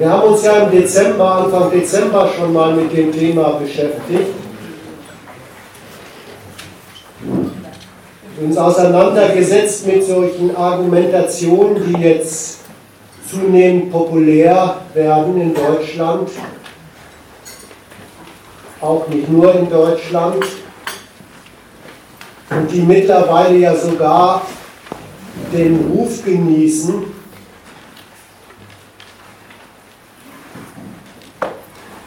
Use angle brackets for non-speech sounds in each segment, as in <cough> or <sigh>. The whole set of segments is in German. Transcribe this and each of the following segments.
Wir haben uns ja im Dezember, Anfang Dezember schon mal mit dem Thema beschäftigt. Uns auseinandergesetzt mit solchen Argumentationen, die jetzt zunehmend populär werden in Deutschland, auch nicht nur in Deutschland, und die mittlerweile ja sogar den Ruf genießen,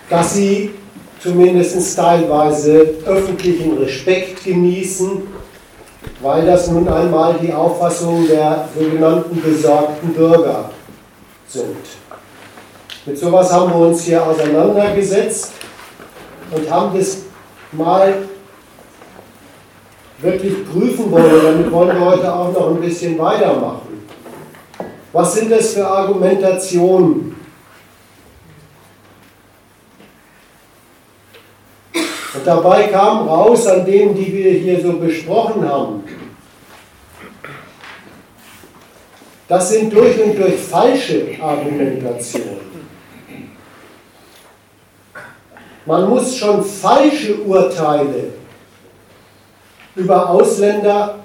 dass sie zumindest teilweise öffentlichen Respekt genießen, weil das nun einmal die Auffassung der sogenannten besorgten Bürger sind. Mit sowas haben wir uns hier auseinandergesetzt und haben das mal wirklich prüfen wollen. Damit wollen wir heute auch noch ein bisschen weitermachen. Was sind das für Argumentationen? Dabei kam raus an denen, die wir hier so besprochen haben, das sind durch und durch falsche Argumentationen. Man muss schon falsche Urteile über Ausländer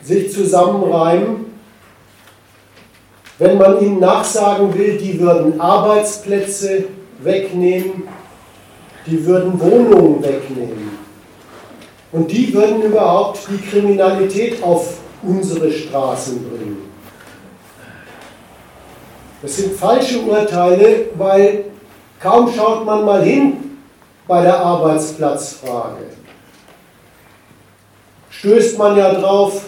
sich zusammenreimen, wenn man ihnen nachsagen will, die würden Arbeitsplätze wegnehmen, die würden Wohnungen wegnehmen. Und die würden überhaupt die Kriminalität auf unsere Straßen bringen. Das sind falsche Urteile, weil kaum schaut man mal hin bei der Arbeitsplatzfrage. Stößt man ja drauf,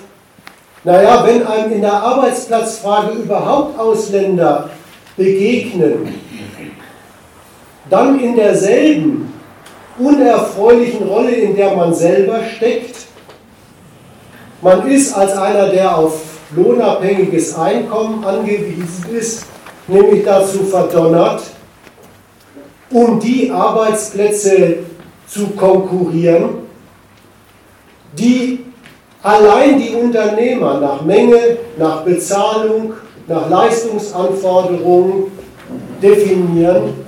naja, wenn einem in der Arbeitsplatzfrage überhaupt Ausländer begegnen, dann in derselben unerfreulichen Rolle, in der man selber steckt. Man ist als einer, der auf lohnabhängiges Einkommen angewiesen ist, nämlich dazu verdonnert, um die Arbeitsplätze zu konkurrieren, die allein die Unternehmer nach Menge, nach Bezahlung, nach Leistungsanforderungen definieren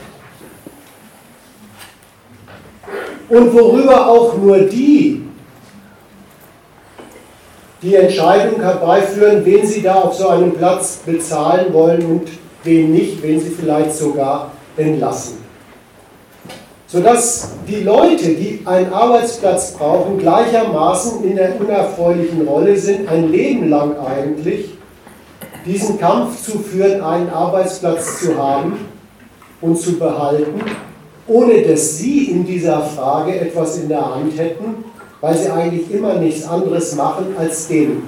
und worüber auch nur die die Entscheidung herbeiführen, wen sie da auf so einem Platz bezahlen wollen und wen nicht, wen sie vielleicht sogar entlassen. Sodass die Leute, die einen Arbeitsplatz brauchen, gleichermaßen in der unerfreulichen Rolle sind, ein Leben lang eigentlich, diesen Kampf zu führen, einen Arbeitsplatz zu haben und zu behalten ohne dass Sie in dieser Frage etwas in der Hand hätten, weil Sie eigentlich immer nichts anderes machen, als den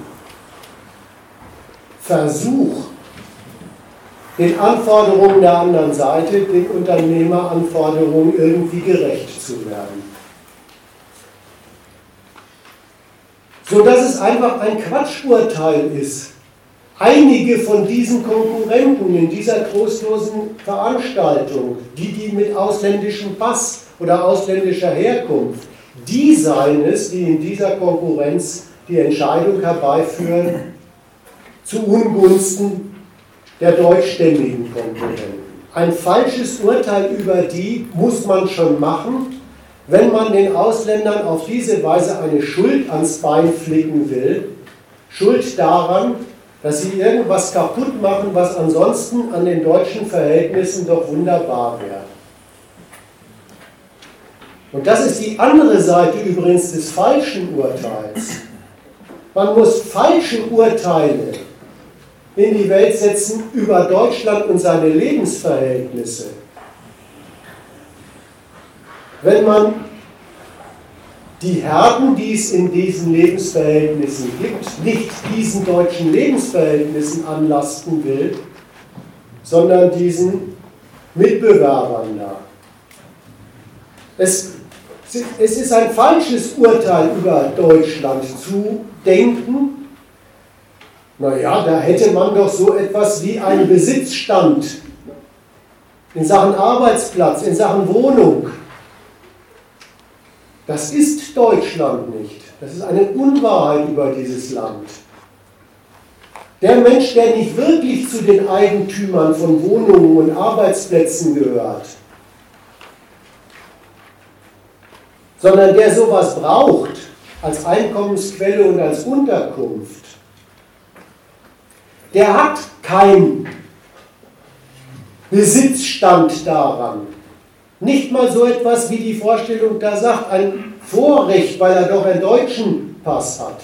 Versuch, den Anforderungen der anderen Seite, den Unternehmeranforderungen irgendwie gerecht zu werden. So dass es einfach ein Quatschurteil ist, einige von diesen Konkurrenten in dieser trostlosen Veranstaltung, die die mit ausländischem Pass oder ausländischer Herkunft, die seien es, die in dieser Konkurrenz die Entscheidung herbeiführen zu Ungunsten der deutschstämmigen Konkurrenten. Ein falsches Urteil über die muss man schon machen, wenn man den Ausländern auf diese Weise eine Schuld ans Bein flicken will. Schuld daran, dass sie irgendwas kaputt machen, was ansonsten an den deutschen Verhältnissen doch wunderbar wäre. Und das ist die andere Seite übrigens des falschen Urteils. Man muss falsche Urteile in die Welt setzen über Deutschland und seine Lebensverhältnisse. Wenn man die Härten, die es in diesen Lebensverhältnissen gibt, nicht diesen deutschen Lebensverhältnissen anlasten will, sondern diesen Mitbewerbern da. Es, es ist ein falsches Urteil über Deutschland zu denken, naja, da hätte man doch so etwas wie einen Besitzstand in Sachen Arbeitsplatz, in Sachen Wohnung, das ist Deutschland nicht. Das ist eine Unwahrheit über dieses Land. Der Mensch, der nicht wirklich zu den Eigentümern von Wohnungen und Arbeitsplätzen gehört, sondern der sowas braucht als Einkommensquelle und als Unterkunft, der hat keinen Besitzstand daran. Nicht mal so etwas, wie die Vorstellung da sagt, ein Vorrecht, weil er doch einen deutschen Pass hat.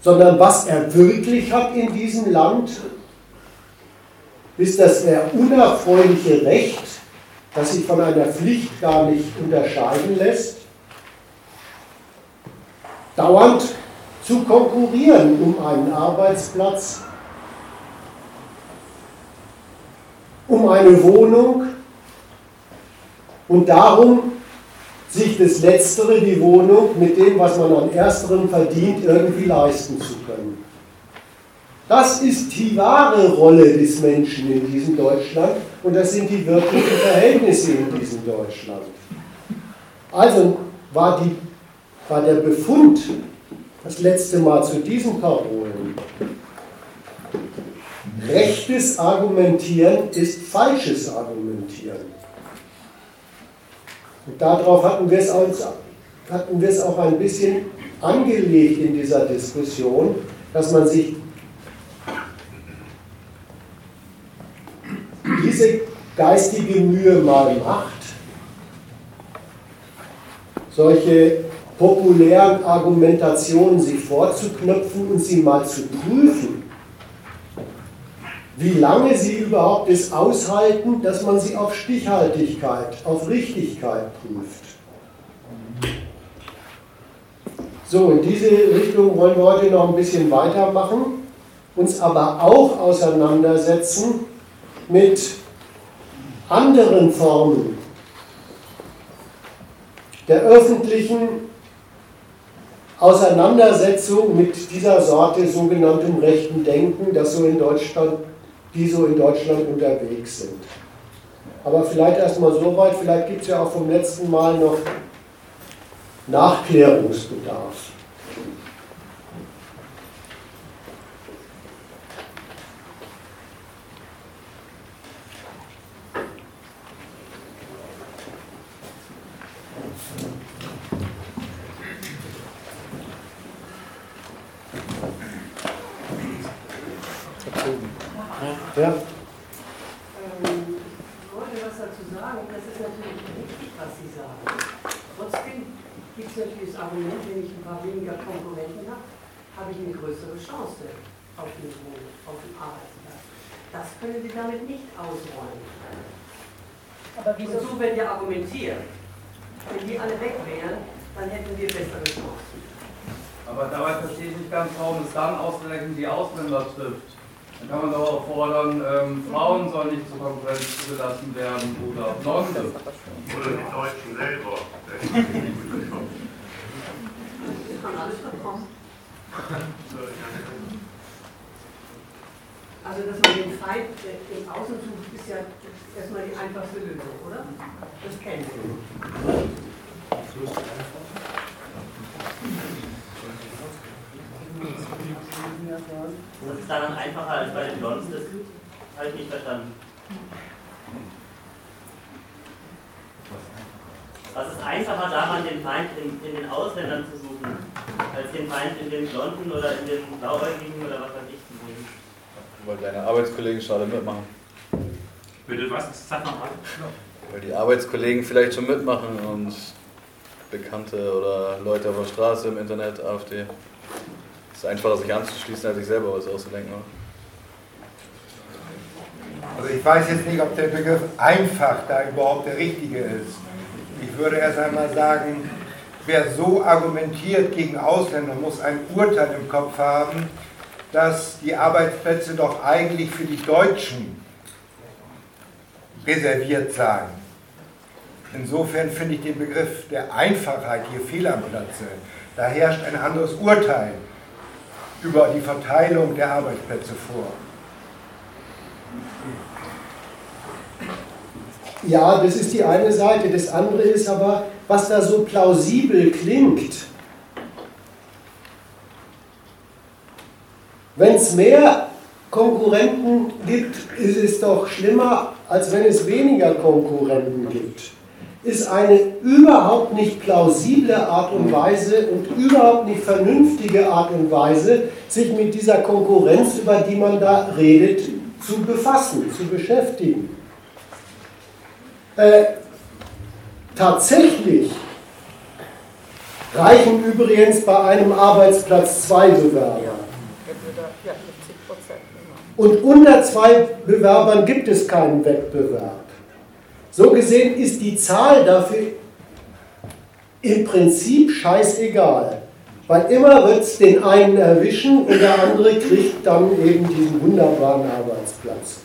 Sondern was er wirklich hat in diesem Land, ist das unerfreuliche Recht, das sich von einer Pflicht gar nicht unterscheiden lässt, dauernd zu konkurrieren um einen Arbeitsplatz, um eine Wohnung und darum, sich das Letztere, die Wohnung, mit dem, was man an Ersterem verdient, irgendwie leisten zu können. Das ist die wahre Rolle des Menschen in diesem Deutschland und das sind die wirklichen Verhältnisse in diesem Deutschland. Also war, die, war der Befund das letzte Mal zu diesen Parolen. Rechtes Argumentieren ist falsches Argumentieren. Und darauf hatten wir, es auch, ein bisschen angelegt in dieser Diskussion, dass man sich diese geistige Mühe mal macht, solche populären Argumentationen sich vorzuknöpfen und sie mal zu prüfen, wie lange sie überhaupt es aushalten, dass man sie auf Stichhaltigkeit, auf Richtigkeit prüft. So, in diese Richtung wollen wir heute noch ein bisschen weitermachen, uns aber auch auseinandersetzen mit anderen Formen der öffentlichen Auseinandersetzung mit dieser Sorte sogenanntem rechten Denken, das so in Deutschland, die so in Deutschland unterwegs sind. Aber vielleicht erstmal so weit, vielleicht gibt es ja auch vom letzten Mal noch Nachklärungsbedarf. Ja. Ähm, ich wollte was dazu sagen. Das ist natürlich richtig, was Sie sagen. Trotzdem gibt es natürlich das Argument, wenn ich ein paar weniger Konkurrenten habe, habe ich eine größere Chance auf den Wohn, auf dem Arbeitsplatz. Das damit nicht ausräumen. Aber wieso? Und so wird ja argumentiert. Wenn die alle weg wären, dann hätten wir bessere Chancen. Aber dabei verstehe ich nicht ganz, warum es dann ausgerechnet die Ausländer trifft. Dann kann man doch auch fordern, ähm, Frauen sollen nicht zur Konkurrenz zugelassen werden oder Blonde. Oder die Deutschen selber. kann alles bekommen. <laughs> Also, dass man den Feind im Außen sucht, ist ja erstmal die einfachste Lösung, oder? Das kennen Sie. Das ist dann einfacher als bei den Blondes, das habe ich nicht verstanden. Was ist einfacher daran, den Feind in, in, den Ausländern zu suchen, als den Feind in den Blonden oder in den Blauäugigen oder was weiß ich? Weil deine Arbeitskollegen schade mitmachen. Bitte was? Sag mal. Weil die Arbeitskollegen vielleicht schon mitmachen und Bekannte oder Leute auf der Straße im Internet, AfD. Es ist einfacher, sich anzuschließen, als sich selber was auszudenken. Also ich weiß jetzt nicht, ob der Begriff einfach da überhaupt der richtige ist. Ich würde erst einmal sagen, wer so argumentiert gegen Ausländer, muss ein Urteil im Kopf haben, dass die Arbeitsplätze doch eigentlich für die Deutschen reserviert seien. Insofern finde ich den Begriff der Einfachheit hier fehl am Platze. Da herrscht ein anderes Urteil über die Verteilung der Arbeitsplätze vor. Ja, das ist die eine Seite. Das andere ist aber, was da so plausibel klingt, es mehr Konkurrenten gibt, ist es doch schlimmer, als wenn es weniger Konkurrenten gibt. Ist eine überhaupt nicht plausible Art und Weise und überhaupt nicht vernünftige Art und Weise, sich mit dieser Konkurrenz, über die man da redet, zu befassen, zu beschäftigen. Äh, tatsächlich reichen übrigens bei einem Arbeitsplatz zwei Bewerber. Und unter zwei Bewerbern gibt es keinen Wettbewerb. So gesehen ist die Zahl dafür im Prinzip scheißegal. Weil immer wird es den einen erwischen und der andere kriegt dann eben diesen wunderbaren Arbeitsplatz.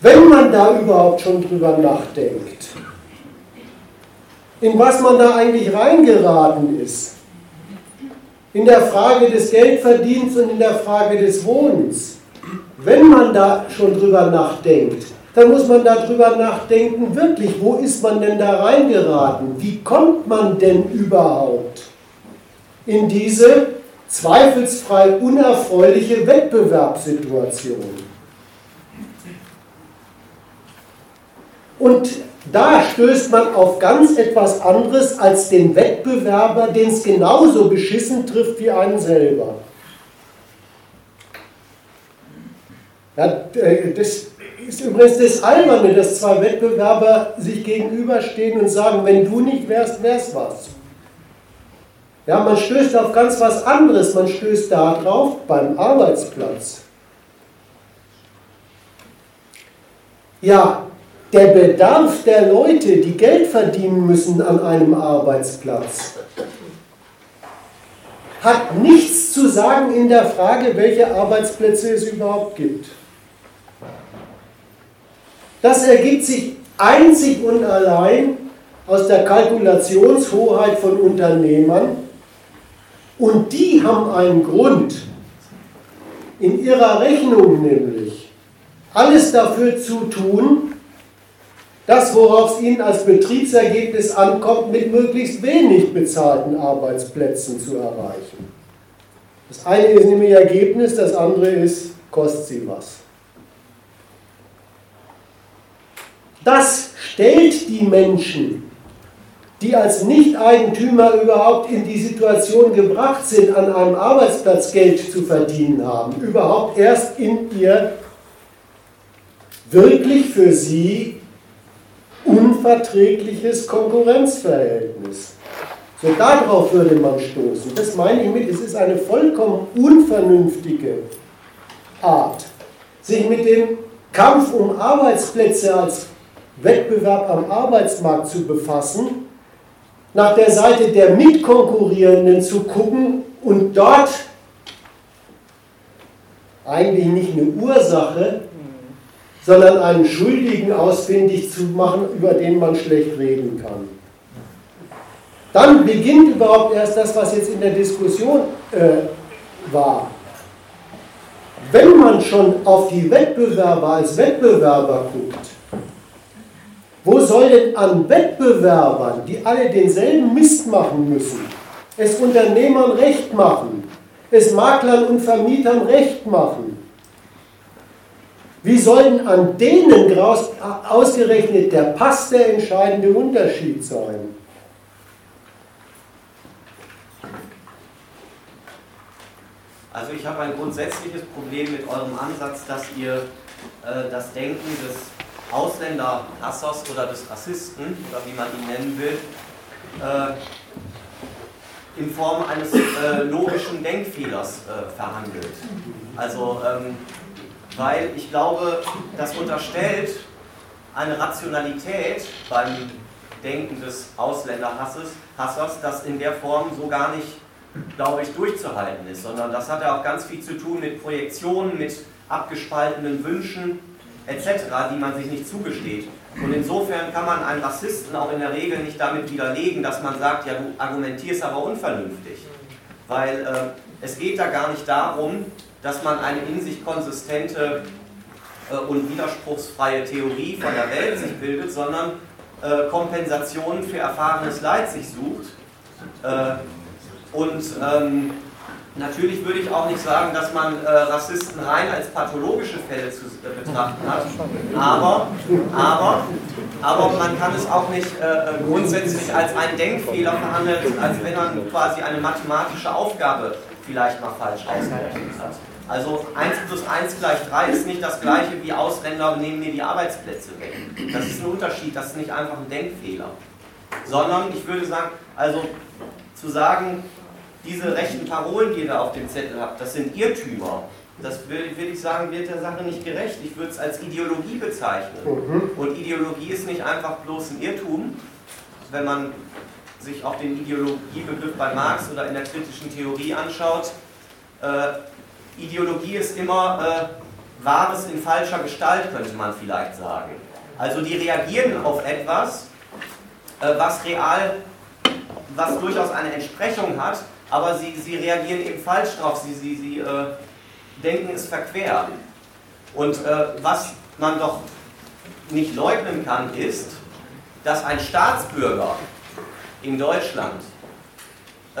Wenn man da überhaupt schon drüber nachdenkt, in was man da eigentlich reingeraten ist, in der Frage des Geldverdienens und in der Frage des Wohnens, wenn man da schon drüber nachdenkt, dann muss man darüber nachdenken, wirklich, wo ist man denn da reingeraten? Wie kommt man denn überhaupt in diese zweifelsfrei unerfreuliche Wettbewerbssituation? Und da stößt man auf ganz etwas anderes als den Wettbewerber, den es genauso beschissen trifft wie einen selber. Ja, äh, das ist übrigens das Alberne, dass zwei Wettbewerber sich gegenüberstehen und sagen, wenn du nicht wärst, wär's was. Ja, man stößt auf ganz was anderes, man stößt darauf beim Arbeitsplatz. Ja, der Bedarf der Leute, die Geld verdienen müssen an einem Arbeitsplatz, hat nichts zu sagen in der Frage, welche Arbeitsplätze es überhaupt gibt. Das ergibt sich einzig und allein aus der Kalkulationshoheit von Unternehmern und die haben einen Grund in ihrer Rechnung nämlich alles dafür zu tun, das, worauf es ihnen als Betriebsergebnis ankommt, mit möglichst wenig bezahlten Arbeitsplätzen zu erreichen. Das eine ist nämlich Ergebnis, das andere ist, kostet sie was. Das stellt die Menschen, die als Nicht-Eigentümer überhaupt in die Situation gebracht sind, an einem Arbeitsplatz Geld zu verdienen haben, überhaupt erst in ihr wirklich für sie unverträgliches Konkurrenzverhältnis. So darauf würde man stoßen. Das meine ich mit, es ist eine vollkommen unvernünftige Art, sich mit dem Kampf um Arbeitsplätze als Wettbewerb am Arbeitsmarkt zu befassen, nach der Seite der Mitkonkurrierenden zu gucken und dort eigentlich nicht eine Ursache, sondern einen Schuldigen ausfindig zu machen, über den man schlecht reden kann. Dann beginnt überhaupt erst das, was jetzt in der Diskussion äh, war. Wenn man schon auf die Wettbewerber als Wettbewerber guckt, wo soll denn an Wettbewerbern, die alle denselben Mist machen müssen, es Unternehmern recht machen, es Maklern und Vermietern recht machen? Wie soll denn an denen ausgerechnet der Pass der entscheidende Unterschied sein? Also ich habe ein grundsätzliches Problem mit eurem Ansatz, dass ihr äh, das Denken des Ausländerhassers oder des Rassisten, oder wie man ihn nennen will, äh, in Form eines äh, logischen Denkfehlers äh, verhandelt. Also, ähm, weil ich glaube, das unterstellt eine Rationalität beim Denken des Ausländerhassers, das in der Form so gar nicht, glaube ich, durchzuhalten ist, sondern das hat ja auch ganz viel zu tun mit Projektionen, mit abgespaltenen Wünschen, etc., die man sich nicht zugesteht. Und insofern kann man einen Rassisten auch in der Regel nicht damit widerlegen, dass man sagt, ja, du argumentierst aber unvernünftig. Weil äh, es geht da gar nicht darum, dass man eine in sich konsistente äh, und widerspruchsfreie Theorie von der Welt sich bildet, sondern äh, Kompensationen für erfahrenes Leid sich sucht. Äh, und ähm, Natürlich würde ich auch nicht sagen, dass man Rassisten rein als pathologische Fälle zu betrachten hat, aber, aber, aber man kann es auch nicht grundsätzlich als einen Denkfehler verhandeln, als wenn man quasi eine mathematische Aufgabe vielleicht mal falsch ausgerechnet hat. Also 1 plus 1 gleich 3 ist nicht das gleiche wie Ausländer nehmen mir die Arbeitsplätze weg. Das ist ein Unterschied, das ist nicht einfach ein Denkfehler. Sondern ich würde sagen, also zu sagen, diese rechten Parolen, die ihr da auf dem Zettel habt, das sind Irrtümer. Das würde ich sagen, wird der Sache nicht gerecht. Ich würde es als Ideologie bezeichnen. Mhm. Und Ideologie ist nicht einfach bloß ein Irrtum, wenn man sich auch den Ideologiebegriff bei Marx oder in der kritischen Theorie anschaut. Äh, Ideologie ist immer äh, Wahres in falscher Gestalt, könnte man vielleicht sagen. Also die reagieren auf etwas, äh, was real, was durchaus eine Entsprechung hat, aber sie, sie reagieren eben falsch drauf, sie, sie, sie äh, denken es verquer. Und äh, was man doch nicht leugnen kann, ist, dass ein Staatsbürger in Deutschland äh,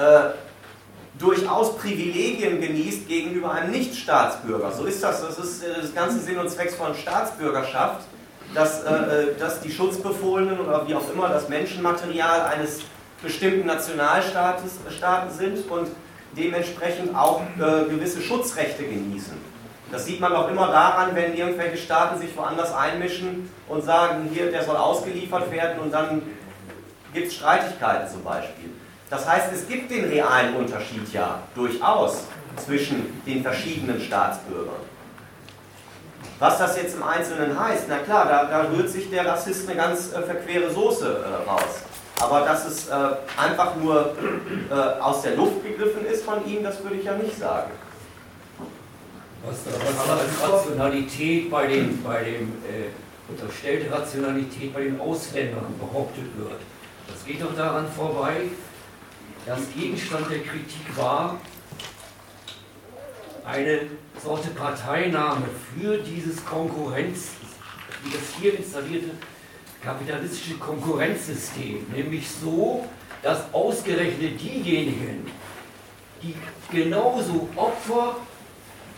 durchaus Privilegien genießt gegenüber einem Nichtstaatsbürger. So ist das. Das ist äh, das ganze Sinn und Zweck von Staatsbürgerschaft, dass, äh, äh, dass die Schutzbefohlenen oder wie auch immer das Menschenmaterial eines bestimmten Nationalstaaten sind und dementsprechend auch äh, gewisse Schutzrechte genießen. Das sieht man auch immer daran, wenn irgendwelche Staaten sich woanders einmischen und sagen, hier, der soll ausgeliefert werden und dann gibt es Streitigkeiten zum Beispiel. Das heißt, es gibt den realen Unterschied ja durchaus zwischen den verschiedenen Staatsbürgern. Was das jetzt im Einzelnen heißt, na klar, da, da rührt sich der Rassist eine ganz äh, verquere Soße äh, raus. Aber dass es äh, einfach nur äh, aus der Luft gegriffen ist von ihm, das würde ich ja nicht sagen. Was, was da als Rationalität bei dem, bei dem äh, unterstellte Rationalität bei den Ausländern behauptet wird, das geht doch daran vorbei, dass Gegenstand der Kritik war, eine Sorte Parteinahme für dieses Konkurrenz, wie das hier installierte kapitalistische Konkurrenzsystem, nämlich so, dass ausgerechnet diejenigen, die genauso Opfer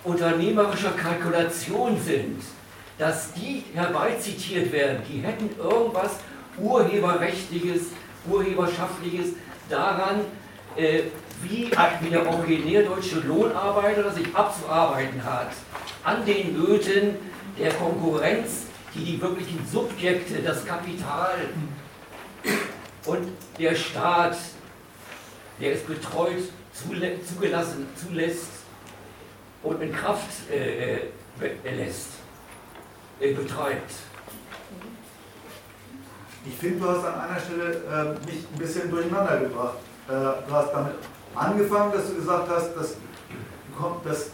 unternehmerischer Kalkulation sind, dass die herbeizitiert werden, die hätten irgendwas Urheberrechtliches, Urheberschaftliches daran, äh, wie, der originär deutsche Lohnarbeiter sich abzuarbeiten hat, an den Nöten der Konkurrenz die die wirklichen Subjekte, das Kapital und der Staat, der es betreut, zugelassen, zulässt und in Kraft äh, äh, lässt, äh, betreibt. Ich finde, du hast an einer Stelle äh, mich ein bisschen durcheinander gebracht. Äh, du hast damit angefangen, dass du gesagt hast, dass, dass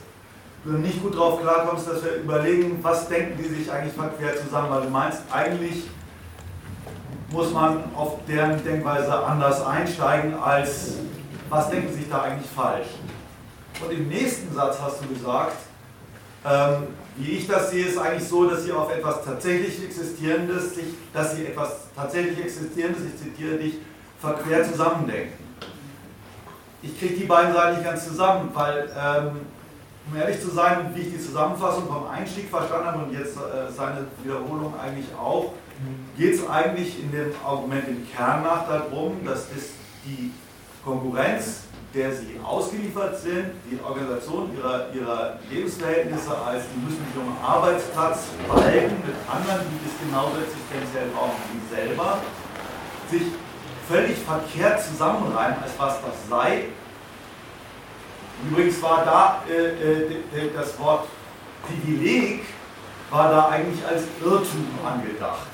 du nicht gut drauf klarkommst, dass wir überlegen, was denken die sich eigentlich verquer zusammen, weil du meinst, eigentlich muss man auf deren Denkweise anders einsteigen, als was denken sie sich da eigentlich falsch. Und im nächsten Satz hast du gesagt, ähm, wie ich das sehe, ist eigentlich so, dass sie auf etwas tatsächlich Existierendes, sich, dass sie etwas tatsächlich Existierendes, ich zitiere dich, verquer zusammendenken. Ich kriege die beiden Seiten nicht ganz zusammen, weil ähm, um ehrlich zu sein, wie ich die Zusammenfassung vom Einstieg verstanden habe und jetzt äh, seine Wiederholung eigentlich auch, geht es eigentlich in dem Argument im Kern nach darum, dass es die Konkurrenz, der sie ausgeliefert sind, die Organisation ihrer, ihrer Lebensverhältnisse als, die müssen sich um Arbeitsplatz behalten mit anderen, die es genauso existenziell brauchen wie selber, sich völlig verkehrt zusammenreimen, als was das sei, Übrigens war da äh, äh, das Wort Privileg war da eigentlich als Irrtum angedacht.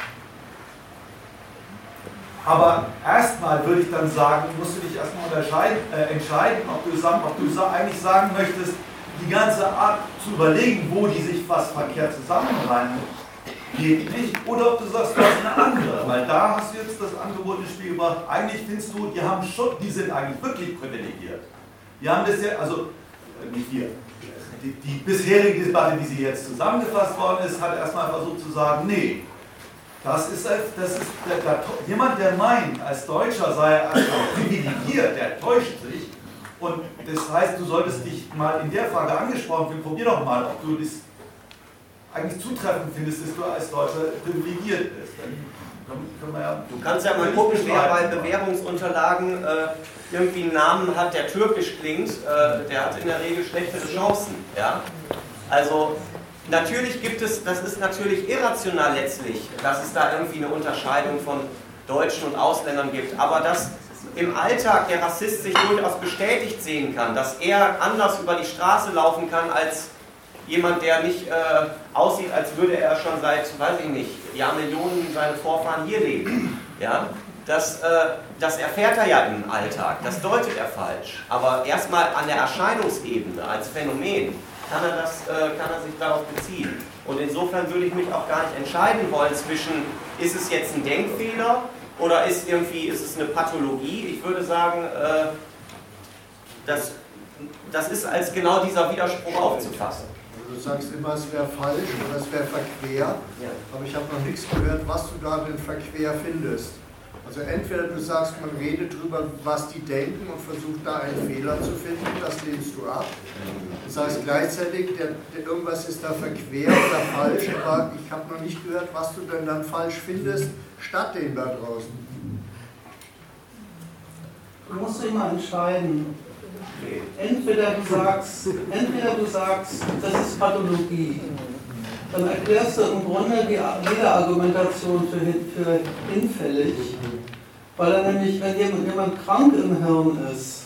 Aber erstmal würde ich dann sagen, musst du dich erstmal äh, entscheiden, ob du, ob du eigentlich sagen möchtest, die ganze Art zu überlegen, wo die sich was verkehrt zusammenreimen, geht nicht. Oder ob du sagst, du hast eine andere. Weil da hast du jetzt das Angebot ins Spiel gebracht. Eigentlich findest du, die haben schon, die sind eigentlich wirklich privilegiert. Wir haben das ja, also äh, nicht wir, die, die, bisherige Debatte, wie sie jetzt zusammengefasst worden ist, hat erstmal versucht zu sagen, nee, das ist, das ist der, der, jemand, der meint, als Deutscher sei er privilegiert, der täuscht sich. Und das heißt, du solltest dich mal in der Frage angesprochen fühlen, probier doch mal, ob du das eigentlich zutreffend findest, dass du als Deutscher privilegiert bist. Ja du kannst ja mal gucken, wer bei Bewerbungsunterlagen äh, irgendwie einen Namen hat, der türkisch klingt, äh, der hat in der Regel schlechtere Chancen. Ja? Also natürlich gibt es, das ist natürlich irrational letztlich, dass es da irgendwie eine Unterscheidung von Deutschen und Ausländern gibt, aber dass im Alltag der Rassist sich durchaus bestätigt sehen kann, dass er anders über die Straße laufen kann als jemand, der nicht äh, aussieht, als würde er schon seit, weiß ich nicht, Jahrmillionen seine Vorfahren hier leben. Ja? Das, äh, das erfährt er ja im Alltag, das deutet er falsch. Aber erstmal an der Erscheinungsebene als Phänomen kann er, das, äh, kann er sich darauf beziehen. Und insofern würde ich mich auch gar nicht entscheiden wollen zwischen, ist es jetzt ein Denkfehler oder ist, irgendwie, ist es eine Pathologie? Ich würde sagen, äh, das, das ist als genau dieser Widerspruch aufzufassen. Also du sagst immer, es wäre falsch oder es wäre verquer, ja. aber ich habe noch nichts gehört, was du darin verquer findest. Also entweder du sagst, man redet darüber, was die denken und versucht da einen Fehler zu finden, das lehnst du ab. Das heißt gleichzeitig, der, der, irgendwas ist da verquer oder falsch, aber ich habe noch nicht gehört, was du denn dann falsch findest, statt dem da draußen. Du musst mal entscheiden. Entweder du sagst, entweder du sagst, das ist Pathologie dann erklärst du im Grunde die, jede Argumentation für, für hinfällig. Weil er nämlich, wenn jemand, krank im Hirn ist,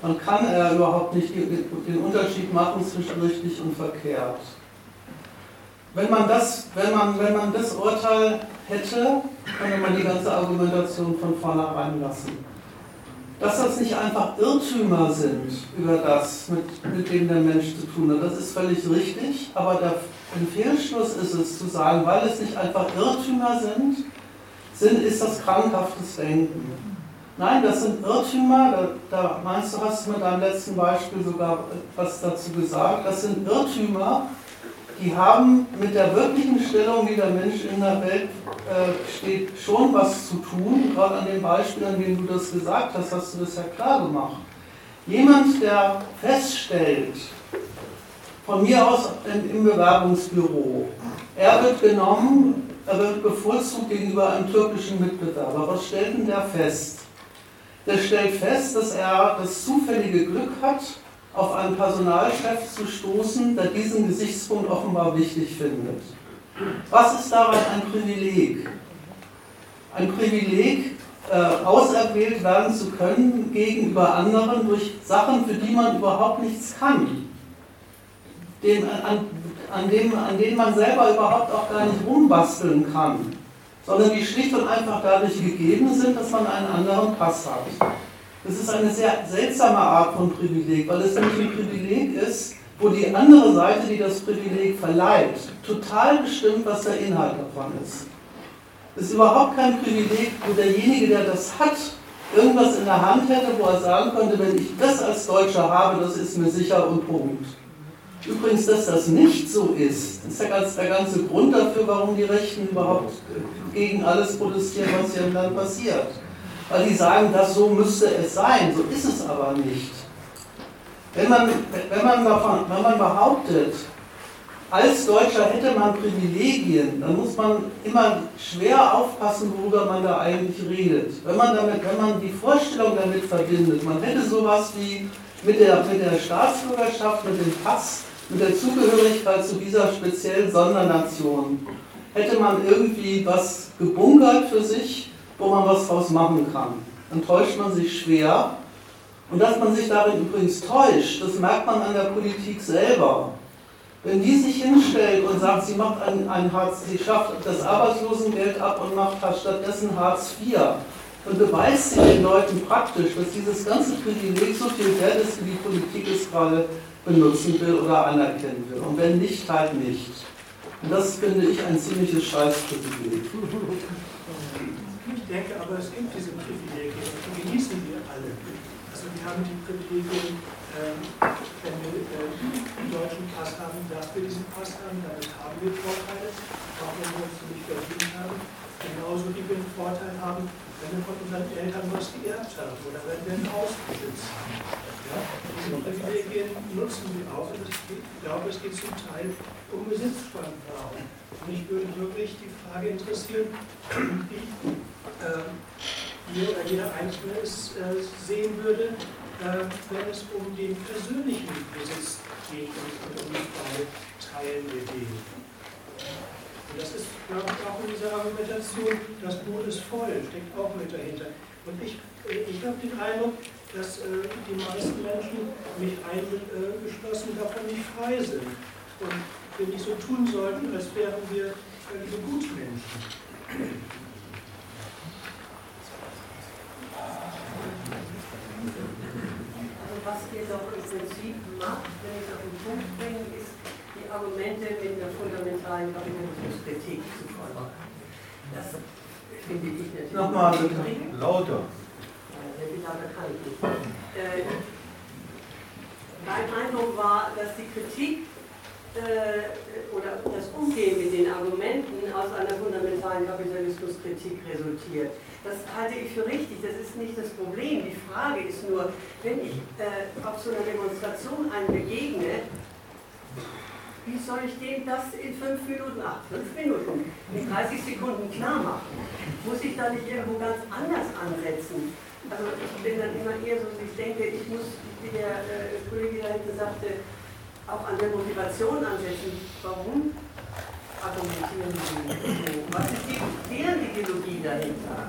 dann kann er überhaupt nicht den Unterschied machen zwischen richtig und verkehrt. Wenn man das, wenn man, wenn man das Urteil hätte, könnte man die ganze Argumentation von vornherein lassen. Dass das nicht einfach Irrtümer sind über das, mit, mit dem der Mensch zu tun hat, das ist völlig richtig, aber der ein Fehlschluss ist es zu sagen, weil es nicht einfach Irrtümer sind, sind ist das krankhaftes Denken. Nein, das sind Irrtümer, da, da meinst du, hast mit deinem letzten Beispiel sogar was dazu gesagt, das sind Irrtümer, die haben mit der wirklichen Stellung, wie der Mensch in der Welt äh, steht, schon was zu tun. Gerade an dem Beispiel, an dem du das gesagt hast, hast du das ja klar gemacht. Jemand, der feststellt, von mir aus im Bewerbungsbüro. Er wird genommen, er wird bevorzugt gegenüber einem türkischen Mitbewerber. Was stellt denn der fest? Der stellt fest, dass er das zufällige Glück hat, auf einen Personalchef zu stoßen, der diesen Gesichtspunkt offenbar wichtig findet. Was ist daran ein Privileg? Ein Privileg, äh, auserwählt werden zu können gegenüber anderen durch Sachen, für die man überhaupt nichts kann dem, an, an, dem, an denen man selber überhaupt auch gar nicht rumbasteln kann, sondern die schlicht und einfach dadurch gegeben sind, dass man einen anderen Pass hat. Das ist eine sehr seltsame Art von Privileg, weil es nämlich ein Privileg ist, wo die andere Seite, die das Privileg verleiht, total bestimmt, was der Inhalt davon ist. Es ist überhaupt kein Privileg, wo derjenige, der das hat, irgendwas in der Hand hätte, wo er sagen könnte, wenn ich das als Deutscher habe, das ist mir sicher und Punkt. Übrigens, dass das nicht so ist, ist der ganze, der ganze Grund dafür, warum die Rechten überhaupt gegen alles protestieren, was hier im Land passiert. Weil die sagen, das so müsste es sein, so ist es aber nicht. Wenn man, wenn man, wenn man behauptet, als Deutscher hätte man Privilegien, dann muss man immer schwer aufpassen, worüber man da eigentlich redet. Wenn man, damit, wenn man die Vorstellung damit verbindet, man hätte sowas wie mit der, mit der Staatsbürgerschaft, mit dem Pass, mit der Zugehörigkeit zu dieser speziellen Sondernation hätte man irgendwie was gebunkert für sich, wo man was draus machen kann. Dann täuscht man sich schwer. Und dass man sich darin übrigens täuscht, das merkt man an der Politik selber. Wenn die sich hinstellt und sagt, sie macht ein, ein Hartz, sie schafft das Arbeitslosengeld ab und macht stattdessen Hartz IV, dann beweist sie den Leuten praktisch, dass dieses ganze Privileg so viel wert ist, wie die Politik es gerade benutzen will oder anerkennen will. Und wenn nicht, halt nicht. Und das finde ich ein ziemliches Scheißprivileg. Ich denke aber, es gibt diese Privilegien die genießen wir alle. Also wir haben die Privilegien, ähm, wenn wir äh, einen deutschen Pass haben, dass wir diesen Pass haben, damit haben wir Vorteile, auch wenn wir uns nicht verdient haben. genauso wie wir einen Vorteil haben, wenn wir von unseren Eltern was geerbt haben oder wenn wir ein Haus besitzen. Privilegien nutzen wir auch und ich glaube, es geht zum Teil um Besitzstandswahrung. Und mich würde wirklich die Frage interessieren, wie äh, oder jeder Einzelne es äh, sehen würde, äh, wenn es um den persönlichen Besitz geht und um die Frage Teilen wir den. Und das ist, glaube ich, auch in dieser Argumentation, das Boot ist voll, steckt auch mit dahinter. Und ich, ich habe den Eindruck, dass äh, die meisten Menschen, mich eingeschlossen, davon nicht frei sind. Und wir nicht so tun sollten, als wären wir äh, Gutmenschen. Also was ihr doch im Prinzip macht, wenn ich es auf den Punkt bringe, ist, die Argumente mit einer fundamentalen Kapitalismuskritik zu folgen. Das finde ich natürlich. Nochmal bitte. Lauter. Kann ich nicht. Äh, mein Eindruck war, dass die Kritik äh, oder das Umgehen mit den Argumenten aus einer fundamentalen Kapitalismuskritik resultiert. Das halte ich für richtig, das ist nicht das Problem. Die Frage ist nur, wenn ich äh, auf so einer Demonstration einem begegne, wie soll ich dem das in fünf Minuten, ach, fünf Minuten, in 30 Sekunden klar machen? Muss ich da nicht irgendwo ganz anders ansetzen? Also ich bin dann immer eher so, ich denke, ich muss, wie der äh, Kollege da hinten sagte, auch an der Motivation ansetzen. Warum argumentieren Sie Was ist die, deren Ideologie dahinter?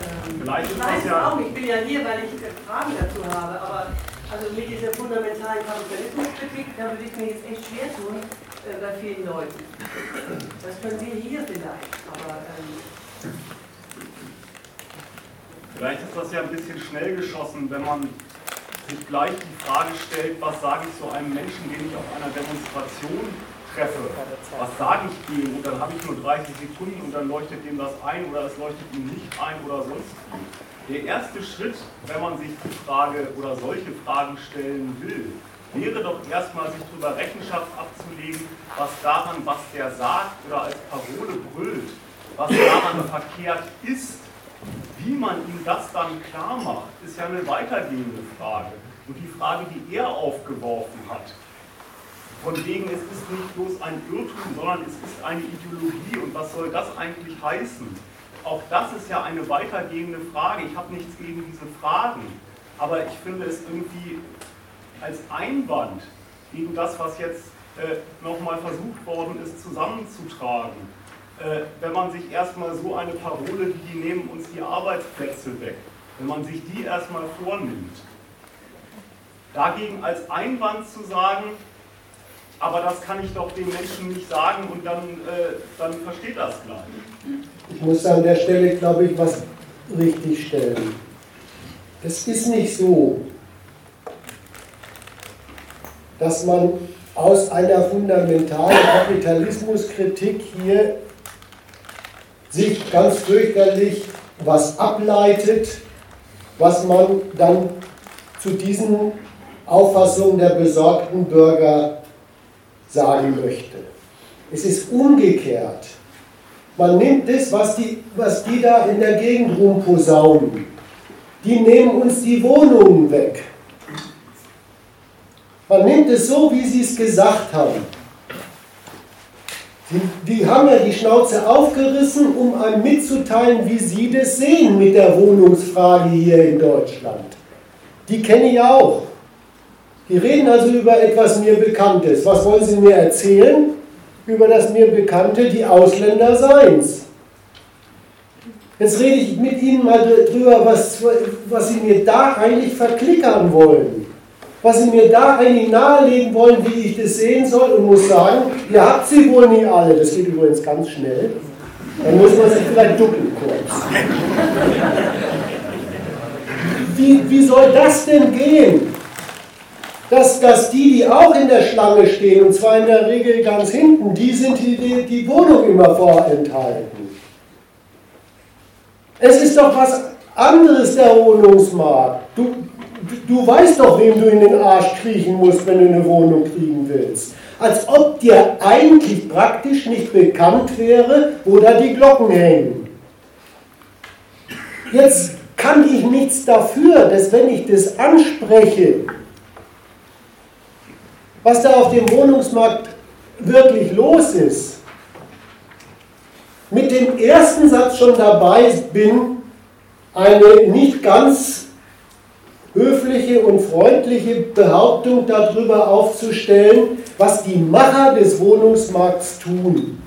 Ähm, Vielleicht ich weiß es ja- auch ich bin ja hier, weil ich äh, Fragen dazu habe, aber also mit dieser fundamentalen Kapitalismuskritik, da würde ich mir jetzt echt schwer tun äh, bei vielen Leuten. Das können wir hier vielleicht, aber ähm, Vielleicht ist das ja ein bisschen schnell geschossen, wenn man sich gleich die Frage stellt, was sage ich so einem Menschen, den ich auf einer Demonstration treffe? Was sage ich dem? Und dann habe ich nur 30 Sekunden und dann leuchtet dem das ein oder es leuchtet ihm nicht ein oder sonst. Der erste Schritt, wenn man sich die Frage oder solche Fragen stellen will, wäre doch erstmal sich darüber Rechenschaft abzulegen, was daran, was der sagt oder als Parole brüllt, was daran verkehrt ist. Wie man ihm das dann klar macht, ist ja eine weitergehende Frage. Und die Frage, die er aufgeworfen hat, von wegen, es ist nicht bloß ein Irrtum, sondern es ist eine Ideologie. Und was soll das eigentlich heißen? Auch das ist ja eine weitergehende Frage. Ich habe nichts gegen diese Fragen. Aber ich finde es irgendwie als Einwand gegen das, was jetzt äh, nochmal versucht worden ist, zusammenzutragen. Äh, wenn man sich erstmal so eine Parole, wie die nehmen uns die Arbeitsplätze weg, wenn man sich die erstmal vornimmt, dagegen als Einwand zu sagen, aber das kann ich doch den Menschen nicht sagen und dann, äh, dann versteht das gleich. Ich muss an der Stelle, glaube ich, was richtig stellen. Es ist nicht so, dass man aus einer fundamentalen Kapitalismuskritik hier sich ganz fürchterlich was ableitet, was man dann zu diesen Auffassungen der besorgten Bürger sagen möchte. Es ist umgekehrt. Man nimmt das, was die, was die da in der Gegend rumposaunen. Die nehmen uns die Wohnungen weg. Man nimmt es so, wie sie es gesagt haben. Die, haben ja die Schnauze aufgerissen, um einem mitzuteilen, wie sie das sehen mit der Wohnungsfrage hier in Deutschland. Die kenne ich auch. Die reden also über etwas mir Bekanntes. Was wollen sie mir erzählen? Über das mir Bekannte, die Ausländer seins. Jetzt rede ich mit Ihnen mal drüber, was, was Sie mir da eigentlich verklickern wollen. Was Sie mir da eigentlich nahelegen wollen, wie ich das sehen soll und muss sagen, ihr habt sie wohl nie alle. Das geht übrigens ganz schnell. Dann muss man sich vielleicht ducken kurz. Wie, wie soll das denn gehen? Dass, dass die, die auch in der Schlange stehen, und zwar in der Regel ganz hinten, die sind die, die, die Wohnung immer vorenthalten. Es ist doch was anderes, der Wohnungsmarkt. Du, du, weißt doch, wem du in den Arsch kriechen musst, wenn du eine Wohnung kriegen willst. als ob dir eigentlich praktisch nicht bekannt wäre, wo da die Glocken hängen. Jetzt kann ich nichts dafür, dass wenn ich das anspreche, was da auf dem Wohnungsmarkt wirklich los ist, mit dem ersten Satz schon dabei bin, eine nicht ganz höfliche und freundliche Behauptung darüber aufzustellen, was die Macher des Wohnungsmarkts tun.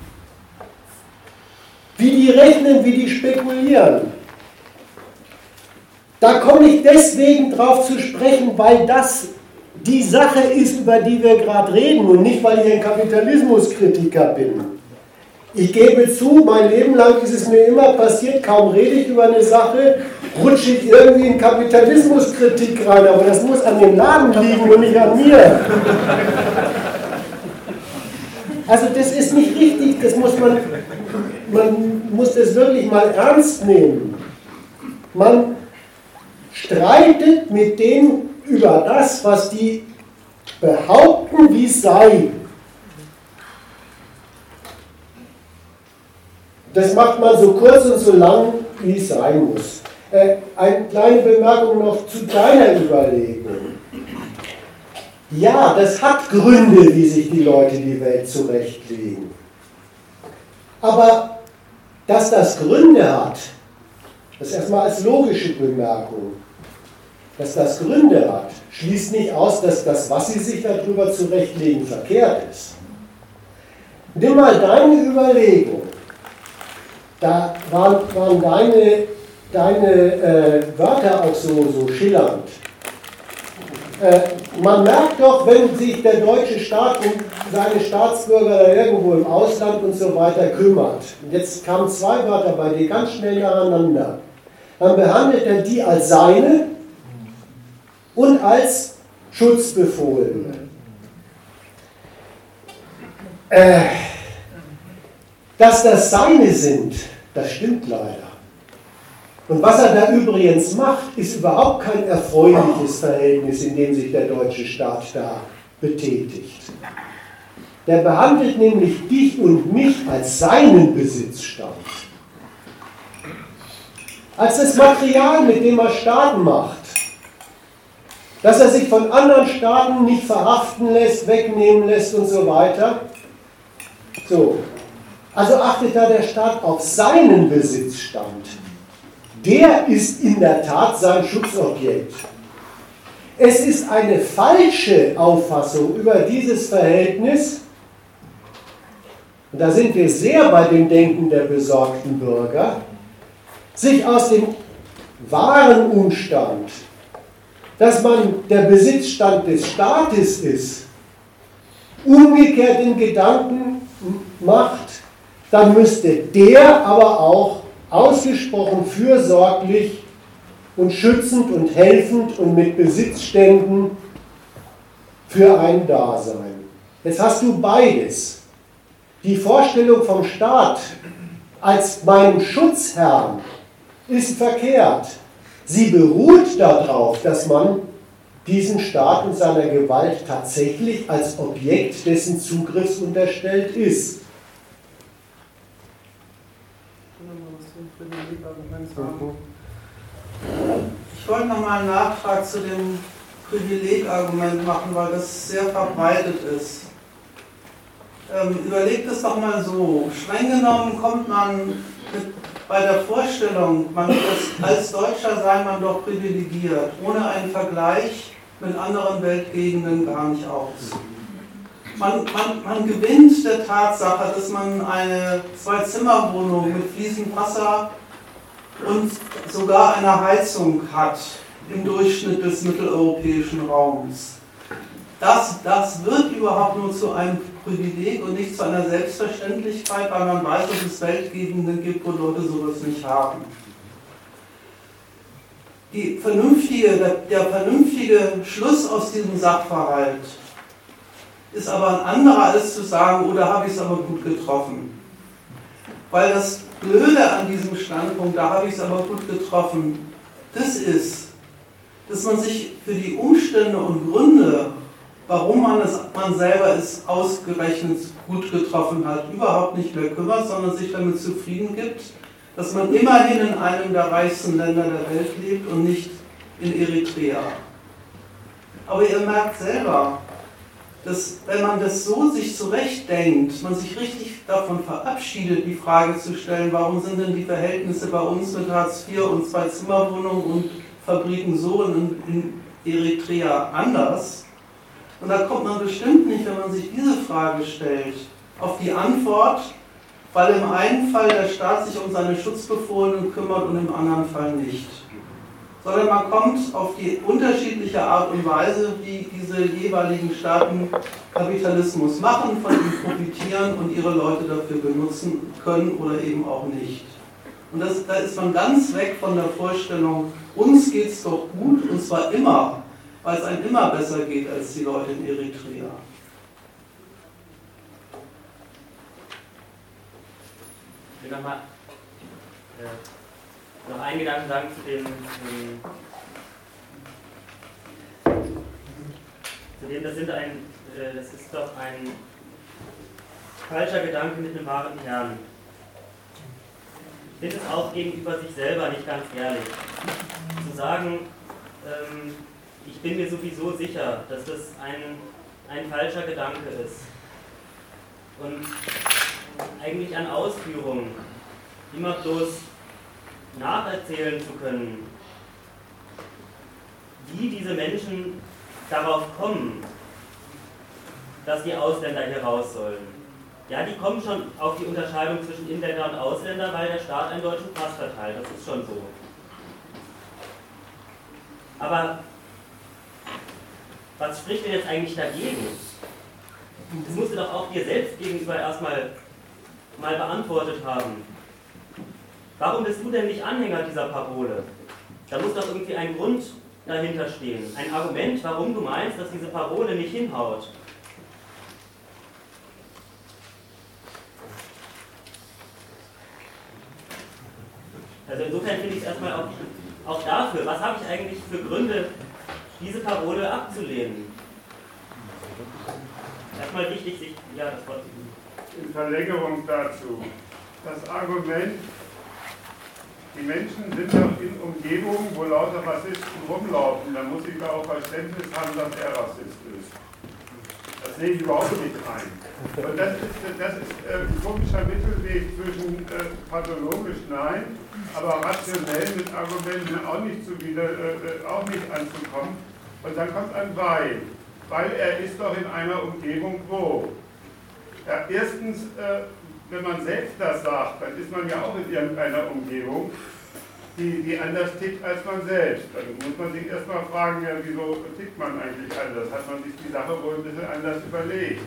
Wie die rechnen, wie die spekulieren. Da komme ich deswegen drauf zu sprechen, weil das die Sache ist, über die wir gerade reden und nicht, weil ich ein Kapitalismuskritiker bin. Ich gebe zu, mein Leben lang ist es mir immer passiert, kaum rede ich über eine Sache, rutsche ich irgendwie in Kapitalismuskritik rein, aber das muss an dem Laden liegen und nicht an mir. Also das ist nicht richtig, das muss man, man muss das wirklich mal ernst nehmen. Man streitet mit denen über das, was die behaupten, wie es sei. Das macht man so kurz und so lang, wie es sein muss. Äh, eine kleine Bemerkung noch zu deiner Überlegung. Ja, das hat Gründe, wie sich die Leute die Welt zurechtlegen. Aber dass das Gründe hat, das erstmal als logische Bemerkung, dass das Gründe hat, schließt nicht aus, dass das, was sie sich darüber zurechtlegen, verkehrt ist. Nimm mal deine Überlegung. Da waren, waren deine, deine äh, Wörter auch so, so schillernd. Äh, man merkt doch, wenn sich der deutsche Staat um seine Staatsbürger irgendwo im Ausland und so weiter kümmert. Jetzt kamen zwei Wörter bei dir ganz schnell nacheinander. Dann behandelt er die als seine und als Schutzbefohlene. Äh, dass das seine sind, das stimmt leider. Und was er da übrigens macht, ist überhaupt kein erfreuliches Verhältnis, in dem sich der deutsche Staat da betätigt. Der behandelt nämlich dich und mich als seinen Besitzstand. Als das Material, mit dem er Staaten macht. Dass er sich von anderen Staaten nicht verhaften lässt, wegnehmen lässt und so weiter. So. Also achtet da der Staat auf seinen Besitzstand der ist in der Tat sein Schutzobjekt. Es ist eine falsche Auffassung über dieses Verhältnis, und da sind wir sehr bei dem Denken der besorgten Bürger, sich aus dem wahren Umstand, dass man der Besitzstand des Staates ist, umgekehrt den Gedanken macht, dann müsste der aber auch ausgesprochen fürsorglich und schützend und helfend und mit Besitzständen für ein Dasein. Jetzt hast du beides. Die Vorstellung vom Staat als meinem Schutzherrn ist verkehrt. Sie beruht darauf, dass man diesen Staat und seiner Gewalt tatsächlich als Objekt dessen Zugriffs unterstellt ist. Ich wollte nochmal einen Nachtrag zu dem Privilegargument machen, weil das sehr verbreitet ist. Ähm, überlegt es doch mal so. Streng genommen kommt man bei der Vorstellung, man ist, als Deutscher sei man doch privilegiert, ohne einen Vergleich mit anderen Weltgegenden gar nicht aus. Man, man, man gewinnt der Tatsache, dass man eine Zwei-Zimmer-Wohnung mit fließendem Wasser und sogar eine Heizung hat im Durchschnitt des mitteleuropäischen Raums. Das, das wird überhaupt nur zu einem Privileg und nicht zu einer Selbstverständlichkeit, weil man weiß, dass es Weltgegenden gibt, wo Leute sowas nicht haben. Vernünftige, der, der vernünftige Schluss aus diesem Sachverhalt ist aber ein anderer, als zu sagen, oder habe ich es aber gut getroffen. Weil das Blöde an diesem Standpunkt, da habe ich es aber gut getroffen, das ist, dass man sich für die Umstände und Gründe warum man, es, man selber es ausgerechnet gut getroffen hat, überhaupt nicht mehr kümmert, sondern sich damit zufrieden gibt, dass man immerhin in einem der reichsten Länder der Welt lebt und nicht in Eritrea. Aber ihr merkt selber, dass wenn man das so sich zurechtdenkt, man sich richtig davon verabschiedet, die Frage zu stellen, warum sind denn die Verhältnisse bei uns mit Hartz IV und Zwei-Zimmer-Wohnungen und Fabriken so in, in Eritrea anders, und da kommt man bestimmt nicht, wenn man sich diese Frage stellt, auf die Antwort, weil im einen Fall der Staat sich um seine Schutzbefohlenen kümmert und im anderen Fall nicht. Sondern man kommt auf die unterschiedliche Art und Weise, wie diese jeweiligen Staaten Kapitalismus machen, von ihm profitieren und ihre Leute dafür benutzen können oder eben auch nicht. Und das, da ist man ganz weg von der Vorstellung, uns geht es doch gut und zwar immer weil es einem immer besser geht als die Leute in Eritrea. Ich will nochmal äh, noch einen Gedanken sagen zu dem, ähm, zu dem das, sind ein, äh, das ist doch ein falscher Gedanke mit einem wahren Kern. Ich finde es auch gegenüber sich selber nicht ganz ehrlich. Zu sagen, ähm, ich bin mir sowieso sicher, dass das ein, ein falscher Gedanke ist. Und eigentlich an Ausführungen immer bloß nacherzählen zu können, wie diese Menschen darauf kommen, dass die Ausländer hier raus sollen. Ja, die kommen schon auf die Unterscheidung zwischen Inländer und Ausländer, weil der Staat einen deutschen Pass verteilt. Das ist schon so. Aber was spricht denn jetzt eigentlich dagegen? Das musst du doch auch dir selbst gegenüber erstmal mal beantwortet haben. Warum bist du denn nicht Anhänger dieser Parole? Da muss doch irgendwie ein Grund dahinter stehen. Ein Argument, warum du meinst, dass diese Parole nicht hinhaut. Also insofern finde ich es erstmal auch, auch dafür, was habe ich eigentlich für Gründe, diese Parole abzulehnen. Erstmal wichtig, sich, ja, das Wort. In Verlängerung dazu, das Argument, die Menschen sind doch in Umgebungen, wo lauter Rassisten rumlaufen, dann muss ich da auch Verständnis haben, dass er Rassist ist. Das sehe ich überhaupt nicht ein. Und das ist, das ist äh, ein komischer Mittelweg zwischen äh, pathologisch nein, aber rationell mit Argumenten auch nicht, zu wieder, äh, auch nicht anzukommen. Und dann kommt ein Weil, weil er ist doch in einer Umgebung wo. Ja, erstens, äh, wenn man selbst das sagt, dann ist man ja auch in irgendeiner Umgebung, die, die anders tickt als man selbst. Dann muss man sich erstmal fragen, ja, wieso tickt man eigentlich anders? Hat man sich die Sache wohl ein bisschen anders überlegt?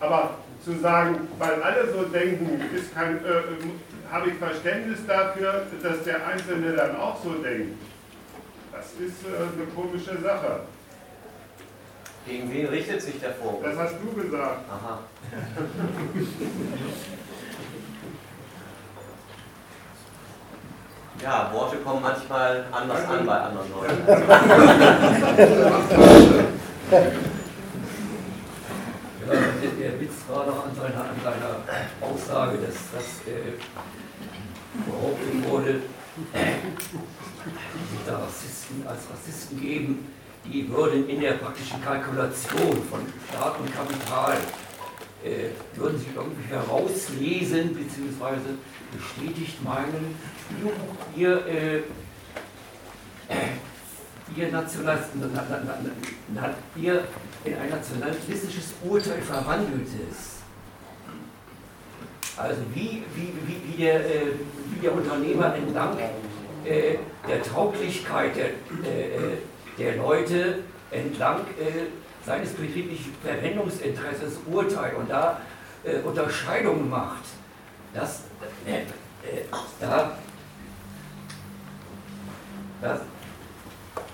Aber zu sagen, weil alle so denken, ist kein, äh, habe ich Verständnis dafür, dass der Einzelne dann auch so denkt. Das ist äh, eine komische Sache. Gegen wen richtet sich der Vorwurf? Das hast du gesagt. Aha. <laughs> Ja, Worte kommen manchmal anders an bei anderen Leuten. Ja, der, der Witz war doch an seiner, an seiner Aussage, dass das äh, behauptet wurde, die sich da Rassisten als Rassisten geben, die würden in der praktischen Kalkulation von Staat und Kapital, äh, würden sich irgendwie herauslesen, beziehungsweise bestätigt meinen, ihr, äh, <clears throat> ihr, National, na, na, na, ihr in ein nationalistisches Urteil verwandeltes. Also wie, wie, wie, wie, der, äh, wie der Unternehmer entlang äh, der Tauglichkeit der, äh, der Leute entlang äh, seines betrieblichen Verwendungsinteresses urteilt und da äh, Unterscheidungen macht, das, äh, äh, da, das,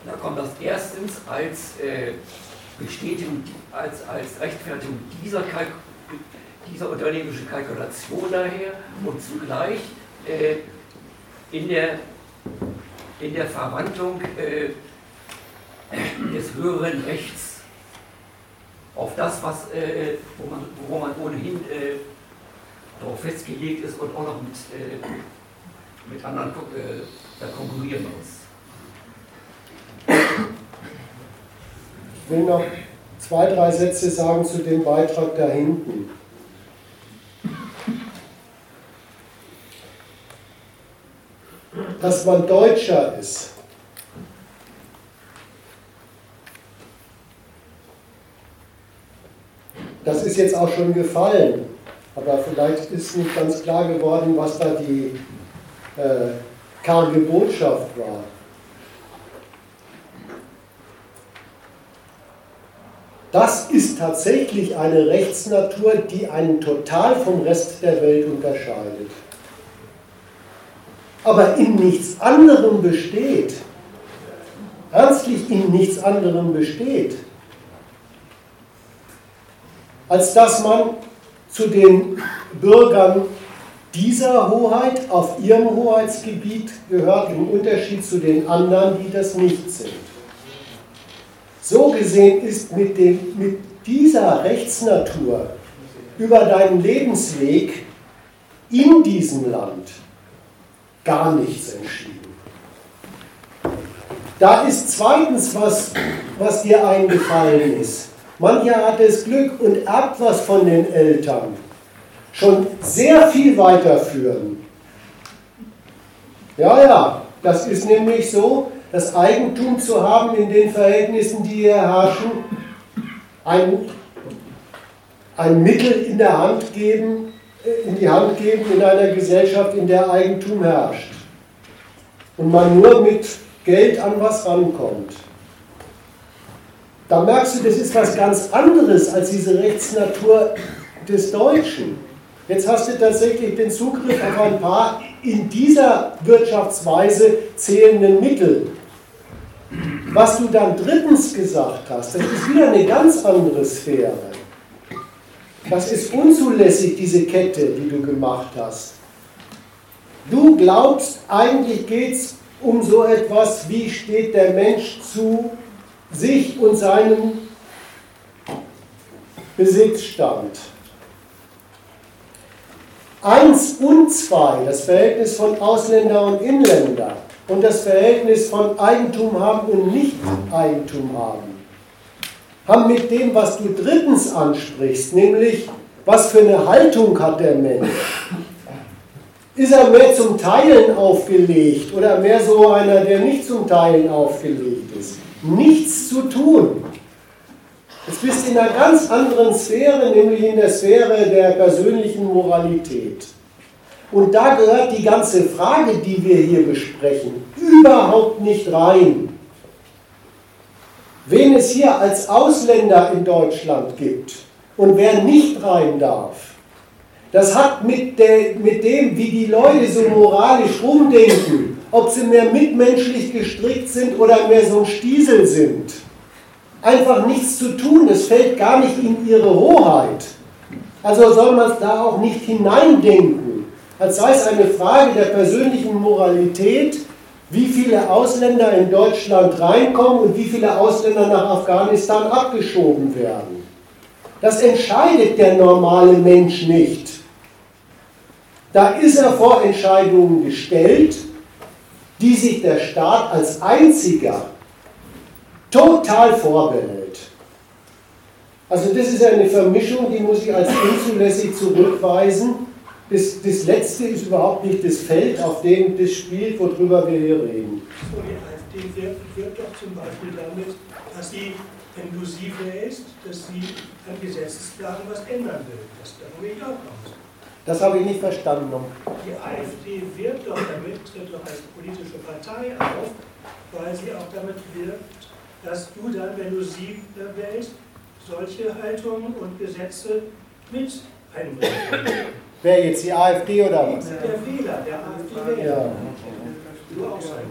da kommt das erstens als Bestätigung, als, als Rechtfertigung dieser, Kalk dieser unternehmischen Kalkulation daher und zugleich in der in der Verwandlung äh, des höheren Rechts auf das, was, äh, wo, man, wo man ohnehin äh, darauf festgelegt ist und auch noch mit, äh, mit anderen äh, konkurrieren muss. Ich will noch zwei, drei Sätze sagen zu dem Beitrag da hinten. Dass man Deutscher ist, das ist jetzt auch schon gefallen, aber vielleicht ist nicht ganz klar geworden, was da die äh, karge Botschaft war. Das ist tatsächlich eine Rechtsnatur, die einen total vom Rest der Welt unterscheidet. Aber in nichts anderem besteht, ernstlich in nichts anderem besteht, als dass man zu den Bürgern dieser Hoheit auf ihrem Hoheitsgebiet gehört, im Unterschied zu den anderen, die das nicht sind. So gesehen ist mit, dem, mit dieser Rechtsnatur über deinen Lebensweg in diesem Land gar nichts entschieden. Da ist zweitens was, was dir eingefallen ist. Mancher hat das Glück und erbt was von den Eltern. Schon sehr viel weiterführen. Ja, ja, das ist nämlich so, das Eigentum zu haben in den Verhältnissen, die hier herrschen, ein, ein Mittel in der Hand geben, äh, in die Hand geben in einer Gesellschaft, in der Eigentum herrscht. Und man nur mit Geld an was rankommt. Da merkst du, das ist was ganz anderes als diese Rechtsnatur des Deutschen. Jetzt hast du tatsächlich den Zugriff auf ein paar in dieser Wirtschaftsweise zählenden Mittel. Was du dann drittens gesagt hast, das ist wieder eine ganz andere Sphäre. Das ist unzulässig, diese Kette, die du gemacht hast. Du glaubst, eigentlich geht es um so etwas, wie steht der Mensch zu sich und seinem Besitzstand. Eins und zwei, das Verhältnis von Ausländer und Inländer und das Verhältnis von Eigentum haben und Nicht-Eigentum haben, haben mit dem, was du drittens ansprichst, nämlich was für eine Haltung hat der Mensch? Ist er mehr zum Teilen aufgelegt oder mehr so einer, der nicht zum Teilen aufgelegt ist? Nichts zu tun. Jetzt bist du in einer ganz anderen Sphäre, nämlich in der Sphäre der persönlichen Moralität. Und da gehört die ganze Frage, die wir hier besprechen, überhaupt nicht rein. Wen es hier als Ausländer in Deutschland gibt und wer nicht rein darf, das hat mit, der, mit dem, wie die Leute so moralisch rumdenken, ob sie mehr mitmenschlich gestrickt sind oder mehr so ein Stiesel sind, einfach nichts zu tun. Es fällt gar nicht in ihre Hoheit. Also soll man es da auch nicht hineindenken als sei es eine Frage der persönlichen Moralität, wie viele Ausländer in Deutschland reinkommen und wie viele Ausländer nach Afghanistan abgeschoben werden. Das entscheidet der normale Mensch nicht. Da ist er vor Entscheidungen gestellt, die sich der Staat als einziger total vorbehält. Also das ist eine Vermischung, die muss ich als unzulässig zurückweisen das, das letzte ist überhaupt nicht das Feld, auf dem das spielt, worüber wir hier reden. So, die AfD wirkt doch zum Beispiel damit, dass sie, wenn du sie wählst, dass sie an Gesetzeslagen was ändern will, dass da irgendwie auch raus. Das habe ich nicht verstanden. Die AfD wirkt doch damit, tritt doch als politische Partei auf, weil sie auch damit wirkt, dass du dann, wenn du sie wählst, solche Haltungen und Gesetze mit einbringst. Wer jetzt die AfD oder was? Der Wähler, der AfD-Wähler. Ja. Du auch sein.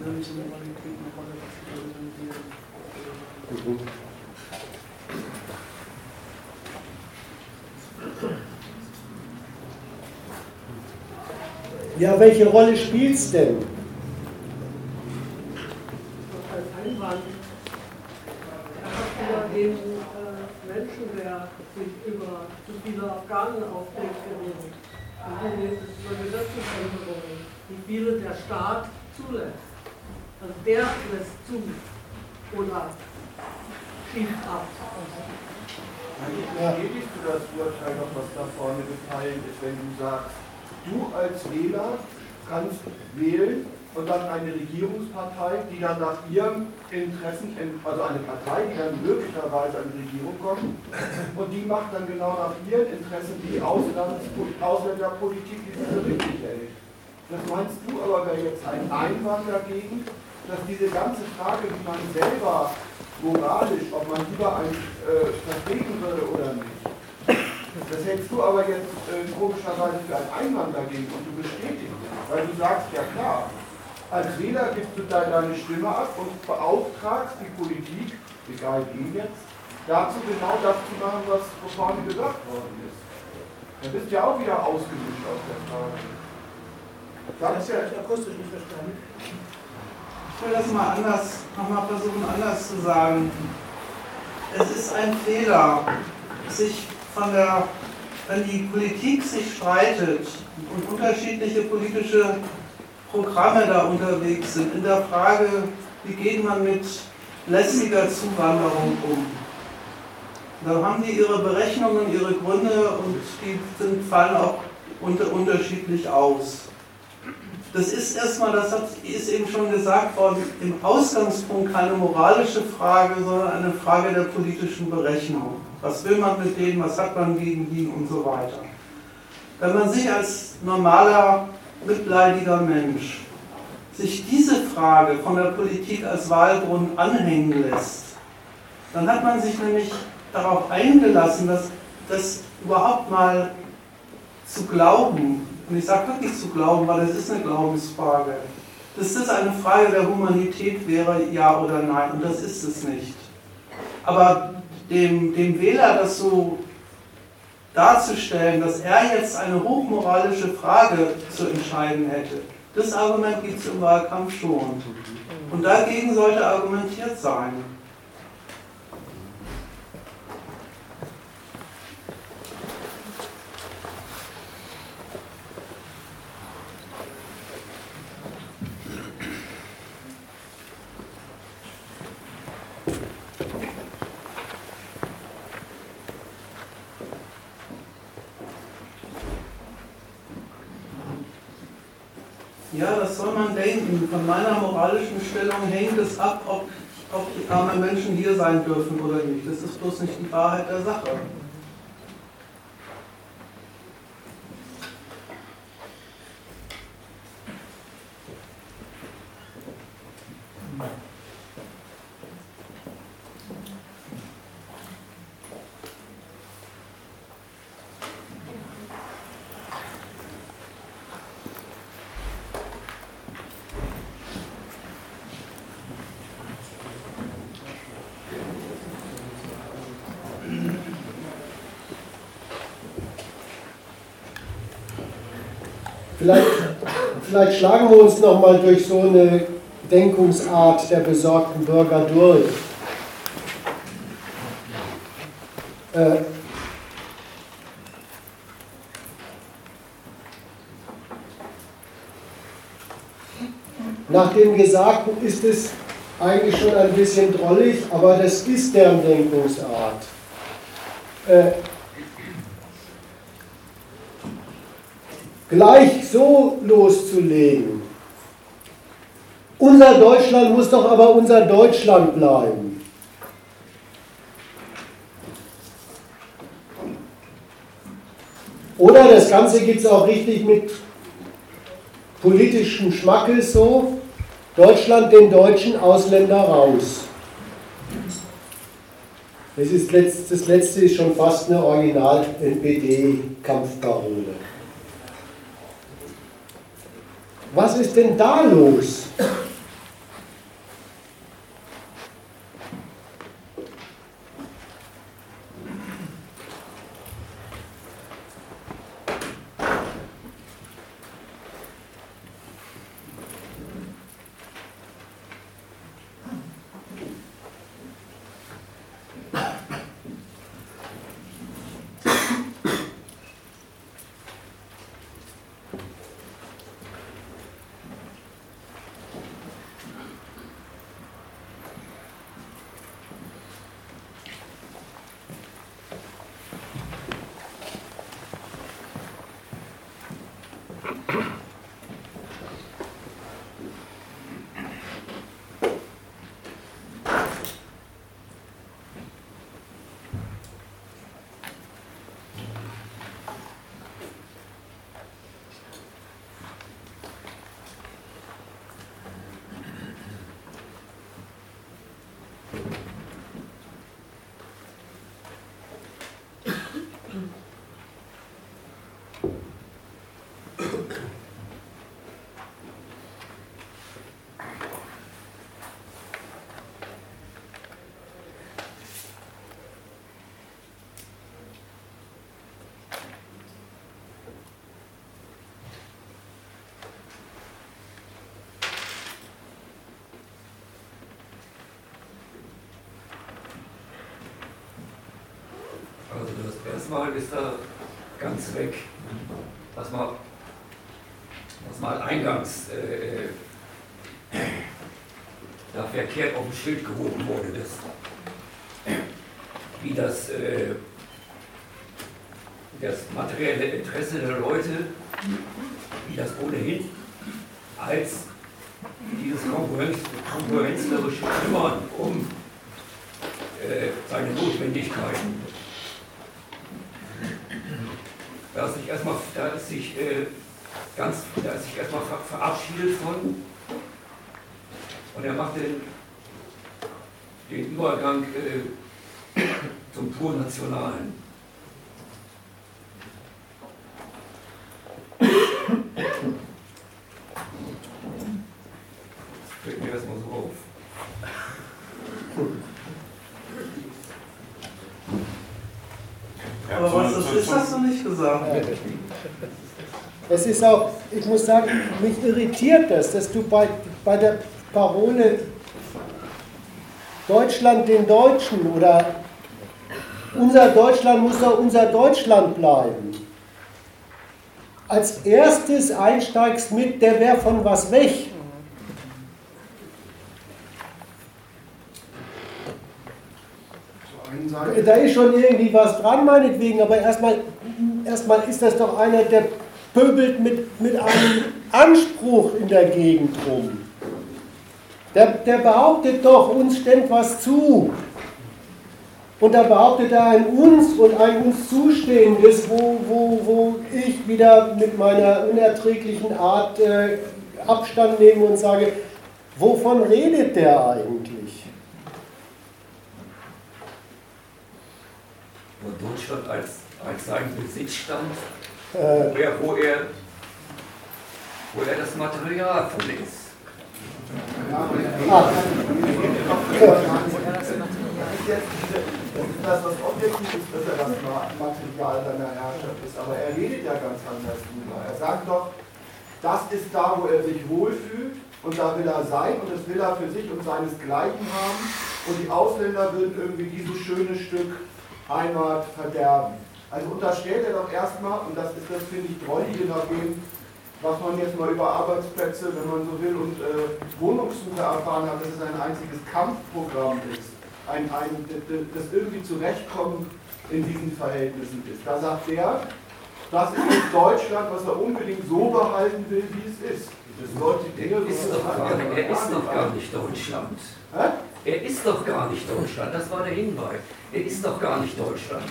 Ja, welche Rolle spielt es denn? Über den Menschen, der auflegt, geredet. Und hier geht es über Gesetzesänderungen, wie viele der Staat zulässt. Also der lässt zu oder schiebt ab. Bestätigst du das Urteil noch, was da vorne gefallen ist, wenn du sagst, du als Wähler kannst wählen und dann eine Regierungspartei, die dann nach ihren Interessen, also eine Partei, die dann möglicherweise an die Regierung kommt und die macht dann genau nach ihren Interessen die Auslands Ausländerpolitik, die sie für richtig hält. Das meinst du aber wäre jetzt ein Einwand dagegen, dass diese ganze Frage, wie man selber moralisch, ob man lieber ein äh, vertreten würde oder nicht. Das hältst du aber jetzt äh, komischerweise für einen Einwand dagegen und du bestätigst es, weil du sagst, ja klar, als Wähler gibst du da deine Stimme ab und beauftragst die Politik, egal wen jetzt, dazu genau das zu machen, was vorne gesagt worden ist. Dann bist du ja auch wieder ausgemischt aus der Frage. Das ja akustisch nicht verstanden. Ich will das mal anders, nochmal versuchen anders zu sagen. Es ist ein Fehler, sich von der, wenn die Politik sich streitet und unterschiedliche politische Programme da unterwegs sind, in der Frage, wie geht man mit lässiger Zuwanderung um. Da haben die ihre Berechnungen, ihre Gründe und die sind, fallen auch unter, unterschiedlich aus. Das ist erstmal, das hat, ist eben schon gesagt worden, im Ausgangspunkt keine moralische Frage, sondern eine Frage der politischen Berechnung. Was will man mit denen, was hat man gegen die und so weiter. Wenn man sich als normaler, mitleidiger Mensch sich diese Frage von der Politik als Wahlgrund anhängen lässt, dann hat man sich nämlich darauf eingelassen, dass das überhaupt mal zu glauben, und ich sage wirklich zu glauben, weil es ist eine Glaubensfrage, das eine Frage der Humanität wäre, ja oder nein, und das ist es nicht. Aber dem, dem Wähler das so darzustellen, dass er jetzt eine hochmoralische Frage zu entscheiden hätte, das Argument gibt es im Wahlkampf schon. Und dagegen sollte argumentiert sein. Ja, das denken. Von meiner moralischen Stellung hängt es ab, ob, ob die armen Menschen hier sein dürfen oder nicht. Das ist bloß nicht die Wahrheit der Sache. Vielleicht, vielleicht schlagen wir uns noch mal durch so eine Denkungsart der besorgten Bürger durch. Äh, nach dem Gesagten ist es eigentlich schon ein bisschen drollig, aber das ist deren Denkungsart. Äh, gleich so loszulegen. Unser Deutschland muss doch aber unser Deutschland bleiben. Oder das Ganze gibt es auch richtig mit politischem Schmackes so, Deutschland den deutschen Ausländer raus. Das, ist das letzte ist schon fast eine Original-NPD-Kampfparole. Was ist denn da los? Ist er ganz weg. Was mal, was mal eingangs äh, da verkehrt auf dem Schild gehoben wurde, das, wie das, äh, das materielle Interesse der Leute, wie das ohnehin als dieses Konkurrenz, konkurrenzlerische Kümmern um äh, seine Notwendigkeiten da ist sich erstmal, da sich äh, ganz, da sich erstmal ver verabschiedet von und er macht den, den Übergang äh, zum pur Nationalen. Das fällt mir erstmal so auf. Aber was das ist, gesagt. Es ist auch, ich muss sagen, mich irritiert das, dass du bei, bei der Parole Deutschland den Deutschen oder unser Deutschland muss doch unser Deutschland bleiben. Als erstes einsteigst mit, der wäre von was weg. Da ist schon irgendwie was dran, meinetwegen, aber erstmal, erstmal ist das doch einer, der pöbelt mit, mit einem Anspruch in der Gegend rum. Der, der behauptet doch, uns stemmt was zu. Und da behauptet er ein uns und ein uns Zustehendes, wo, wo, wo ich wieder mit meiner unerträglichen Art äh, Abstand nehme und sage, wovon redet der eigentlich? Wo Deutschland als, als sein Besitzstand, Äh, wo, er, wo, er, wo er das Material von ist. Ah. Das, was objektiv ist, dass er das Material seiner Herrschaft ist. Aber er redet ja ganz anders drüber. Er sagt doch, das ist da, wo er sich wohlfühlt und da will er sein und das will er für sich und seinesgleichen haben. Und die Ausländer würden irgendwie dieses schöne Stück Heimat verderben. Also unterstellt er doch erstmal, und das ist das, finde ich, Drollige dagegen, was man jetzt mal über Arbeitsplätze, wenn man so will, und äh, Wohnungssuche erfahren hat, dass es ein einziges Kampfprogramm ist. Ein, ein, das irgendwie zurechtkommen in diesen Verhältnissen ist. Da sagt er, das ist das Deutschland, was er unbedingt so behalten will, wie es ist. Das sollte Dinge Er ist, doch gar nicht, er ist doch gar nicht Deutschland. Hä? Er ist doch gar nicht Deutschland, das war der Hinweis. Er ist doch gar nicht Deutschland.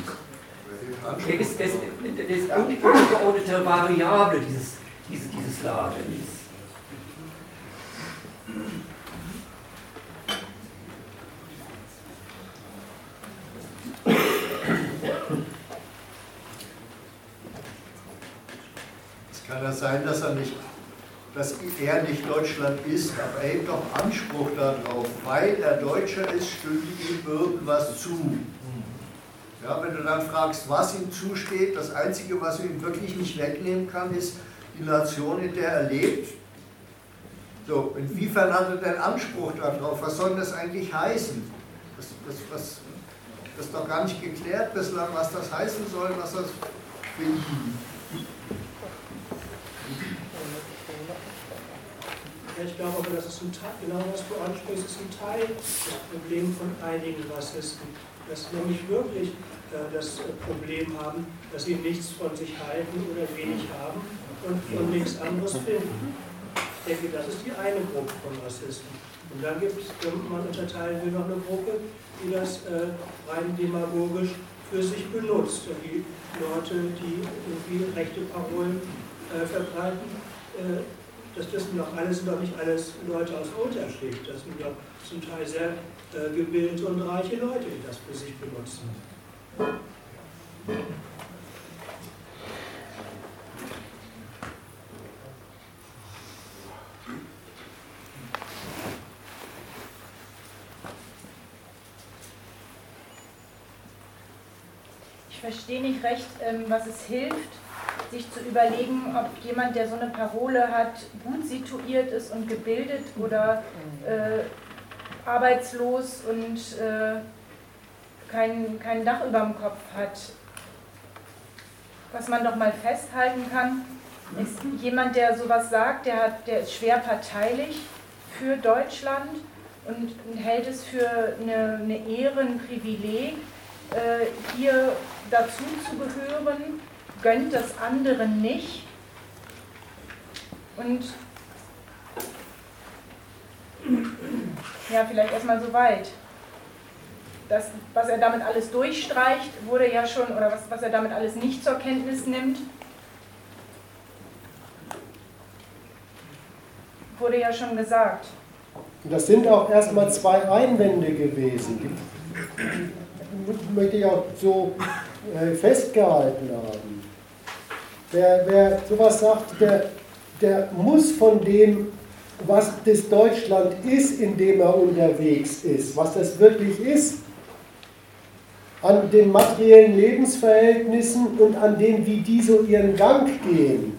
Er ist das, das ungeordnete Variable dieses, dieses, dieses Ladens. Es kann ja sein, dass er nicht, dass er nicht Deutschland ist, aber er hebt doch Anspruch darauf. Weil er Deutscher ist, stünde ihm irgendwas zu. Ja, wenn du dann fragst, was ihm zusteht, das Einzige, was du ihm wirklich nicht wegnehmen kann, ist die Nation, in der er lebt. So, inwiefern hat er denn Anspruch darauf? Was soll das eigentlich heißen? Das, das, was, das ist doch gar nicht geklärt bislang, was das heißen soll, was das für ihn. Ich glaube aber, das ist ein Teil, genau was du ansprichst, ist ein Teil des Problems von einigen Rassisten. Dass nämlich wirklich das Problem haben, dass sie nichts von sich halten oder wenig haben und von nichts anderes finden. Ich denke, das ist die eine Gruppe von Rassisten. Und dann gibt es, man unterteilen will, noch eine Gruppe, die das äh, rein demagogisch für sich benutzt. Und die Leute, die irgendwie rechte Parolen äh, verbreiten, äh, das, das sind doch alles, sind doch nicht alles Leute aus Unterschicht. Das sind doch zum Teil sehr äh, gebildete und reiche Leute, die das für sich benutzen. Ich verstehe nicht recht, ähm, was es hilft, sich zu überlegen, ob jemand, der so eine Parole hat, gut situiert ist und gebildet oder äh, arbeitslos und äh, kein, kein Dach über dem Kopf hat. Was man doch mal festhalten kann, ist jemand, der sowas sagt, der, hat, der ist schwer parteilich für Deutschland und hält es für eine, eine Ehre, äh, hier dazu zu gehören, gönnt das anderen nicht. Und ja, vielleicht erstmal so weit. Das, was er damit alles durchstreicht, wurde ja schon, oder was, was er damit alles nicht zur Kenntnis nimmt, wurde ja schon gesagt. Das sind auch erstmal zwei Einwände gewesen. Möchte ich auch so äh, festgehalten haben. Wer, wer sowas sagt, der, der muss von dem, was das Deutschland ist, in dem er unterwegs ist, was das wirklich ist, an den materiellen Lebensverhältnissen und an dem, wie die so ihren Gang gehen,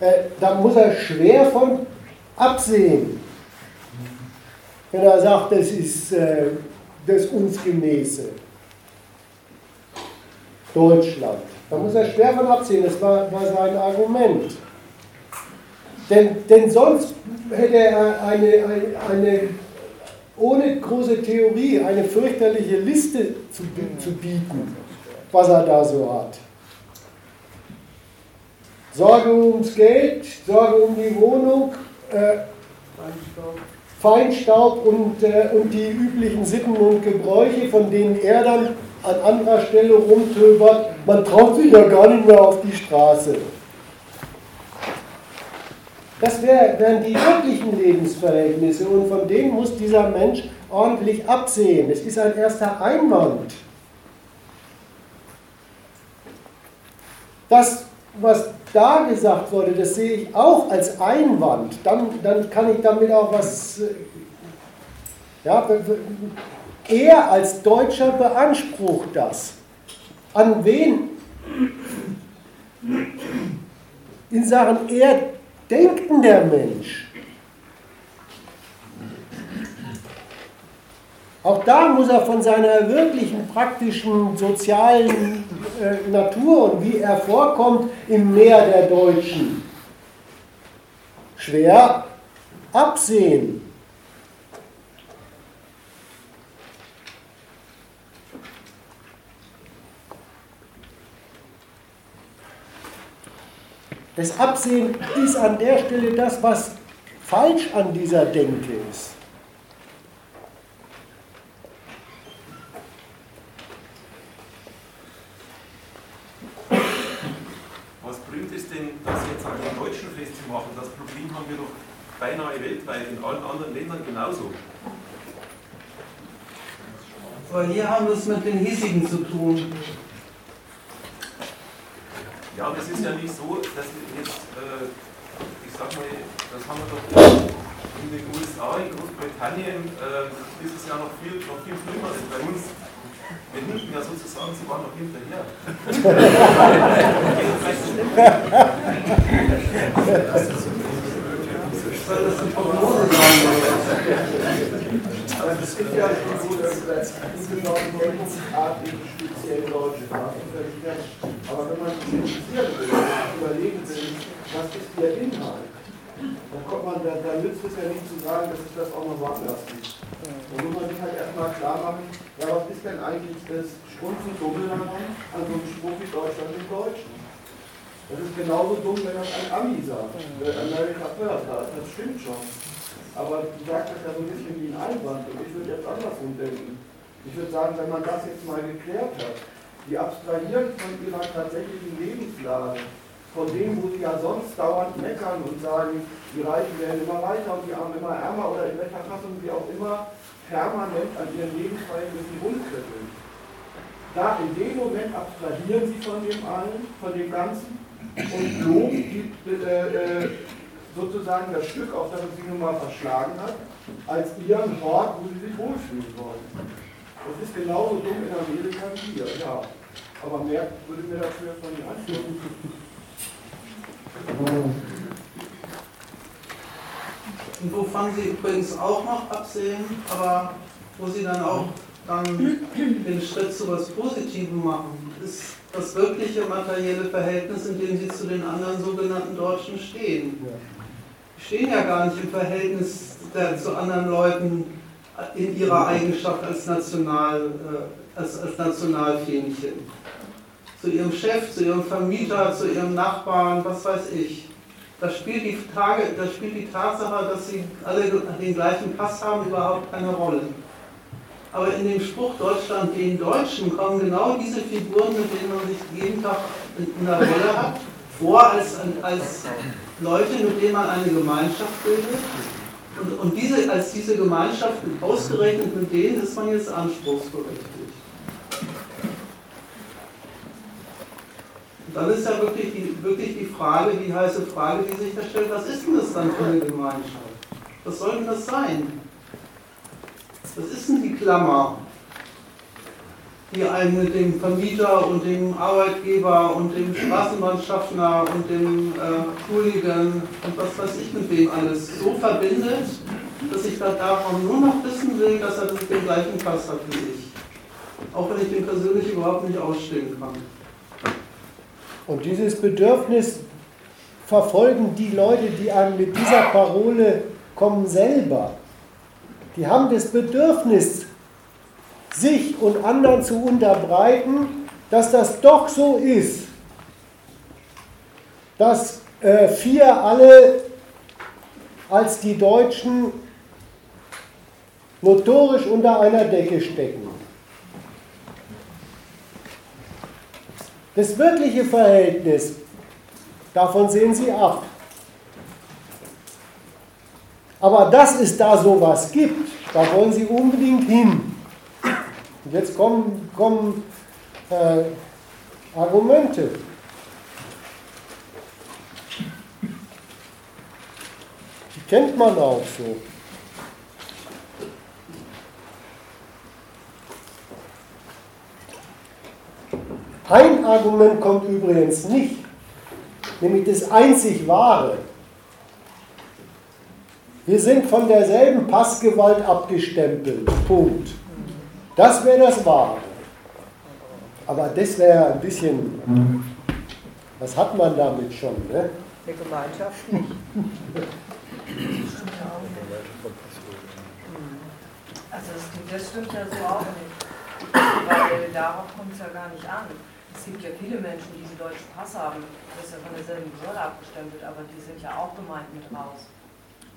äh, da muss er schwer von absehen, wenn er sagt, das ist äh, das Unsgemäße. Deutschland. Da muss er schwer von absehen, das war, war sein Argument. Denn, denn sonst hätte er eine, eine, eine, ohne große Theorie eine fürchterliche Liste zu, zu bieten, was er da so hat. Sorge ums Geld, Sorge um die Wohnung, äh, Feinstaub und, äh, und die üblichen Sitten und Gebräuche, von denen er dann an anderer Stelle rumtöbert, man traut sich ja gar nicht mehr auf die Straße. Das wär, wären die wirklichen Lebensverhältnisse und von denen muss dieser Mensch ordentlich absehen. Es ist ein erster Einwand. Das, was da gesagt wurde, das sehe ich auch als Einwand. Dann, dann kann ich damit auch was. Äh, ja, er als Deutscher beansprucht das. An wen? In Sachen er denkt denn der Mensch? Auch da muss er von seiner wirklichen praktischen sozialen äh, Natur und wie er vorkommt im Meer der Deutschen schwer absehen. Das Absehen ist an der Stelle das, was falsch an dieser Denke ist. Was bringt es denn, das jetzt an den Deutschen festzumachen? Das Problem haben wir doch beinahe weltweit, in allen anderen Ländern genauso. Aber hier haben wir es mit den hiesigen zu tun. Ja, aber es ist ja nicht so, dass wir jetzt, äh, ich sag mal, das haben wir doch in den USA, in Großbritannien, äh, ist es ja noch viel, noch viel schlimmer als bei uns. Wir hinken ja sozusagen, sie waren noch hinterher. <laughs> Aber es gibt ja schon so, dass das angenommen deutungsartige speziell deutsche Waffenversicher. Aber wenn man interessieren will, überlegen will, was ist ihr Inhalt, Da, kommt man, da, da nützt es ja nicht zu sagen, dass es das auch noch woanders gibt. Da muss man sich halt erstmal klar machen, ja, was ist denn eigentlich das Strunzen dumme daran an so einem Spruch wie Deutschland im Deutschen? Das ist genauso dumm, wenn das ein Ami sagt. America first, das stimmt schon. Aber du sagst das ja so ein bisschen wie ein Einwand und ich würde jetzt andersrum denken. Ich würde sagen, wenn man das jetzt mal geklärt hat, die abstrahieren von ihrer tatsächlichen Lebenslage, von dem, wo sie ja sonst dauernd meckern und sagen, die Reichen werden immer reicher und die Armen immer ärmer oder in welcher Fassung sie auch immer permanent an ihren Lebensverhältnissen rumkribbeln. Da in dem Moment abstrahieren sie von dem allen, von dem Ganzen und loben die, äh, sozusagen das Stück, auf das es sie nun mal verschlagen hat, als ihren Hort, wo sie sich wohlfühlen wollen. Das ist genauso dumm in Amerika wie hier, ja. Aber mehr würde mir dafür von den Anführungen Und wovon Sie übrigens auch noch absehen, aber wo Sie dann auch dann den Schritt zu was Positivem machen, ist das wirkliche materielle Verhältnis, in dem Sie zu den anderen sogenannten Deutschen stehen. Sie stehen ja gar nicht im Verhältnis der, zu anderen Leuten in ihrer Eigenschaft als, National, äh, als, als Nationalfähnchen zu ihrem Chef, zu ihrem Vermieter, zu ihrem Nachbarn, was weiß ich. Da spielt die, Tage, da spielt die Tatsache, dass sie alle den gleichen Pass haben, überhaupt keine Rolle. Aber in dem Spruch Deutschland den Deutschen kommen genau diese Figuren, mit denen man sich jeden Tag in der Rolle hat, vor als, als Leute, mit denen man eine Gemeinschaft bildet. Und, und diese, als diese Gemeinschaft, ausgerechnet mit denen, ist man jetzt anspruchsberechtigt. dann ist ja wirklich die, wirklich die Frage, die heiße Frage, die sich da stellt, was ist denn das dann für eine Gemeinschaft? Was soll denn das sein? Was ist denn die Klammer, die einen mit dem Vermieter und dem Arbeitgeber und dem Straßenbahnschaffner und dem äh, Hooligan und was weiß ich mit wem alles so verbindet, dass ich da davon nur noch wissen will, dass er den gleichen Pass hat wie ich. Auch wenn ich den persönlich überhaupt nicht ausstehen kann. Und dieses Bedürfnis verfolgen die Leute, die einem mit dieser Parole kommen, selber. Die haben das Bedürfnis, sich und anderen zu unterbreiten, dass das doch so ist, dass äh, vier alle als die Deutschen notorisch unter einer Decke stecken. Das wirkliche Verhältnis, davon sehen Sie ab. Aber dass es da sowas gibt, da wollen Sie unbedingt hin. Und jetzt kommen, kommen äh, Argumente. Die kennt man auch so. Ein Argument kommt übrigens nicht, nämlich das einzig wahre. Wir sind von derselben Passgewalt abgestempelt. Punkt. Das wäre das Wahre. Aber das wäre ein bisschen, was hat man damit schon? Ne? Eine Gemeinschaft nicht. Also das, das stimmt ja so auch nicht. Weil darauf kommt es ja gar nicht an. Es gibt ja viele Menschen, die diesen deutschen Pass haben. Das ist ja von derselben Behörde abgestempelt, aber die sind ja auch gemeint mit raus.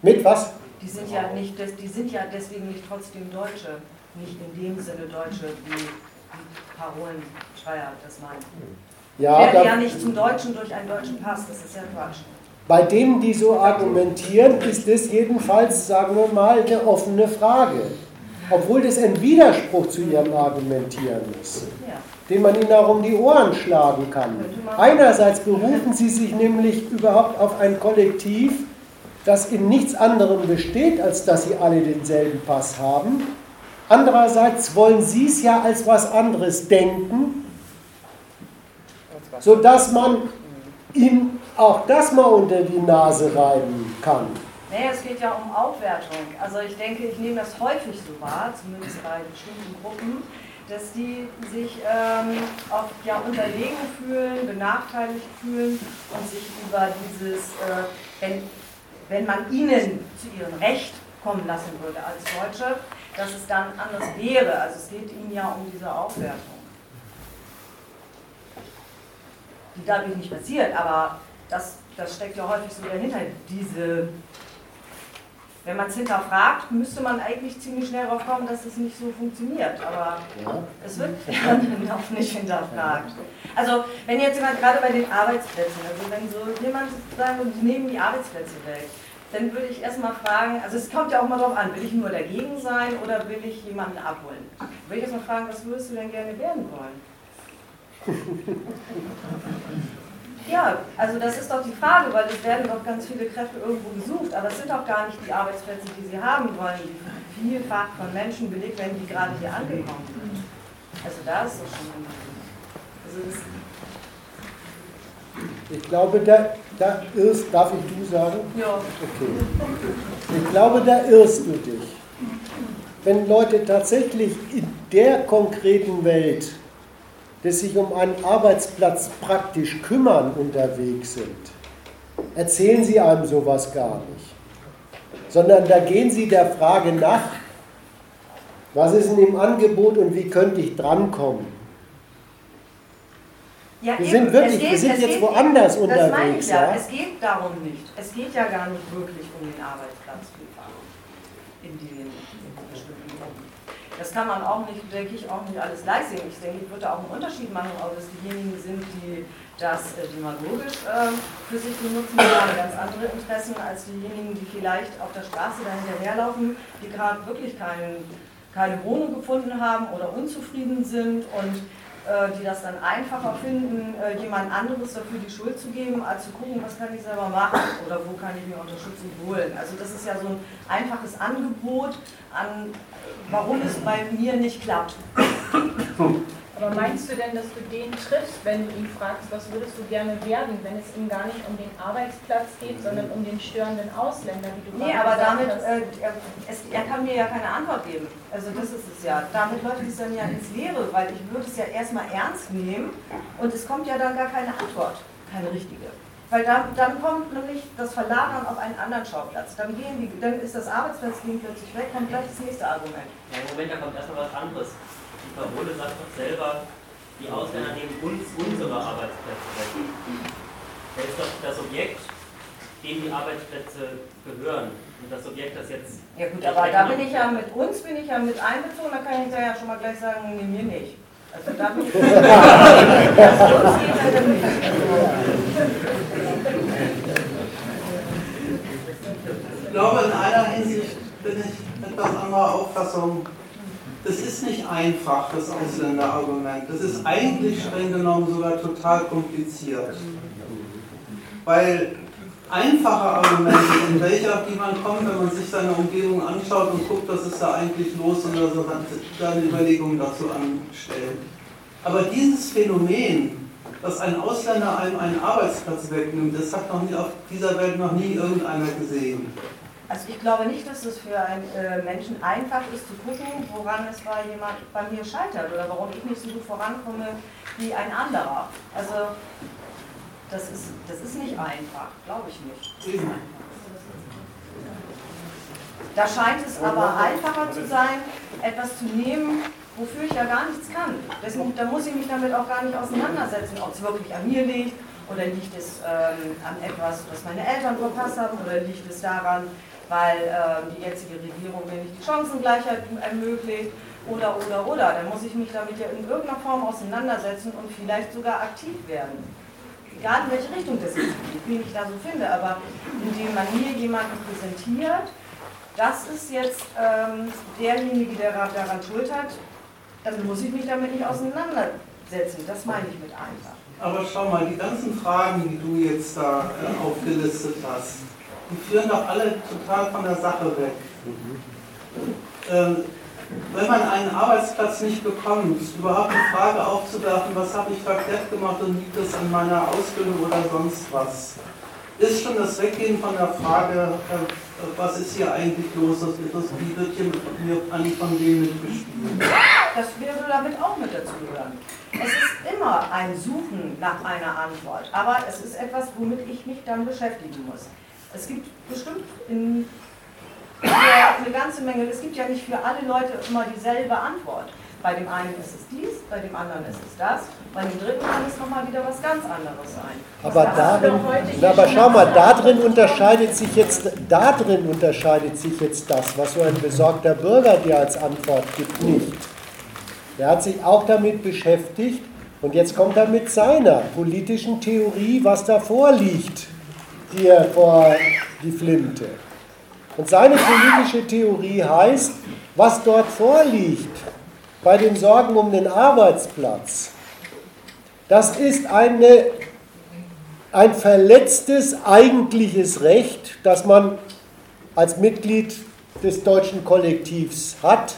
Mit was? Die sind ja nicht, die sind ja deswegen nicht trotzdem Deutsche. Nicht in dem Sinne Deutsche, wie die Parolen Schreier das meint. Ja, Werden ja nicht zum Deutschen durch einen deutschen Pass, das ist ja Quatsch. Bei denen, die so argumentieren, ist das jedenfalls, sagen wir mal, eine offene Frage. Obwohl das ein Widerspruch zu ihrem Argumentieren ist. Ja den man ihnen auch um die Ohren schlagen kann. Einerseits berufen sie sich nämlich überhaupt auf ein Kollektiv, das in nichts anderem besteht, als dass sie alle denselben Pass haben. Andererseits wollen sie es ja als was anderes denken, sodass man ihm auch das mal unter die Nase reiben kann. Nee, es geht ja um Aufwertung. Also ich denke, ich nehme das häufig so wahr, zumindest bei bestimmten Gruppen, dass die sich ähm, oft ja unterlegen fühlen, benachteiligt fühlen und sich über dieses äh, wenn man ihnen zu ihrem Recht kommen lassen würde als Deutsche, dass es dann anders wäre. Also es geht ihnen ja um diese Aufwertung. Die dadurch nicht passiert, aber das, das steckt ja häufig so dahinter, diese wenn man es hinterfragt, müsste man eigentlich ziemlich schnell darauf kommen, dass es nicht so funktioniert. Aber ja. es wird dann <laughs> auch nicht hinterfragt. Also wenn jetzt jemand gerade bei den Arbeitsplätzen, also wenn so jemand sagen, die nehmen die Arbeitsplätze weg, dann würde ich erstmal fragen, also es kommt ja auch mal darauf an, will ich nur dagegen sein oder will ich jemanden abholen? Würde ich erstmal fragen, was würdest du denn gerne werden wollen? <laughs> Ja, also das ist doch die Frage, weil es werden doch ganz viele Kräfte irgendwo gesucht, aber es sind doch gar nicht die Arbeitsplätze, die sie haben wollen, die vielfach von Menschen belegt werden, die gerade hier angekommen sind. Also da ist es schon. Also ich glaube, da, da irrst, darf ich du sagen? Ja. Okay. Ich glaube, da irrst du dich. Wenn Leute tatsächlich in der konkreten Welt dass sich um einen Arbeitsplatz praktisch kümmern unterwegs sind, erzählen sie einem sowas gar nicht. Sondern da gehen sie der Frage nach, was ist in dem Angebot und wie könnte ich drankommen? Ja, wir eben. sind wirklich, geht, wir sind jetzt geht, woanders das unterwegs. Das meine ich ja. ja. Es geht darum nicht. Es geht ja gar nicht wirklich um den Arbeitsplatz in den bestimmten Gruppen. Das kann man auch nicht, denke ich, auch nicht alles gleich sehen. Ich denke, ich würde auch einen Unterschied machen, ob es diejenigen sind, die das äh, demagogisch äh, für sich benutzen, die haben ganz andere Interessen als diejenigen, die vielleicht auf der Straße dahinterherlaufen, die gerade wirklich kein, keine Wohnung gefunden haben oder unzufrieden sind und die das dann einfacher finden, äh, jemand anderes dafür die Schuld zu geben, als zu gucken, was kann ich selber machen oder wo kann ich mir Unterstützung holen. Also das ist ja so ein einfaches Angebot an warum es bei mir nicht klappt. Aber meinst du denn, dass du den triffst, wenn du ihn fragst, was würdest du gerne werden, wenn es ihm gar nicht um den Arbeitsplatz geht, sondern um den störenden Ausländer, wie du Nee, aber damit, äh, er, es, er kann mir ja keine Antwort geben. Also das ist es ja. Damit läuft es dann ja ins Leere, weil ich würde es ja erstmal ernst nehmen und es kommt ja dann gar keine Antwort, keine richtige. Weil dann, dann kommt nämlich das Verlagern auf einen anderen Schauplatz. Dann, gehen die, dann ist das Arbeitsplatzleben plötzlich weg, kommt gleich das nächste Argument. Ja, Im Moment, da kommt erstmal was anderes. Die Parole sagt doch selber, die Ausländer nehmen uns unsere Arbeitsplätze weg. Da ist doch das Objekt, dem die Arbeitsplätze gehören. Und das Objekt, das jetzt. Ja gut, aber da bin ich ja mit uns bin ich ja mit einbezogen, da kann ich ja schon mal gleich sagen, nee, mir nicht. Also da bin ich. das geht nicht. Ich glaube, in einer Hinsicht bin ich etwas anderer Auffassung. Das ist nicht einfach, das Ausländerargument. Das ist eigentlich streng genommen sogar total kompliziert. Weil einfache Argumente, in welcher die man kommt, wenn man sich seine Umgebung anschaut und guckt, was ist da eigentlich los und also dann Überlegungen dazu anstellt. Aber dieses Phänomen, dass ein Ausländer einem einen Arbeitsplatz wegnimmt, das hat noch nie auf dieser Welt noch nie irgendeiner gesehen. Also ich glaube nicht, dass es für einen äh, Menschen einfach ist zu gucken, woran es bei jemand bei mir scheitert oder warum ich nicht so gut vorankomme wie ein anderer. Also das ist, das ist nicht einfach, glaube ich nicht. Da scheint es aber einfacher zu sein, etwas zu nehmen, wofür ich ja gar nichts kann. Deswegen, da muss ich mich damit auch gar nicht auseinandersetzen, ob es wirklich an mir liegt oder liegt es ähm, an etwas, was meine Eltern verpasst haben oder liegt es daran, weil äh, die jetzige Regierung mir nicht die Chancengleichheit ermöglicht oder, oder, oder. Dann muss ich mich damit ja in irgendeiner Form auseinandersetzen und vielleicht sogar aktiv werden. Egal in welche Richtung das geht, wie ich da so finde, aber indem man mir jemanden präsentiert, das ist jetzt ähm, derjenige, der daran schuld hat, dann muss ich mich damit nicht auseinandersetzen. Das meine ich mit einfach. Aber schau mal, die ganzen Fragen, die du jetzt da äh, aufgelistet hast, die führen doch alle total von der Sache weg. Ähm, wenn man einen Arbeitsplatz nicht bekommt, überhaupt die Frage aufzuwerfen, was habe ich verkehrt gemacht und liegt es an meiner Ausbildung oder sonst was, ist schon das Weggehen von der Frage, äh, was ist hier eigentlich los, wie wird hier eigentlich von wem mitgespielt. Das würde damit auch mit dazu gehören. Es ist immer ein Suchen nach einer Antwort, aber es ist etwas, womit ich mich dann beschäftigen muss. Es gibt bestimmt in, eine ganze Menge, es gibt ja nicht für alle Leute immer dieselbe Antwort. Bei dem einen ist es dies, bei dem anderen ist es das, bei dem dritten kann es nochmal wieder was ganz anderes sein. Aber, darin, na, aber schau mal, darin unterscheidet sich jetzt, darin unterscheidet sich jetzt das, was so ein besorgter Bürger dir als Antwort gibt, nicht. Er hat sich auch damit beschäftigt und jetzt kommt er mit seiner politischen Theorie, was da vorliegt, dir vor die Flinte. Und seine politische Theorie heißt, was dort vorliegt bei den Sorgen um den Arbeitsplatz, das ist eine, ein verletztes eigentliches Recht, das man als Mitglied des deutschen Kollektivs hat.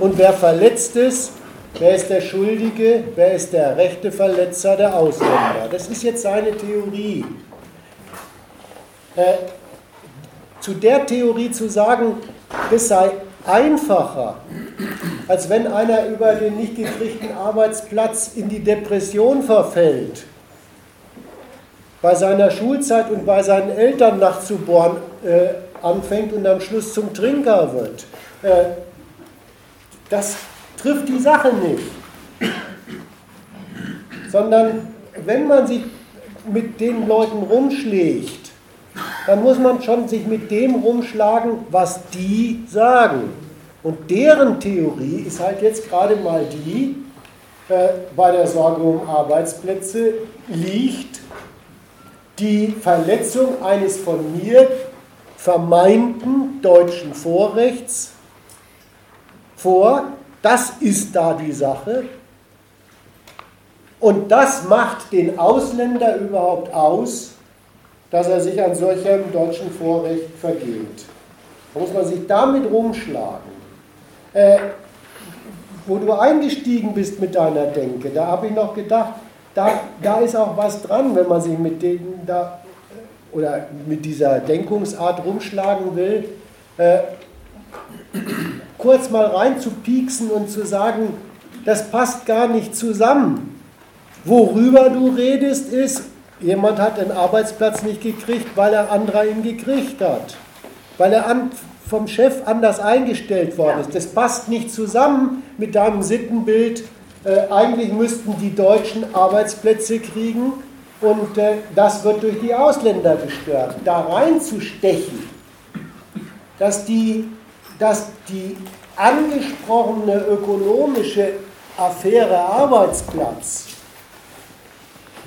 Und wer verletzt ist, wer ist der Schuldige, wer ist der Rechteverletzer, der Ausländer. Das ist jetzt seine Theorie. Äh, zu der Theorie zu sagen, das sei einfacher, als wenn einer über den nicht gekriegten Arbeitsplatz in die Depression verfällt, bei seiner Schulzeit und bei seinen Eltern nachzubohren äh, anfängt und am Schluss zum Trinker wird. Äh, das trifft die Sache nicht. Sondern wenn man sich mit den Leuten rumschlägt, dann muss man schon sich mit dem rumschlagen, was die sagen. Und deren Theorie ist halt jetzt gerade mal die, äh, bei der Sorge um Arbeitsplätze liegt die Verletzung eines von mir vermeinten deutschen Vorrechts vor. Das ist da die Sache. Und das macht den Ausländer überhaupt aus, dass er sich an solchem deutschen Vorrecht vergeht. Da muss man sich damit rumschlagen. Äh, wo du eingestiegen bist mit deiner Denke, da habe ich noch gedacht, da, da ist auch was dran, wenn man sich mit denen da oder mit dieser Denkungsart rumschlagen will, äh, kurz mal reinzupieksen und zu sagen, das passt gar nicht zusammen. Worüber du redest, ist, jemand hat einen Arbeitsplatz nicht gekriegt, weil er anderer ihn gekriegt hat. Weil er an, vom Chef anders eingestellt worden ist. Das passt nicht zusammen mit deinem Sittenbild. Äh, eigentlich müssten die Deutschen Arbeitsplätze kriegen und äh, das wird durch die Ausländer gestört. Da reinzustechen, dass die, dass die angesprochene ökonomische Affäre Arbeitsplatz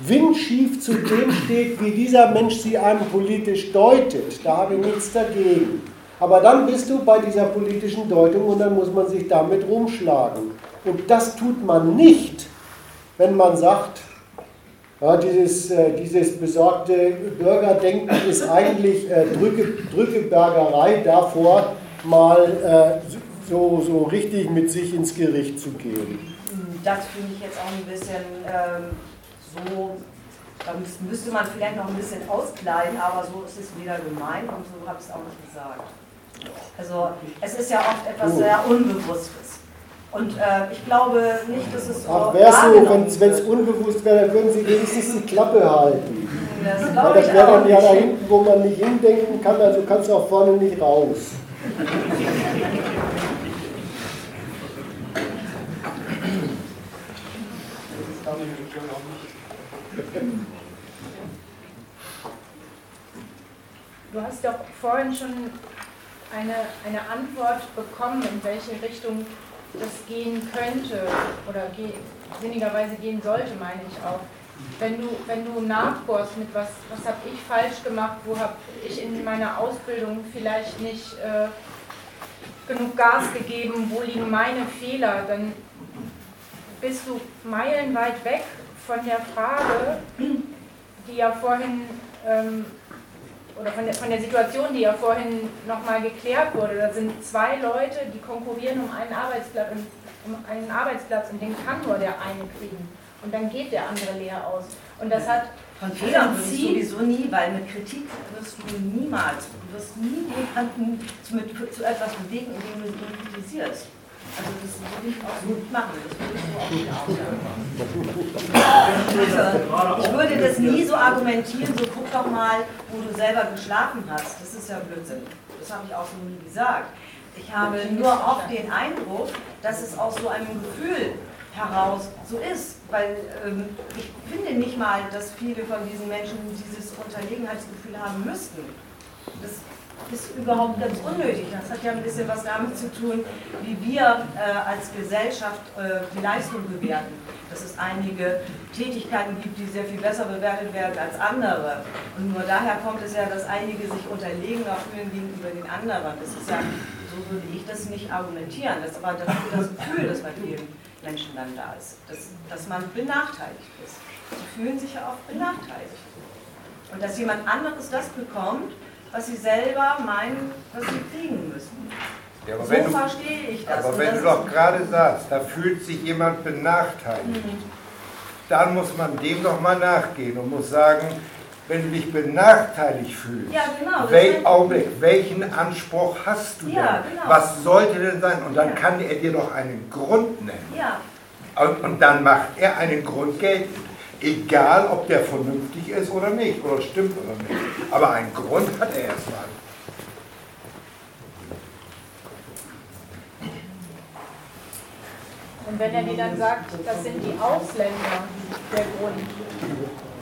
windschief zu dem steht, wie dieser Mensch sie einem politisch deutet. Da habe ich nichts dagegen. Aber dann bist du bei dieser politischen Deutung und dann muss man sich damit rumschlagen. Und das tut man nicht, wenn man sagt, ja, dieses, äh, dieses besorgte Bürgerdenken ist eigentlich äh, Drücke, Drückebergerei davor, mal äh, so, so richtig mit sich ins Gericht zu gehen. Das finde ich jetzt auch ein bisschen ähm, so, da müsste, man vielleicht noch ein bisschen auskleiden, aber so ist es weder gemeint und so habe ich es auch nicht gesagt. Also es ist ja oft etwas sehr Unbewusstes. Und äh, ich glaube nicht, dass es so Ach, wär's so, wenn es unbewusst wäre, dann würden sie wenigstens die Klappe halten. Das das wäre dann ja da hinten, wo man nicht hindenken kann, also kannst du auch vorne nicht raus. Du hast doch vorhin schon eine, eine Antwort bekommen, in welche Richtung das gehen könnte oder ge sinnigerweise gehen sollte, meine ich auch. Wenn du, wenn du nachbohrst mit was, was habe ich falsch gemacht, wo habe ich in meiner Ausbildung vielleicht nicht äh, genug Gas gegeben, wo liegen meine Fehler, dann bist du meilenweit weg von der Frage, die ja vorhin ähm, oder von der, von der Situation, die ja vorhin nochmal geklärt wurde. Da sind zwei Leute, die konkurrieren um einen Arbeitsplatz und, um einen Arbeitsplatz und den kann nur der eine kriegen. Und dann geht der andere leer aus. Und das hat Von Fehlern würde ich sowieso nie, weil mit Kritik wirst du niemals, du wirst nie jemanden zu, mit, zu etwas bewegen, indem du ihn kritisierst. Also das würde ich auch so nicht machen, das würde ich so auch nicht aufhören. Also, ich würde das nie so argumentieren, so doch mal, wo du selber geschlafen hast. Das ist ja Blödsinn. Das habe ich auch so nie gesagt. Ich habe nur oft den Eindruck, dass es aus so einem Gefühl heraus so ist. Weil ähm, ich finde nicht mal, dass viele von diesen Menschen dieses Unterlegenheitsgefühl haben müssten. Das ist überhaupt ganz unnötig. Das hat ja ein bisschen was damit zu tun, wie wir äh, als Gesellschaft äh, die Leistung bewerten. Dass es einige Tätigkeiten gibt, die sehr viel besser bewertet werden als andere. Und nur daher kommt es ja, dass einige sich unterlegener fühlen gegenüber den anderen. Das ist ja, so würde ich das nicht argumentieren. Das ist aber das, das Gefühl, das bei vielen Menschen dann da ist, dass, dass man benachteiligt ist. Sie fühlen sich ja oft benachteiligt. Und dass jemand anderes das bekommt, was sie selber meinen, was sie kriegen müssen. Ja, so du, verstehe ich das. Aber wenn du doch gerade sagst, da fühlt sich jemand benachteiligt, mhm. dann muss man dem doch mal nachgehen und muss sagen, wenn du dich benachteiligt fühlst, ja, genau, wel Augenblick, welchen Anspruch hast du ja, denn? Genau. Was sollte denn sein? Und dann ja. kann er dir doch einen Grund nennen. Und, und dann macht er einen Grund geltend. Egal, ob der vernünftig ist oder nicht, oder stimmt oder nicht. Aber einen Grund hat er erstmal. Und wenn er dir dann sagt, das sind die Ausländer der Grund,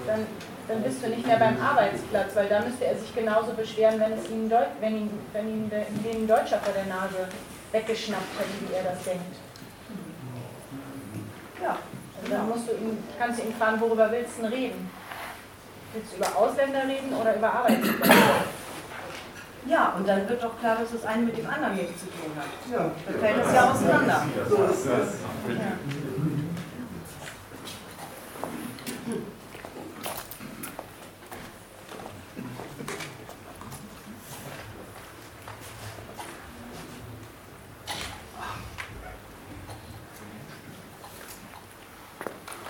dann, dann bist du nicht mehr beim Arbeitsplatz, weil da müsste er sich genauso beschweren, wenn, es ihn, wenn, ihn, wenn ihn ein Deutscher vor der Nase weggeschnappt hätte, wie er das denkt. Ja. Und dann musst du ihn, kannst du ihn fragen, worüber willst du reden? Willst du über Ausländer reden oder über Arbeitsplätze? Ja, und dann wird doch klar, dass das eine mit dem anderen nichts zu tun hat. Ja. Dann fällt es ja auseinander. So ist das. Ja.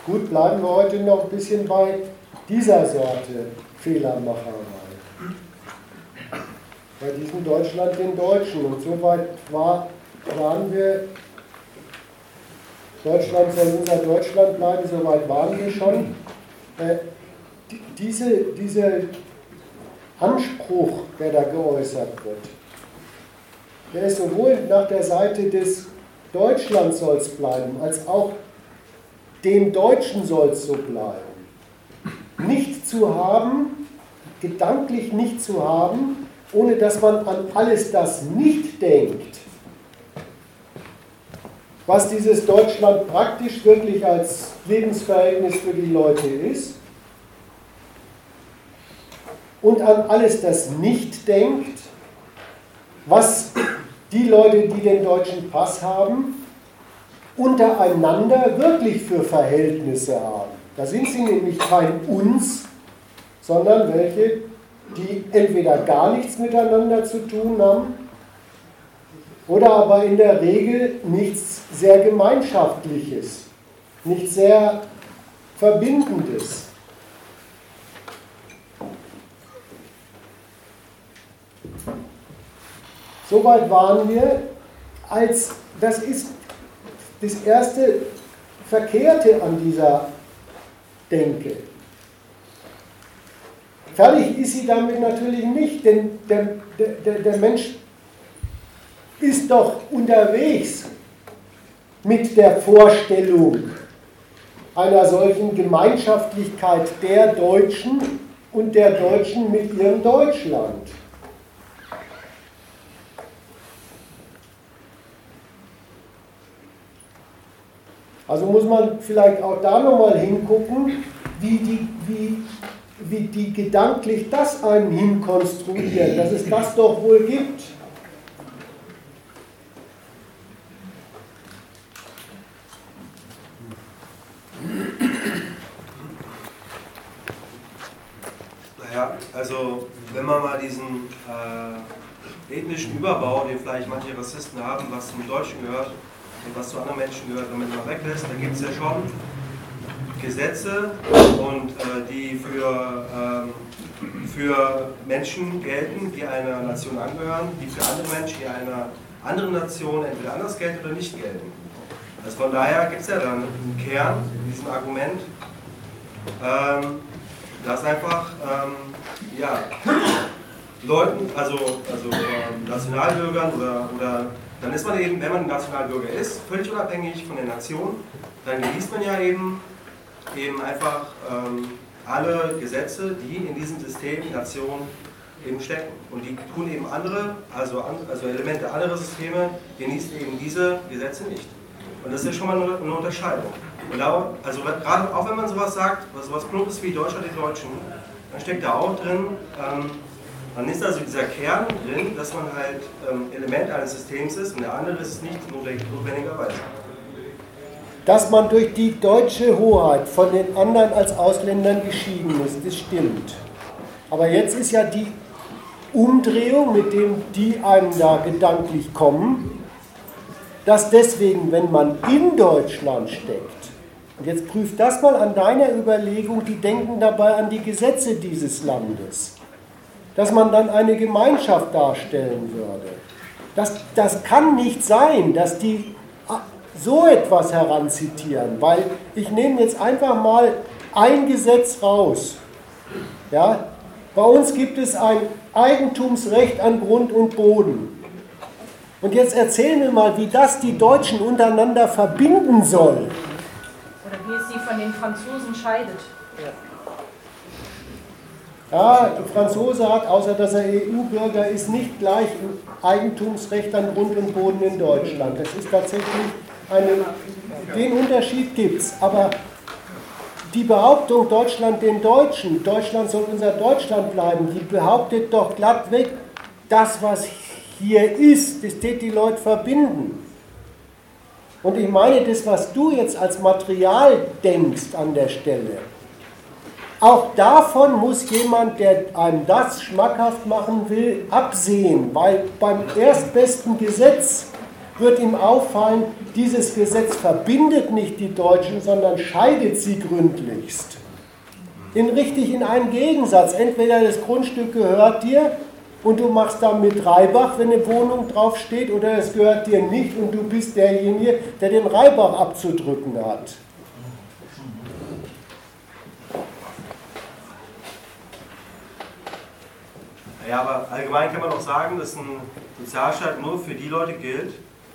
Gut, bleiben wir heute noch ein bisschen bei dieser Sorte Fehlermacherei. Bei diesem Deutschland den Deutschen. Und soweit war, waren wir, Deutschland soll unser Deutschland bleiben, soweit waren wir schon. Äh, diese, dieser Anspruch, der da geäußert wird, der ist sowohl nach der Seite des Deutschland soll es bleiben, als auch dem Deutschen soll es so bleiben. Nicht zu haben, gedanklich nicht zu haben, ohne dass man an alles das nicht denkt, was dieses Deutschland praktisch wirklich als Lebensverhältnis für die Leute ist, und an alles das nicht denkt, was die Leute, die den deutschen Pass haben, untereinander wirklich für Verhältnisse haben. Da sind sie nämlich kein uns, sondern welche, die entweder gar nichts miteinander zu tun haben oder aber in der Regel nichts sehr Gemeinschaftliches, nichts sehr Verbindendes. Soweit waren wir, als das ist das erste Verkehrte an dieser Denke. Fertig ist sie damit natürlich nicht, denn der, der, der Mensch ist doch unterwegs mit der Vorstellung einer solchen Gemeinschaftlichkeit der Deutschen und der Deutschen mit ihrem Deutschland. Also muss man vielleicht auch da nochmal hingucken, wie die, wie, wie die gedanklich das einem hinkonstruieren, dass es das doch wohl gibt. Naja, also wenn man mal diesen äh, ethnischen Überbau, den vielleicht manche Rassisten haben, was zum Deutschen gehört, und was zu anderen Menschen gehört, wenn man mal weglässt, da gibt es ja schon Gesetze und äh, die für, ähm, für Menschen gelten, die einer Nation angehören, die für andere Menschen, die einer andere Nationen entweder anders gelten oder nicht gelten. Also von daher gibt es ja dann einen Kern in diesem Argument, ähm, dass einfach ähm, ja, Leuten, also, also ähm, Nationalbürgern oder, oder dann ist man eben, wenn man Nationalbürger ist, völlig unabhängig von der Nation, dann genießt man ja eben, eben einfach ähm, alle Gesetze, die in diesem System Nation eben stecken. Und die tun eben andere, also, also Elemente anderer Systeme, genießen eben diese Gesetze nicht. Und das ist ja schon mal eine, eine Unterscheidung. Und da, also gerade auch wenn man sowas sagt, was sowas Plumpes wie Deutschland die Deutschen, dann steckt da auch drin, ähm, dann ist also dieser Kern drin, dass man halt ähm, Element eines Systems ist und der andere ist es nicht notwendigerweise. Dass man durch die deutsche Hoheit von den anderen als Ausländern geschieden ist, das stimmt. Aber jetzt ist ja die Umdrehung, mit dem die einem da gedanklich kommen, dass deswegen, wenn man in Deutschland steckt, und jetzt prüft das mal an deiner Überlegung, die denken dabei an die Gesetze dieses Landes, dass man dann eine Gemeinschaft darstellen würde. Das, das kann nicht sein, dass die so etwas heranzitieren, weil ich nehme jetzt einfach mal ein Gesetz raus. Ja? Bei uns gibt es ein Eigentumsrecht an Grund und Boden. Und jetzt erzähl mir mal, wie das die Deutschen untereinander verbinden soll. Oder wie es sie von den Franzosen scheidet. Ja, der Franzose hat, außer dass er EU-Bürger ist, nicht gleich Eigentumsrecht an Grund und Boden in Deutschland. Das ist tatsächlich eine, den Unterschied gibt es. Aber die Behauptung, Deutschland den Deutschen, Deutschland soll unser Deutschland bleiben, die behauptet doch glattweg, das, was hier ist, das tät die Leute verbinden. Und ich meine, das, was du jetzt als Material denkst an der Stelle, auch davon muss jemand, der einem das schmackhaft machen will, absehen, weil beim erstbesten Gesetz wird ihm auffallen, dieses Gesetz verbindet nicht die Deutschen, sondern scheidet sie gründlichst. In richtig in einen Gegensatz. Entweder das Grundstück gehört dir und du machst damit Reibach, wenn eine Wohnung draufsteht, oder es gehört dir nicht und du bist derjenige, der den Reibach abzudrücken hat. Ja, aber allgemein kann man auch sagen, dass ein Sozialstaat nur für die Leute gilt,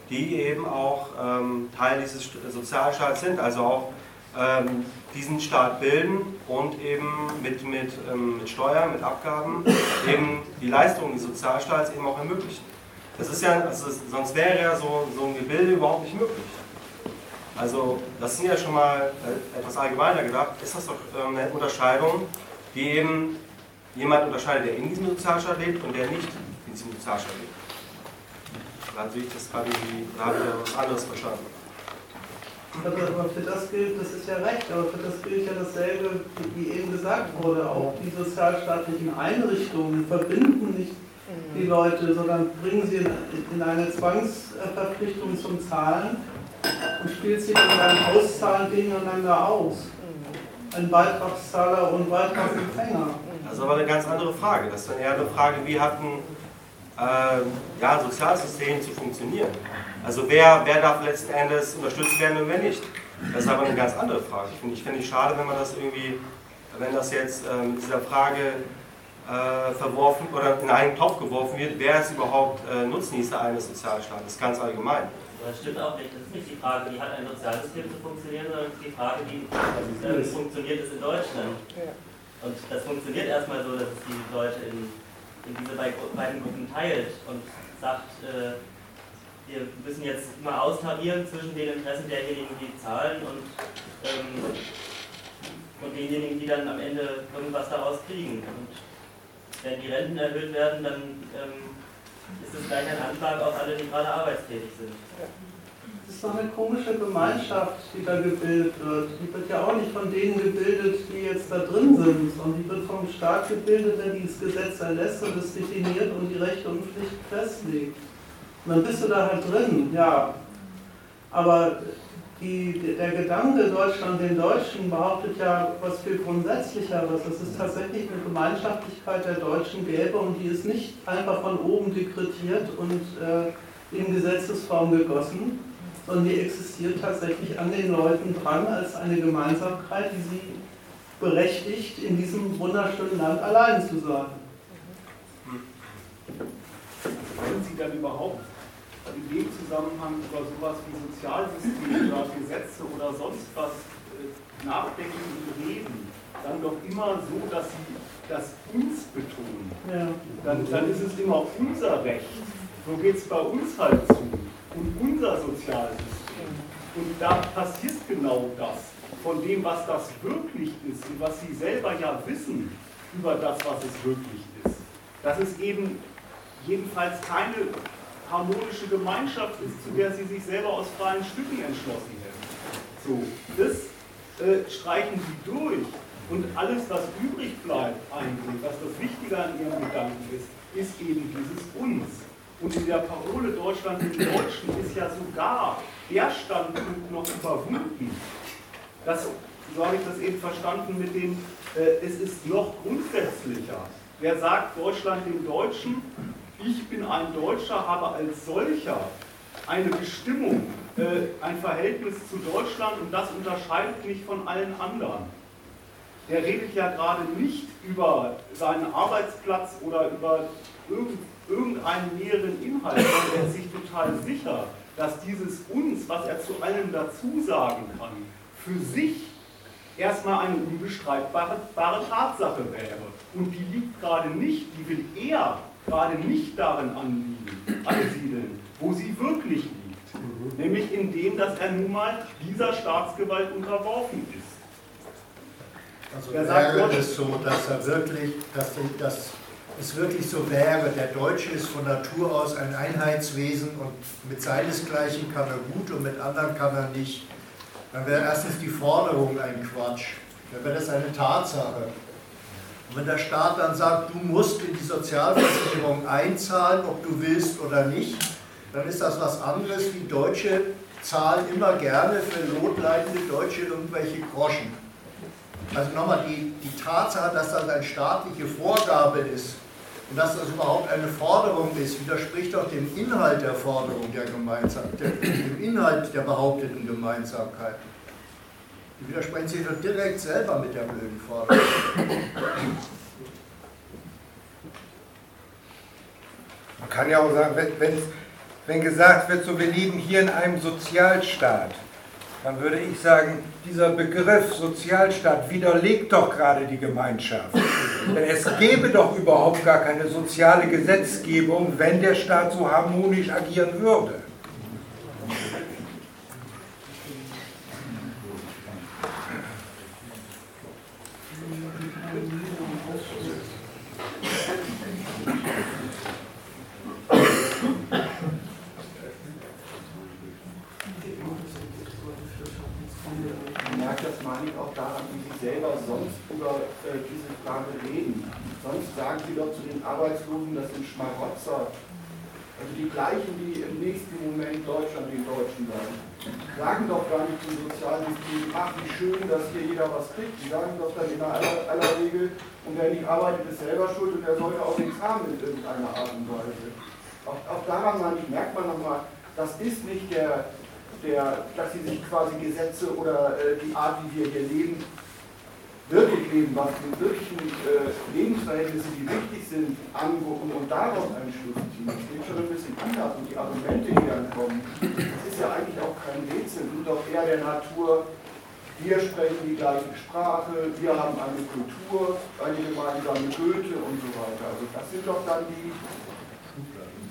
die eben auch ähm, Teil dieses Sozialstaats sind, also auch ähm, diesen Staat bilden und eben mit, mit, ähm, mit Steuern, mit Abgaben eben die Leistungen des Sozialstaats eben auch ermöglichen. Das ist ja, also sonst wäre ja so, so ein Gebilde überhaupt nicht möglich. Also das sind ja schon mal äh, etwas allgemeiner gedacht, ist das doch ähm, eine Unterscheidung, die eben jemand unterscheidet, der in diesem Sozialstaat lebt und der nicht in diesem Sozialstaat lebt. Dann sehe ich das gerade irgendwie, da habe ich ja was anderes verstanden. Aber für das gilt, das ist ja recht, aber für das gilt ja dasselbe, wie eben gesagt wurde. Auch die sozialstaatlichen Einrichtungen verbinden nicht die Leute, sondern bringen sie in eine Zwangsverpflichtung zum Zahlen und spielt sie mit einem Auszahlen gegeneinander aus. Ein Beitragszahler und Beitragsempfänger. Das ist aber eine ganz andere Frage. Das ist dann eher eine Frage, wie hat ein äh, ja, Sozialsystem zu funktionieren. Also wer, wer darf letzten Endes unterstützt werden und wer nicht. Das ist aber eine ganz andere Frage. Ich finde ich find schade, wenn man das irgendwie, wenn das jetzt äh, dieser Frage äh, verworfen oder in einen Topf geworfen wird, wer ist überhaupt äh, Nutznießer eines Sozialstaates, ganz allgemein. Das stimmt auch nicht. Das ist nicht die Frage, wie hat ein Sozialsystem zu funktionieren, sondern die Frage, wie äh, funktioniert es in Deutschland. Und das funktioniert erstmal so, dass es die Leute in in diese beiden Gruppen teilt und sagt, äh, wir müssen jetzt mal austarieren zwischen den Interessen derjenigen, die zahlen und, ähm, und denjenigen, die dann am Ende irgendwas daraus kriegen. Und wenn die Renten erhöht werden, dann ähm, ist es gleich ein Anschlag auf alle, die gerade arbeitstätig sind. Das ist doch eine komische Gemeinschaft, die da gebildet wird. Die wird ja auch nicht von denen gebildet, die jetzt da drin sind, sondern die wird vom Staat gebildet, der dieses Gesetz erlässt und es definiert und die Rechte und Pflichten festlegt. Und dann bist du da halt drin, ja. Aber die, der Gedanke Deutschland den Deutschen behauptet ja was viel Grundsätzlicheres. Es ist tatsächlich eine Gemeinschaftlichkeit der Deutschen gäbe und die ist nicht einfach von oben dekretiert und äh, in Gesetzesform gegossen, sondern die existiert tatsächlich an den Leuten dran als eine Gemeinsamkeit, die sie berechtigt, in diesem wunderschönen Land allein zu sein. Wollen Sie dann überhaupt in dem Zusammenhang über sowas wie Sozialsysteme oder Gesetze oder sonst was äh, nachdenken und reden, dann doch immer so, dass Sie das uns betonen. Ja. Dann, dann ist es immer unser Recht. So geht es bei uns halt zu. Und unser Sozialsystem. Und da passiert genau das, von dem, was das wirklich ist und was Sie selber ja wissen über das, was es wirklich ist. Dass es eben jedenfalls keine harmonische Gemeinschaft ist, zu der Sie sich selber aus freien Stücken entschlossen hätten. So, das äh, streichen Sie durch. Und alles, was übrig bleibt eigentlich, was das Wichtige an Ihrem Gedanken ist, ist eben dieses Uns. Und in der Parole Deutschland im Deutschen ist ja sogar der Standpunkt noch überwunden. Das, so habe ich das eben verstanden mit dem, äh, es ist noch grundsätzlicher. Wer sagt Deutschland dem Deutschen, ich bin ein Deutscher, habe als solcher eine Bestimmung, äh, ein Verhältnis zu Deutschland und das unterscheidet mich von allen anderen der redet ja gerade nicht über seinen Arbeitsplatz oder über irgendeinen näheren Inhalt, sondern er ist sich total sicher, dass dieses uns, was er zu allem dazu sagen kann, für sich erstmal eine unbestreitbare Tatsache wäre. Und die liegt gerade nicht, die will er gerade nicht darin ansiedeln, wo sie wirklich liegt. Nämlich in dem, dass er nun mal dieser Staatsgewalt unterworfen ist. Also wäre es so, dass er wirklich, dass, dass es wirklich so wäre, der Deutsche ist von Natur aus ein Einheitswesen und mit seinesgleichen kann er gut und mit anderen kann er nicht, dann wäre erstens die Forderung ein Quatsch. Dann wäre das eine Tatsache. Und wenn der Staat dann sagt, du musst in die Sozialversicherung einzahlen, ob du willst oder nicht, dann ist das was anderes wie Deutsche zahlen immer gerne für notleidende Deutsche irgendwelche Groschen. Also nochmal, die, die Tatsache, dass das eine staatliche Vorgabe ist und dass das überhaupt eine Forderung ist, widerspricht doch dem Inhalt der Forderung der Gemeinsamkeit, dem Inhalt der behaupteten Gemeinsamkeit. Die widersprechen sich doch direkt selber mit der blöden Forderung. Man kann ja auch sagen, wenn, wenn gesagt wird, so wir leben hier in einem Sozialstaat, dann würde ich sagen, dieser Begriff Sozialstaat widerlegt doch gerade die Gemeinschaft. Denn es gäbe doch überhaupt gar keine soziale Gesetzgebung, wenn der Staat so harmonisch agieren würde. selber sonst über äh, diese Frage reden. Sonst sagen sie doch zu den Arbeitslosen, das sind Schmarotzer. Also die gleichen, die im nächsten Moment Deutschland den Deutschen sagen. Sagen doch gar nicht zum Sozialsystem, ach wie schön, dass hier jeder was kriegt. Die sagen doch dann in aller, aller Regel, und wer nicht arbeitet, ist selber schuld und er sollte auch nichts haben in irgendeiner Art und Weise. Auch, auch daran merkt man nochmal, das ist nicht der, der, dass sie sich quasi Gesetze oder äh, die Art, wie wir hier leben, wirklich leben, was die wirklichen äh, Lebensverhältnisse, die wichtig sind, angucken und daraus einen Schluss ziehen. Das geht schon ein bisschen anders und die Argumente, die dann kommen, das ist ja eigentlich auch kein Rätsel, sind doch eher der Natur, wir sprechen die gleiche Sprache, wir haben eine Kultur, eine gemeinsame Goethe und so weiter. Also das sind doch dann die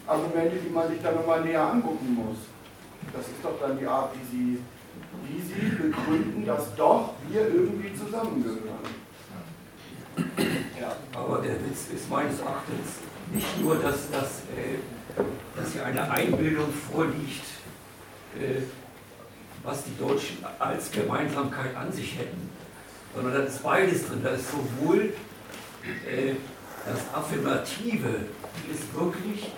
Argumente, die man sich dann nochmal näher angucken muss. Das ist doch dann die Art, wie sie wie sie begründen, dass doch wir irgendwie zusammengehören. Ja, aber der Witz ist meines Erachtens nicht nur, dass, dass, äh, dass hier eine Einbildung vorliegt, äh, was die Deutschen als Gemeinsamkeit an sich hätten, sondern da ist beides drin. Da ist sowohl äh, das Affirmative, die ist wirklich,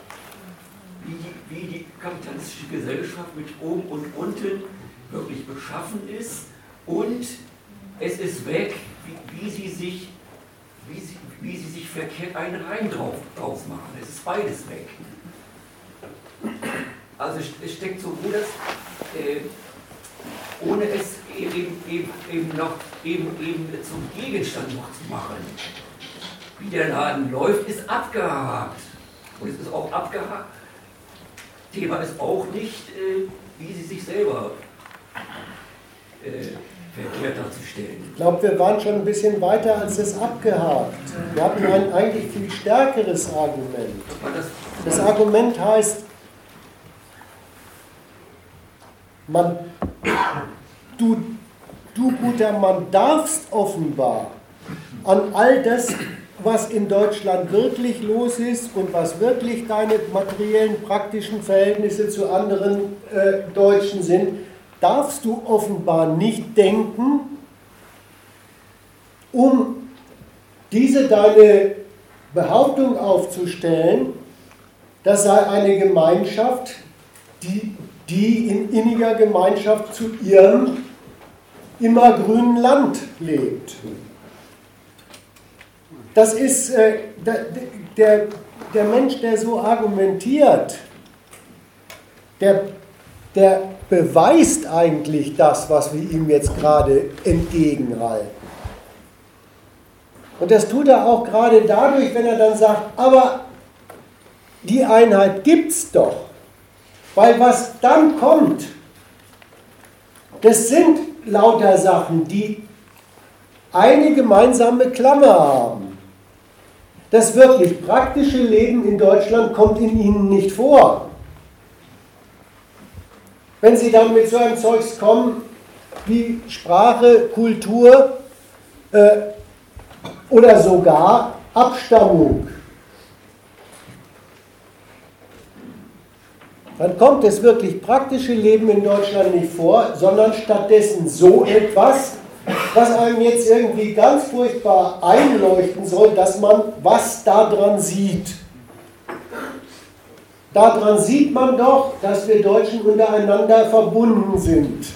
wie die, wie die kapitalistische Gesellschaft mit oben und unten wirklich beschaffen ist und es ist weg, wie, wie sie sich wie sie, wie sie sich verkehrt einen Reim drauf, drauf machen. Es ist beides weg. Also es steckt sowohl das, äh, ohne es eben, eben, eben noch eben, eben zum Gegenstand noch zu machen. Wie der Laden läuft, ist abgehakt. Und es ist auch abgehakt. Thema ist auch nicht, äh, wie sie sich selber verkehrt darzustellen. Ich glaube, wir waren schon ein bisschen weiter als das abgehakt. Wir hatten ein eigentlich viel stärkeres Argument. Das Argument heißt, man, du, du guter Mann darfst offenbar an all das, was in Deutschland wirklich los ist und was wirklich deine materiellen, praktischen Verhältnisse zu anderen äh, Deutschen sind, darfst du offenbar nicht denken, um diese deine Behauptung aufzustellen, das sei eine Gemeinschaft, die, die in inniger Gemeinschaft zu ihrem immergrünen Land lebt. Das ist äh, der, der, der Mensch, der so argumentiert, der, der beweist eigentlich das, was wir ihm jetzt gerade entgegenhalten. Und das tut er auch gerade dadurch, wenn er dann sagt, aber die Einheit gibt es doch. Weil was dann kommt, das sind lauter Sachen, die eine gemeinsame Klammer haben. Das wirklich praktische Leben in Deutschland kommt in ihnen nicht vor. Wenn sie dann mit so einem Zeugs kommen wie Sprache, Kultur äh, oder sogar Abstammung, dann kommt das wirklich praktische Leben in Deutschland nicht vor, sondern stattdessen so etwas, was einem jetzt irgendwie ganz furchtbar einleuchten soll, dass man was daran sieht. Daran sieht man doch, dass wir Deutschen untereinander verbunden sind.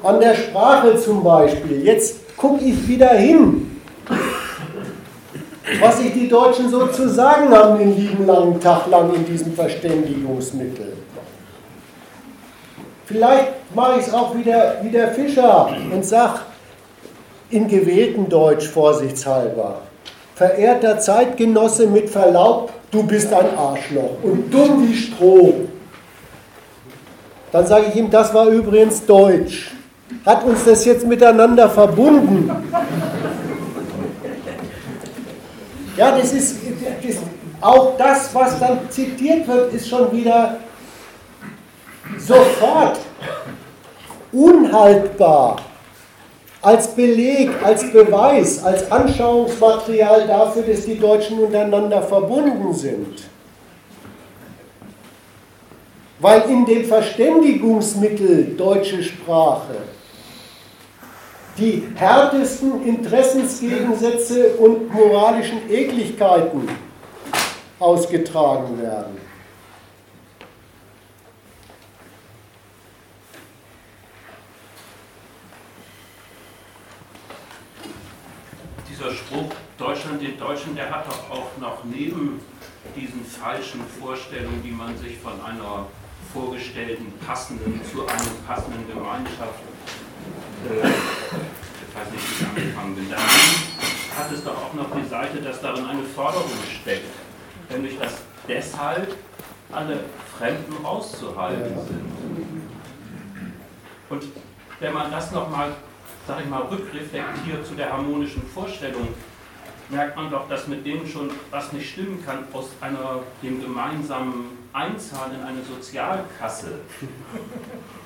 An der Sprache zum Beispiel. Jetzt gucke ich wieder hin, was sich die Deutschen so zu sagen haben den lieben langen Tag lang in diesem Verständigungsmittel. Vielleicht mache ich es auch wieder wie der Fischer und sage in gewähltem Deutsch vorsichtshalber, verehrter Zeitgenosse mit Verlaub, du bist ein Arschloch und dumm wie Stroh. Dann sage ich ihm, das war übrigens Deutsch. Hat uns das jetzt miteinander verbunden? Ja, das ist, das, auch das, was dann zitiert wird, ist schon wieder sofort unhaltbar als Beleg, als Beweis, als Anschauungsmaterial dafür, dass die Deutschen untereinander verbunden sind. Weil in dem Verständigungsmittel deutsche Sprache die härtesten Interessensgegensätze und moralischen Ekligkeiten ausgetragen werden. Dieser Spruch, Deutschland den Deutschen, der hat doch auch noch neben diesen falschen Vorstellungen, die man sich von einer vorgestellten passenden, zu einer passenden Gemeinschaft äh, ich weiß nicht, wie ich angefangen bin. Dann hat es doch auch noch die Seite, dass darin eine Forderung steckt, nämlich dass deshalb alle Fremden auszuhalten sind. Und wenn man das nochmal, sag ich mal, rückreflektiert zu der harmonischen Vorstellung, merkt man doch, dass mit denen schon was nicht stimmen kann aus einer, dem gemeinsamen Einzahlen in eine Sozialkasse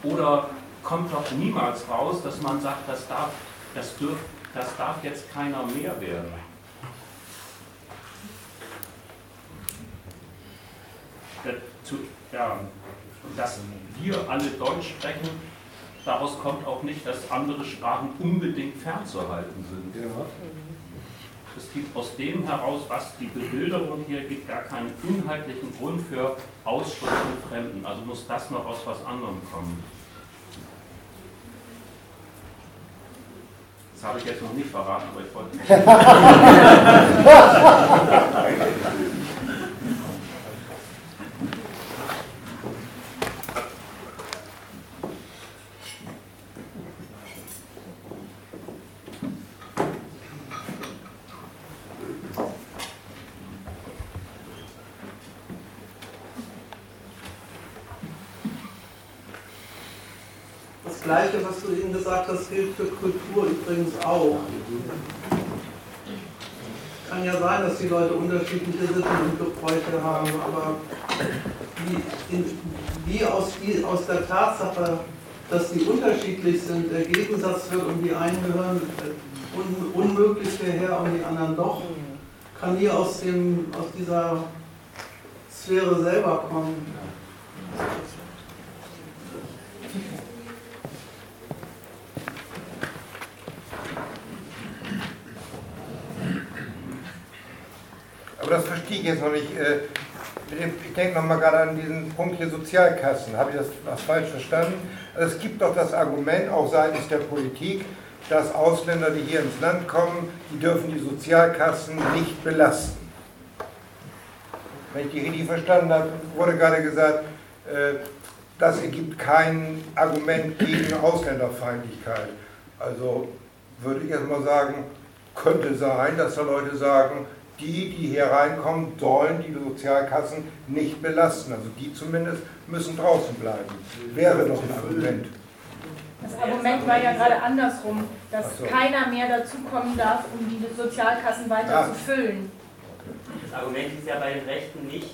oder kommt doch niemals raus, dass man sagt, das darf, das dürf, das darf jetzt keiner mehr werden. Ja, dass wir alle Deutsch sprechen, daraus kommt auch nicht, dass andere Sprachen unbedingt fernzuhalten sind. Ja. Es gibt aus dem heraus, was die Bebilderung hier gibt, gar keinen inhaltlichen Grund für Ausschluss von Fremden. Also muss das noch aus was anderem kommen. Das habe ich jetzt noch nicht verraten, aber ich wollte. <laughs> <laughs> das Gleiche, was hast, gilt für Kultur übrigens auch. Kann ja sein, dass die Leute unterschiedliche Sitten und Gebräuche haben, aber wie, in, wie aus, die, aus der Tatsache, dass die unterschiedlich sind, der Gegensatz wird und die einen gehören un, unmöglich hierher und die anderen doch, kann nie aus, dem, aus dieser Sphäre selber kommen. Aber das verstehe ich jetzt noch nicht. Äh, ich denke nochmal gerade an diesen Punkt hier Sozialkassen. Habe ich das was falsch verstanden? Also es gibt doch das Argument, auch seitens der Politik, dass Ausländer, die hier ins Land kommen, die dürfen die Sozialkassen nicht belasten. Wenn ich die richtig verstanden habe, wurde gerade gesagt, äh, das ergibt kein Argument gegen Ausländerfeindlichkeit. Also würde ich erstmal sagen, könnte sein, dass da Leute sagen, die, die hier reinkommen, sollen die Sozialkassen nicht belasten. Also die zumindest müssen draußen bleiben. Wäre doch ein Argument. Das Argument war ja gerade andersrum, dass so. keiner mehr dazukommen darf, um die Sozialkassen weiter Ja. zu füllen. Das Argument ist ja bei den Rechten nicht,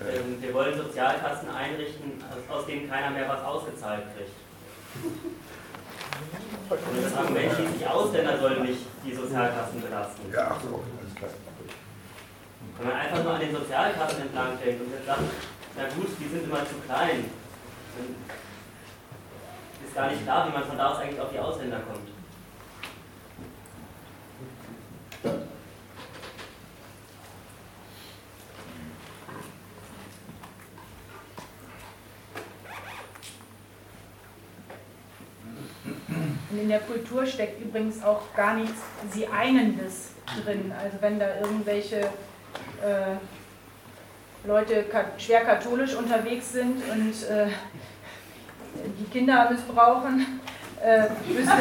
ähm, wir wollen Sozialkassen einrichten, aus, aus denen keiner mehr was ausgezahlt kriegt. Und das Argument hieß, die Ausländer sollen nicht die Sozialkassen belasten. Ja, so, alles klar. Wenn man einfach nur an den Sozialkassen entlang denkt und jetzt sagt, na gut, die sind immer zu klein, dann ist gar nicht klar, wie man von da aus eigentlich auf die Ausländer kommt. Und in der Kultur steckt übrigens auch gar nichts Sie Einendes drin. Also wenn da irgendwelche äh, Leute schwer katholisch unterwegs sind und äh, die Kinder missbrauchen, äh, wüsste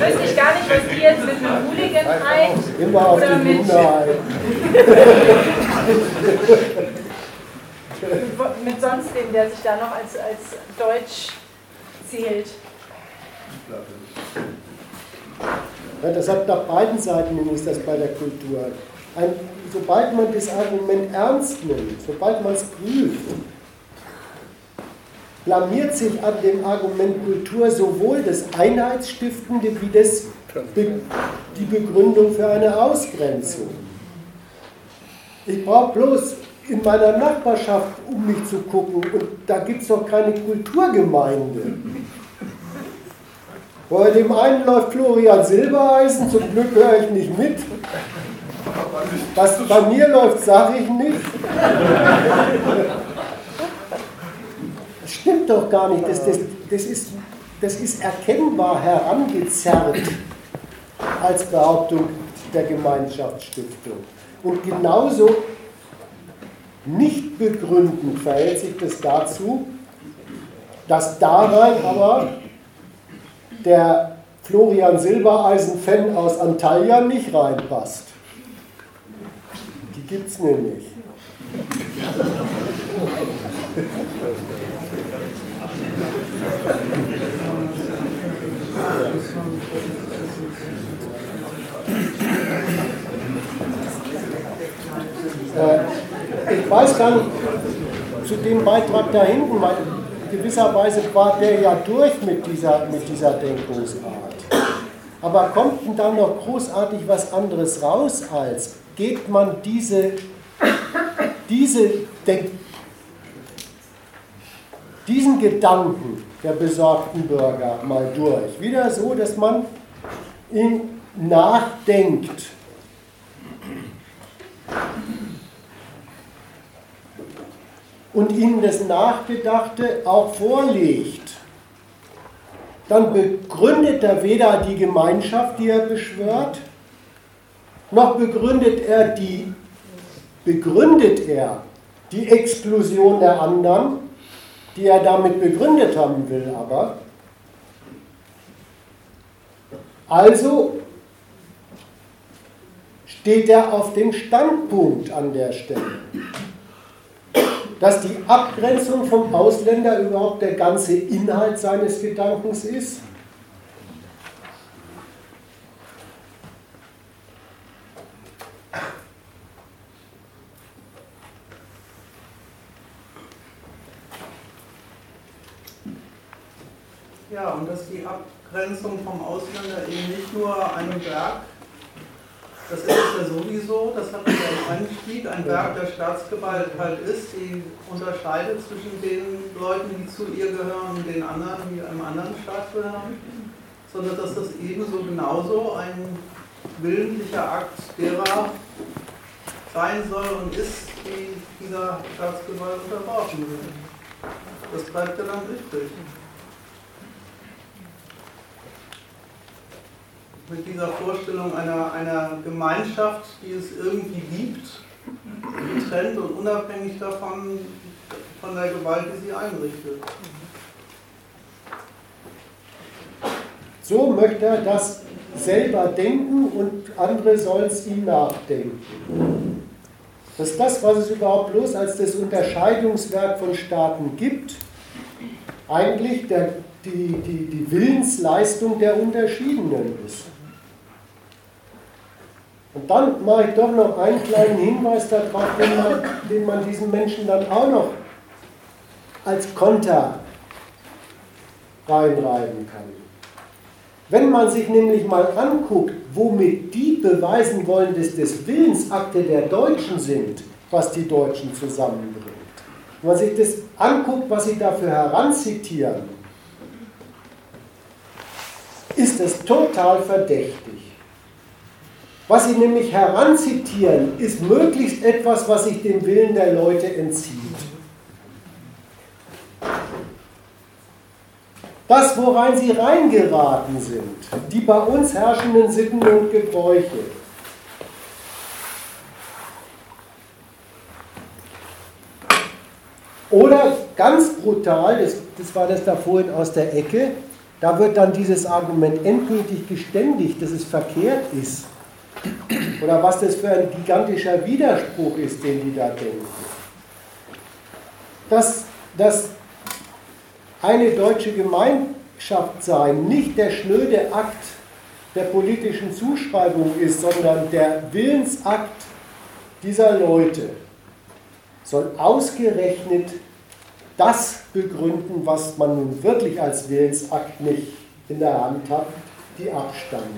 wüsste ich gar nicht, was die jetzt mit einem Hooligan-Eid Immer auf oder die mit, mit sonst dem, der sich da noch als, als Deutsch zählt. Ja, das hat nach beiden Seiten ist das bei der Kultur. Ein, sobald man das Argument ernst nimmt, sobald man es prüft, blamiert sich an dem Argument Kultur sowohl das Einheitsstiftende wie das Be die Begründung für eine Ausgrenzung. Ich brauche bloß in meiner Nachbarschaft um mich zu gucken und da gibt es doch keine Kulturgemeinde. Bei dem einen läuft Florian Silbereisen, zum Glück höre ich nicht mit. Was bei mir läuft, sage ich nicht. Das stimmt doch gar nicht. Das, das, das, ist, das ist erkennbar herangezerrt als Behauptung der Gemeinschaftsstiftung. Und genauso nicht begründend verhält sich das dazu, dass darein aber der Florian Silbereisen-Fan aus Antalya nicht reinpasst. Die gibt es nämlich. Äh, ich weiß gar nicht, zu dem Beitrag da hinten, weil gewisserweise war der ja durch mit dieser, mit dieser Denkungsart. Aber kommt denn da noch großartig was anderes raus, als geht man diese, diese Denk diesen Gedanken der besorgten Bürger mal durch? Wieder so, dass man ihn nachdenkt. Und ihnen das Nachgedachte auch vorlegt, dann begründet er weder die Gemeinschaft, die er beschwört, noch begründet er die, begründet er die Exklusion der anderen, die er damit begründet haben will, aber. Also steht er auf dem Standpunkt an der Stelle. Dass die Abgrenzung vom Ausländer überhaupt der ganze Inhalt seines Gedankens ist? Ja, und dass die Abgrenzung vom Ausländer eben nicht nur einem Werk, das ist ja sowieso, das hatten wir im Einstieg, ein Werk der Staatsgewalt halt ist, die unterscheidet zwischen den Leuten, die zu ihr gehören und den anderen, die einem anderen Staat gehören, sondern dass das ebenso genauso ein willentlicher Akt derer sein soll und ist, die dieser Staatsgewalt unterworfen sind. Das bleibt ja dann übrig. Mit dieser Vorstellung einer, einer Gemeinschaft, die es irgendwie gibt, getrennt und unabhängig davon, von der Gewalt, die sie einrichtet. So möchte er das selber denken und andere sollen es ihm nachdenken. Das ist das, was es überhaupt bloß als das Unterscheidungswerk von Staaten gibt. Eigentlich der, die, die, die Willensleistung der Unterschiedenen ist. Und dann mache ich doch noch einen kleinen Hinweis darauf, den man, den man diesen Menschen dann auch noch als Konter reinreiben kann. Wenn man sich nämlich mal anguckt, womit die beweisen wollen, dass das Willensakte der Deutschen sind, was die Deutschen zusammenbringt, wenn man sich das anguckt, was sie dafür heranzitieren, ist es total verdächtig. Was sie nämlich heranzitieren, ist möglichst etwas, was sich dem Willen der Leute entzieht. Das, worein sie reingeraten sind, die bei uns herrschenden Sitten und Gebräuche. Oder ganz brutal, das, das war das da vorhin aus der Ecke, da wird dann dieses Argument endgültig geständigt, dass es verkehrt ist. Oder was das für ein gigantischer Widerspruch ist, den die da denken. Dass, dass eine deutsche Gemeinschaft sein nicht der schnöde Akt der politischen Zuschreibung ist, sondern der Willensakt dieser Leute, soll ausgerechnet das begründen, was man nun wirklich als Willensakt nicht in der Hand hat, die Abstammung.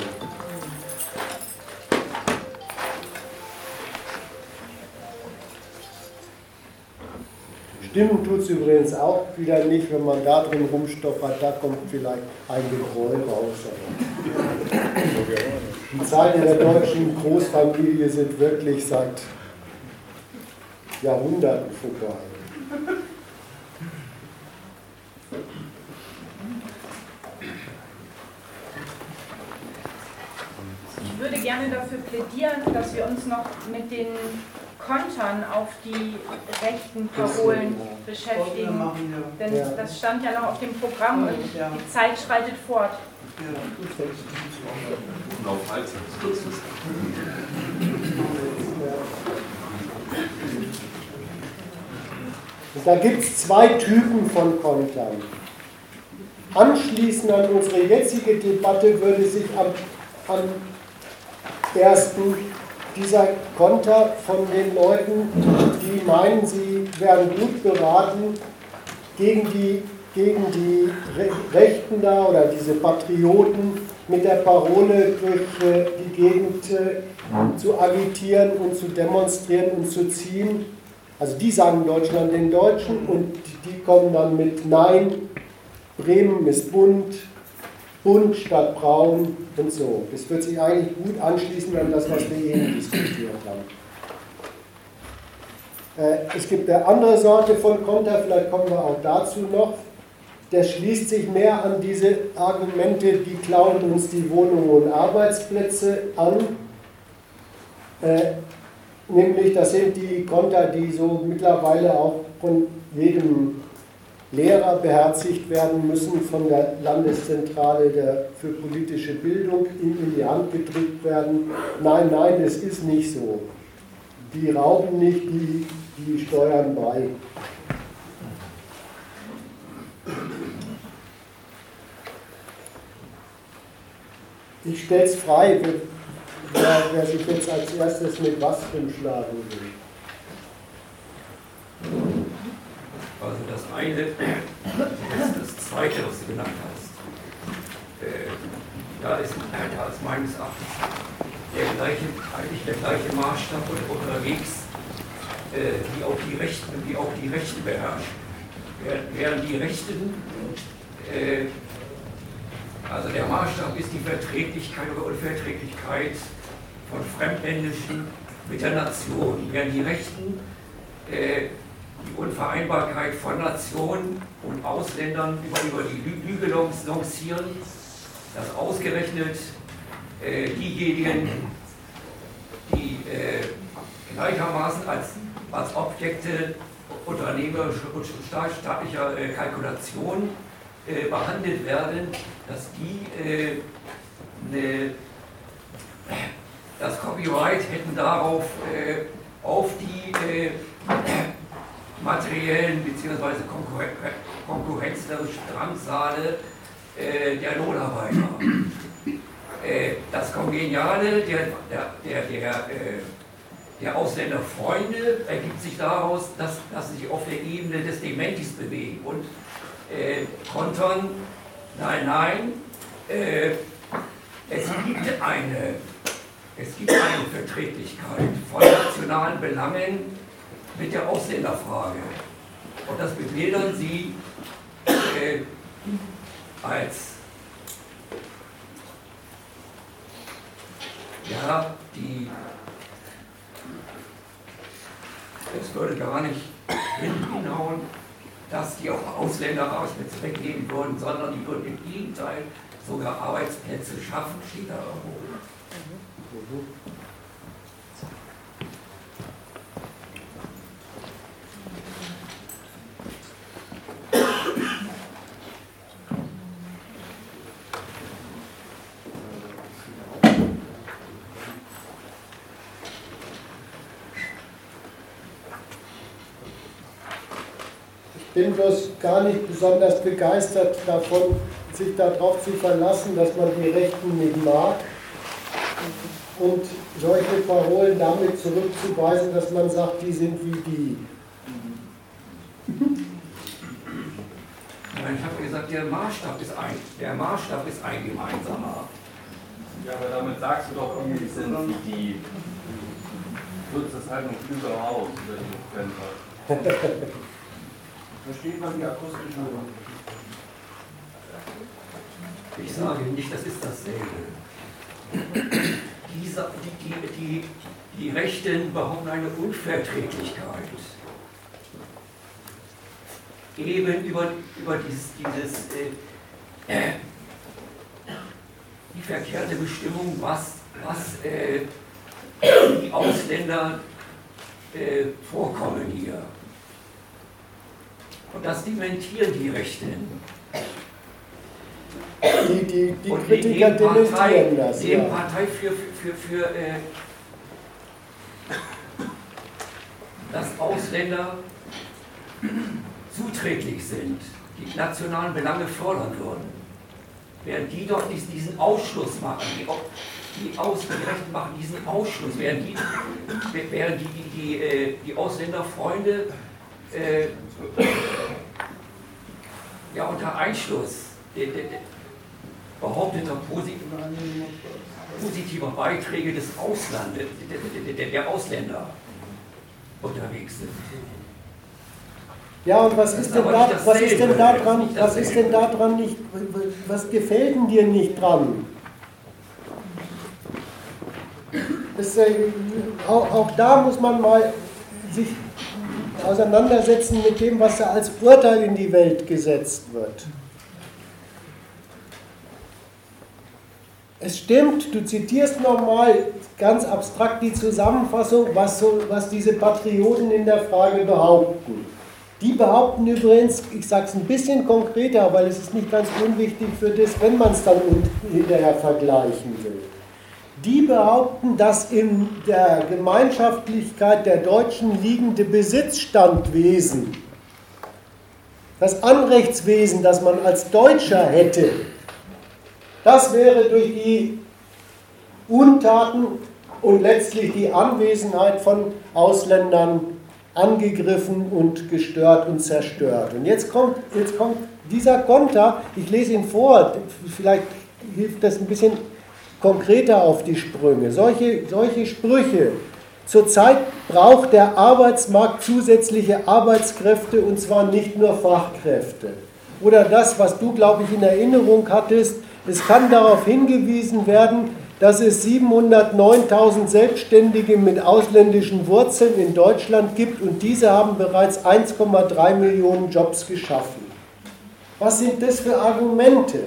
Stimmen tut es übrigens auch wieder nicht, wenn man da drin rumstoppert, da kommt vielleicht ein Geräusch raus. Die Zeiten der deutschen Großfamilie sind wirklich seit Jahrhunderten vorbei. Ich würde gerne dafür plädieren, dass wir uns noch mit den Kontern auf die rechten Parolen beschäftigen. Denn das stand ja noch auf dem Programm und die Zeit schreitet fort. Da gibt es zwei Typen von Kontern. Anschließend an unsere jetzige Debatte würde sich am, am ersten dieser Konter von den Leuten, die meinen, sie werden gut beraten, gegen die, gegen die Rechten da oder diese Patrioten mit der Parole durch äh, die Gegend äh, zu agitieren und zu demonstrieren und zu ziehen. Also die sagen Deutschland den Deutschen und die kommen dann mit Nein, Bremen ist bunt, bunt statt braun und so. Das wird sich eigentlich gut anschließen an das, was wir eben diskutiert haben. Äh, es gibt eine andere Sorte von Konter, vielleicht kommen wir auch dazu noch. Der schließt sich mehr an diese Argumente, die klauen uns die Wohnungen und Arbeitsplätze an. Äh, nämlich, das sind die Konter, die so mittlerweile auch von jedem Lehrer beherzigt werden müssen, von der Landeszentrale der, für politische Bildung ihnen in die Hand gedrückt werden. Nein, nein, es ist nicht so. Die rauben nicht, die, die steuern bei. Ich stelle es frei, wer, wer sich jetzt als erstes mit was rumschlagen will. Also das eine ist das zweite, was du genannt hast. Äh, da, ist, da ist meines Erachtens der gleiche, eigentlich der gleiche Maßstab unterwegs, äh, wie auch die Rechten, wie auch die Rechten beherrschen. Während die Rechten, äh, also der Maßstab ist die Verträglichkeit oder Unverträglichkeit von Fremdländischen mit der Nation, während die Rechten äh, die Unvereinbarkeit von Nationen und Ausländern über, über die Lüge lancieren, dass ausgerechnet äh, diejenigen, die äh, gleichermaßen als, als Objekte unternehmerischer und staatlicher äh, Kalkulation äh, behandelt werden, dass die ne, das Copyright hätten darauf äh, auf die materiellen bzw. konkurrenzlerische Drangsale äh, der Lohnarbeiter. <clears throat> Äh, das Kongeniale der, der, der, der, äh, der Ausländerfreunde ergibt sich daraus, dass, dass sie sich auf der Ebene des Dementis bewegen und äh, kontern, nein, nein, äh, es gibt eine es gibt eine Verträglichkeit von nationalen Belangen mit der Ausländerfrage. Und das bebildern Sie äh, als ja, die es würde gar nicht hinhauen, dass die auch Ausländer raus mit zurückgeben würden, sondern die würden im Gegenteil sogar Arbeitsplätze schaffen, steht da irgendwo. Gar nicht besonders begeistert davon, sich darauf zu verlassen, dass man die Rechten nicht mag und solche Parolen damit zurückzuweisen, dass man sagt, die sind wie die. Ich habe gesagt, der Maßstab ist ein, der Maßstab ist ein gemeinsamer. Ja, aber damit sagst du doch irgendwie, die sind wie die. Du das halt noch klüger aus, wenn du kennst. <laughs> Versteht man die akustische Ich sage nicht, das ist dasselbe. Die, die, die, die Rechten behaupten eine Unverträglichkeit. Eben über, über dieses, dieses äh, die verkehrte Bestimmung, was, was äh, die Ausländer äh, vorkommen hier. Und das dementieren die Rechten. Die, die, die und Kritiker dementieren Partei, das. Die ja. Partei für, für, für, äh, dass Ausländer zuträglich sind, die nationalen Belange fördern würden. Während die doch diesen, diesen Ausschluss machen, die, die, Aus, die Rechten machen diesen Ausschluss, während die, während die, die, die, äh, die Ausländerfreunde äh, ja, unter Einschluss der, der, der behaupteter positiver Beiträge des Auslandes, der, der Ausländer unterwegs sind. Ja, und was ist, denn da, was ist denn da dran, was ist denn da dran nicht, was gefällt denn dir nicht dran? Das, äh, auch, auch da muss man mal sich auseinandersetzen mit dem, was da als Urteil in die Welt gesetzt wird. Es stimmt, du zitierst nochmal ganz abstrakt die Zusammenfassung, was, so, was diese Patrioten in der Frage behaupten. Die behaupten übrigens, ich sage es ein bisschen konkreter, weil es ist nicht ganz unwichtig für das, wenn man es dann hinterher vergleichen will die behaupten, dass in der Gemeinschaftlichkeit der Deutschen liegende Besitzstandwesen, das Anrechtswesen, das man als Deutscher hätte, das wäre durch die Untaten und letztlich die Anwesenheit von Ausländern angegriffen und gestört und zerstört. Und jetzt kommt, jetzt kommt dieser Konter, ich lese ihn vor, vielleicht hilft das ein bisschen konkreter auf die Sprünge. Solche, solche Sprüche. Zurzeit braucht der Arbeitsmarkt zusätzliche Arbeitskräfte und zwar nicht nur Fachkräfte. Oder das, was du, glaube ich, in Erinnerung hattest, es kann darauf hingewiesen werden, dass es 709.000 Selbstständige mit ausländischen Wurzeln in Deutschland gibt und diese haben bereits 1,3 Millionen Jobs geschaffen. Was sind das für Argumente?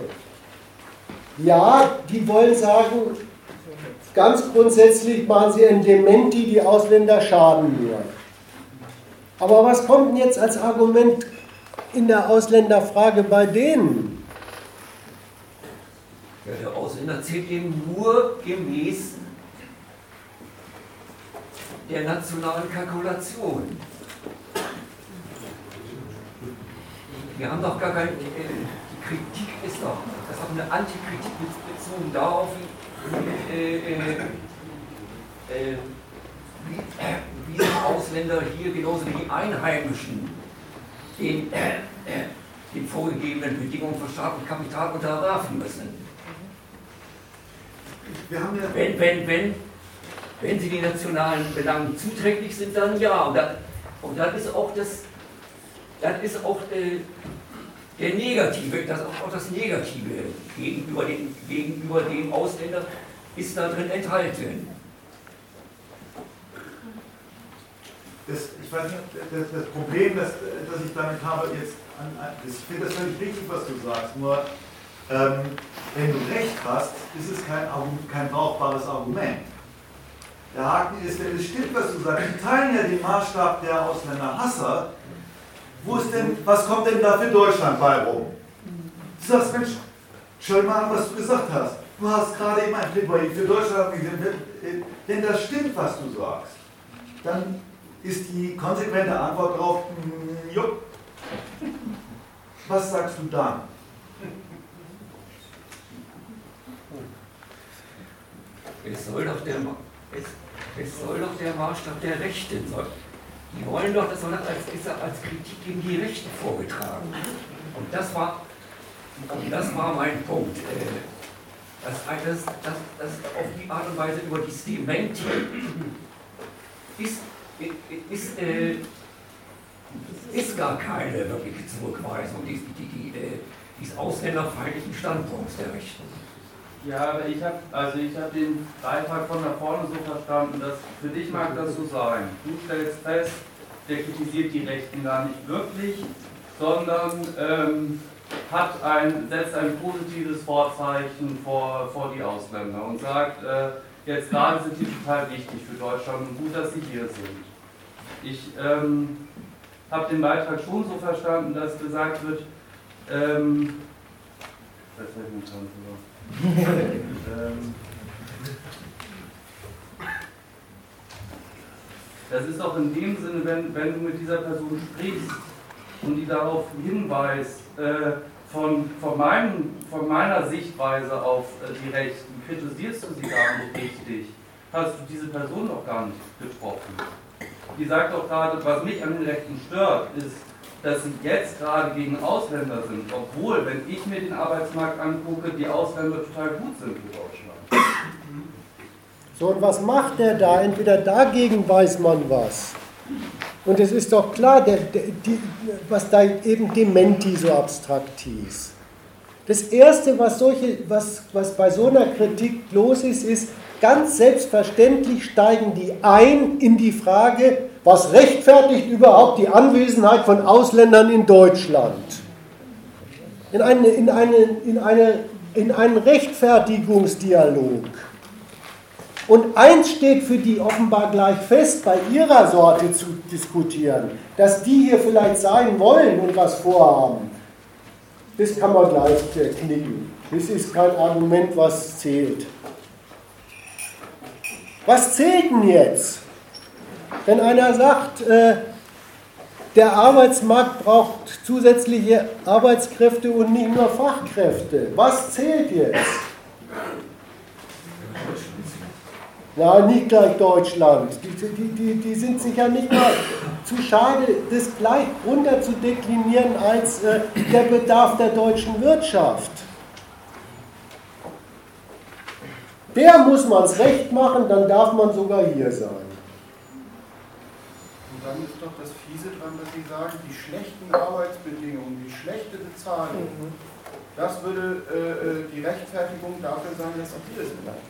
Ja, die wollen sagen, ganz grundsätzlich machen sie ein Dementi, die Ausländer schaden nur. Aber was kommt denn jetzt als Argument in der Ausländerfrage bei denen? Ja, der Ausländer zählt eben nur gemäß der nationalen Kalkulation. Wir haben doch gar keine. Kritik ist doch, das ist doch eine Antikritik bezogen darauf, wie, äh, äh, äh, wie, wie die Ausländer hier genauso wie die Einheimischen den, den vorgegebenen Bedingungen für Staat und Kapital unterwerfen müssen wenn, wenn, wenn, wenn sie den nationalen Belangen zuträglich sind, dann ja. Und dann, und dann ist auch das, dann ist auch äh, der Negative, das, auch das Negative gegenüber dem, gegenüber dem Ausländer ist da drin enthalten. Das, ich weiß nicht, das, das Problem, das, das ich damit habe, jetzt, ich finde das völlig richtig, was du sagst, nur ähm, wenn du recht hast, ist es kein, kein brauchbares Argument. Der Haken ist, es stimmt, was du sagst, die teilen ja den Maßstab der Ausländerhasser. Wo ist denn, was kommt denn da für Deutschland bei rum? Du sagst, Mensch, schau mal an, was du gesagt hast. Du hast gerade eben ein Plädoyer für Deutschland gesehen. Wenn das stimmt, was du sagst, dann ist die konsequente Antwort darauf, mm, jupp. Was sagst du dann? Es soll doch der, es, es soll doch der Maßstab der Rechten sein. Die wollen doch, das soll als, als Kritik gegen die Rechten vorgetragen. Und das war, und das war mein Punkt. Äh, dass, das, das, das auf die Art und Weise über die Dementi ist, ist, äh, ist gar keine wirkliche Zurückweisung dieses, die, die, äh, dieses ausländerfeindlichen Standpunkts der Rechten. Ja, ich habe also ich den Beitrag von da vorne so verstanden, dass für dich mag das so sein. Du stellst fest, der kritisiert die Rechten gar nicht wirklich, sondern ähm, hat ein, setzt ein positives Vorzeichen vor, vor die Ausländer und sagt, äh, jetzt gerade sind die total wichtig für Deutschland und gut, dass sie hier sind. Ich ähm, habe den Beitrag schon so verstanden, dass gesagt wird, ähm, das das ist auch in dem Sinne, wenn, wenn du mit dieser Person sprichst und die darauf hinweist, äh, von, von, meinem, von meiner Sichtweise auf äh, die Rechten, kritisierst du sie gar nicht richtig, hast du diese Person noch gar nicht getroffen. Die sagt doch gerade, was mich an den Rechten stört, ist, dass sie jetzt gerade gegen Ausländer sind, obwohl, wenn ich mir den Arbeitsmarkt angucke, die Ausländer total gut sind für Deutschland. So, und was macht der da? Entweder dagegen weiß man was. Und es ist doch klar, der, der, die, was da eben Dementi so abstrakt hieß. Das Erste, was, solche, was, was bei so einer Kritik los ist, ist, ganz selbstverständlich steigen die ein in die Frage, was rechtfertigt überhaupt die Anwesenheit von Ausländern in Deutschland? In, eine, in, eine, in, eine, in einen Rechtfertigungsdialog. Und eins steht für die offenbar gleich fest, bei ihrer Sorte zu diskutieren, dass die hier vielleicht sein wollen und was vorhaben. Das kann man gleich knicken. Das ist kein Argument, was zählt. Was zählt denn jetzt? Wenn einer sagt, äh, der Arbeitsmarkt braucht zusätzliche Arbeitskräfte und nicht nur Fachkräfte, was zählt jetzt? Na, nicht gleich Deutschland. Die, die, die, die sind sich ja nicht mal zu schade, das gleich runter zu deklinieren als äh, der Bedarf der deutschen Wirtschaft. Der muss man es recht machen, dann darf man sogar hier sein. Dann ist doch das Fiese dran, dass Sie sagen, die schlechten Arbeitsbedingungen, die schlechte Bezahlung, das würde äh, äh die Rechtfertigung dafür sein, dass auch es bleiben.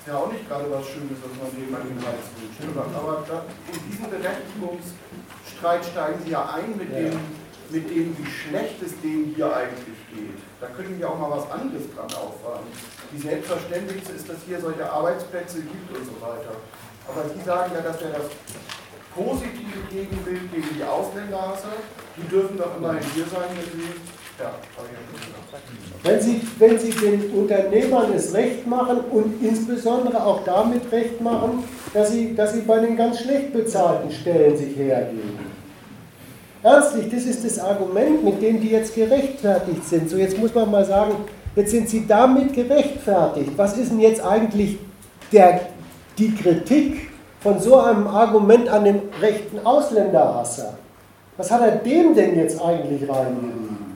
Ist ja auch nicht gerade was Schönes, was man dem an den Hals wünscht. Aber da, in diesen Berechtigungsstreit steigen Sie ja ein mit, dem, mit dem, wie schlecht es denen hier eigentlich geht. Da könnten wir auch mal was anderes dran auffahren. Wie selbstverständlich ist, dass hier solche Arbeitsplätze gibt und so weiter. Aber Sie sagen ja, dass wäre das positive Gegenbild gegen die Ausländerhasser. Die dürfen doch immerhin hier sein, wenn sie wenn Sie, wenn Sie den Unternehmern es recht machen und insbesondere auch damit recht machen, dass Sie, dass Sie bei den ganz schlecht bezahlten Stellen sich hergeben. Ernstlich, das ist das Argument, mit dem die jetzt gerechtfertigt sind. So, jetzt muss man mal sagen, jetzt sind Sie damit gerechtfertigt. Was ist denn jetzt eigentlich der, die Kritik von so einem Argument an dem rechten Ausländerhasser? Was hat er dem denn jetzt eigentlich reingerieben?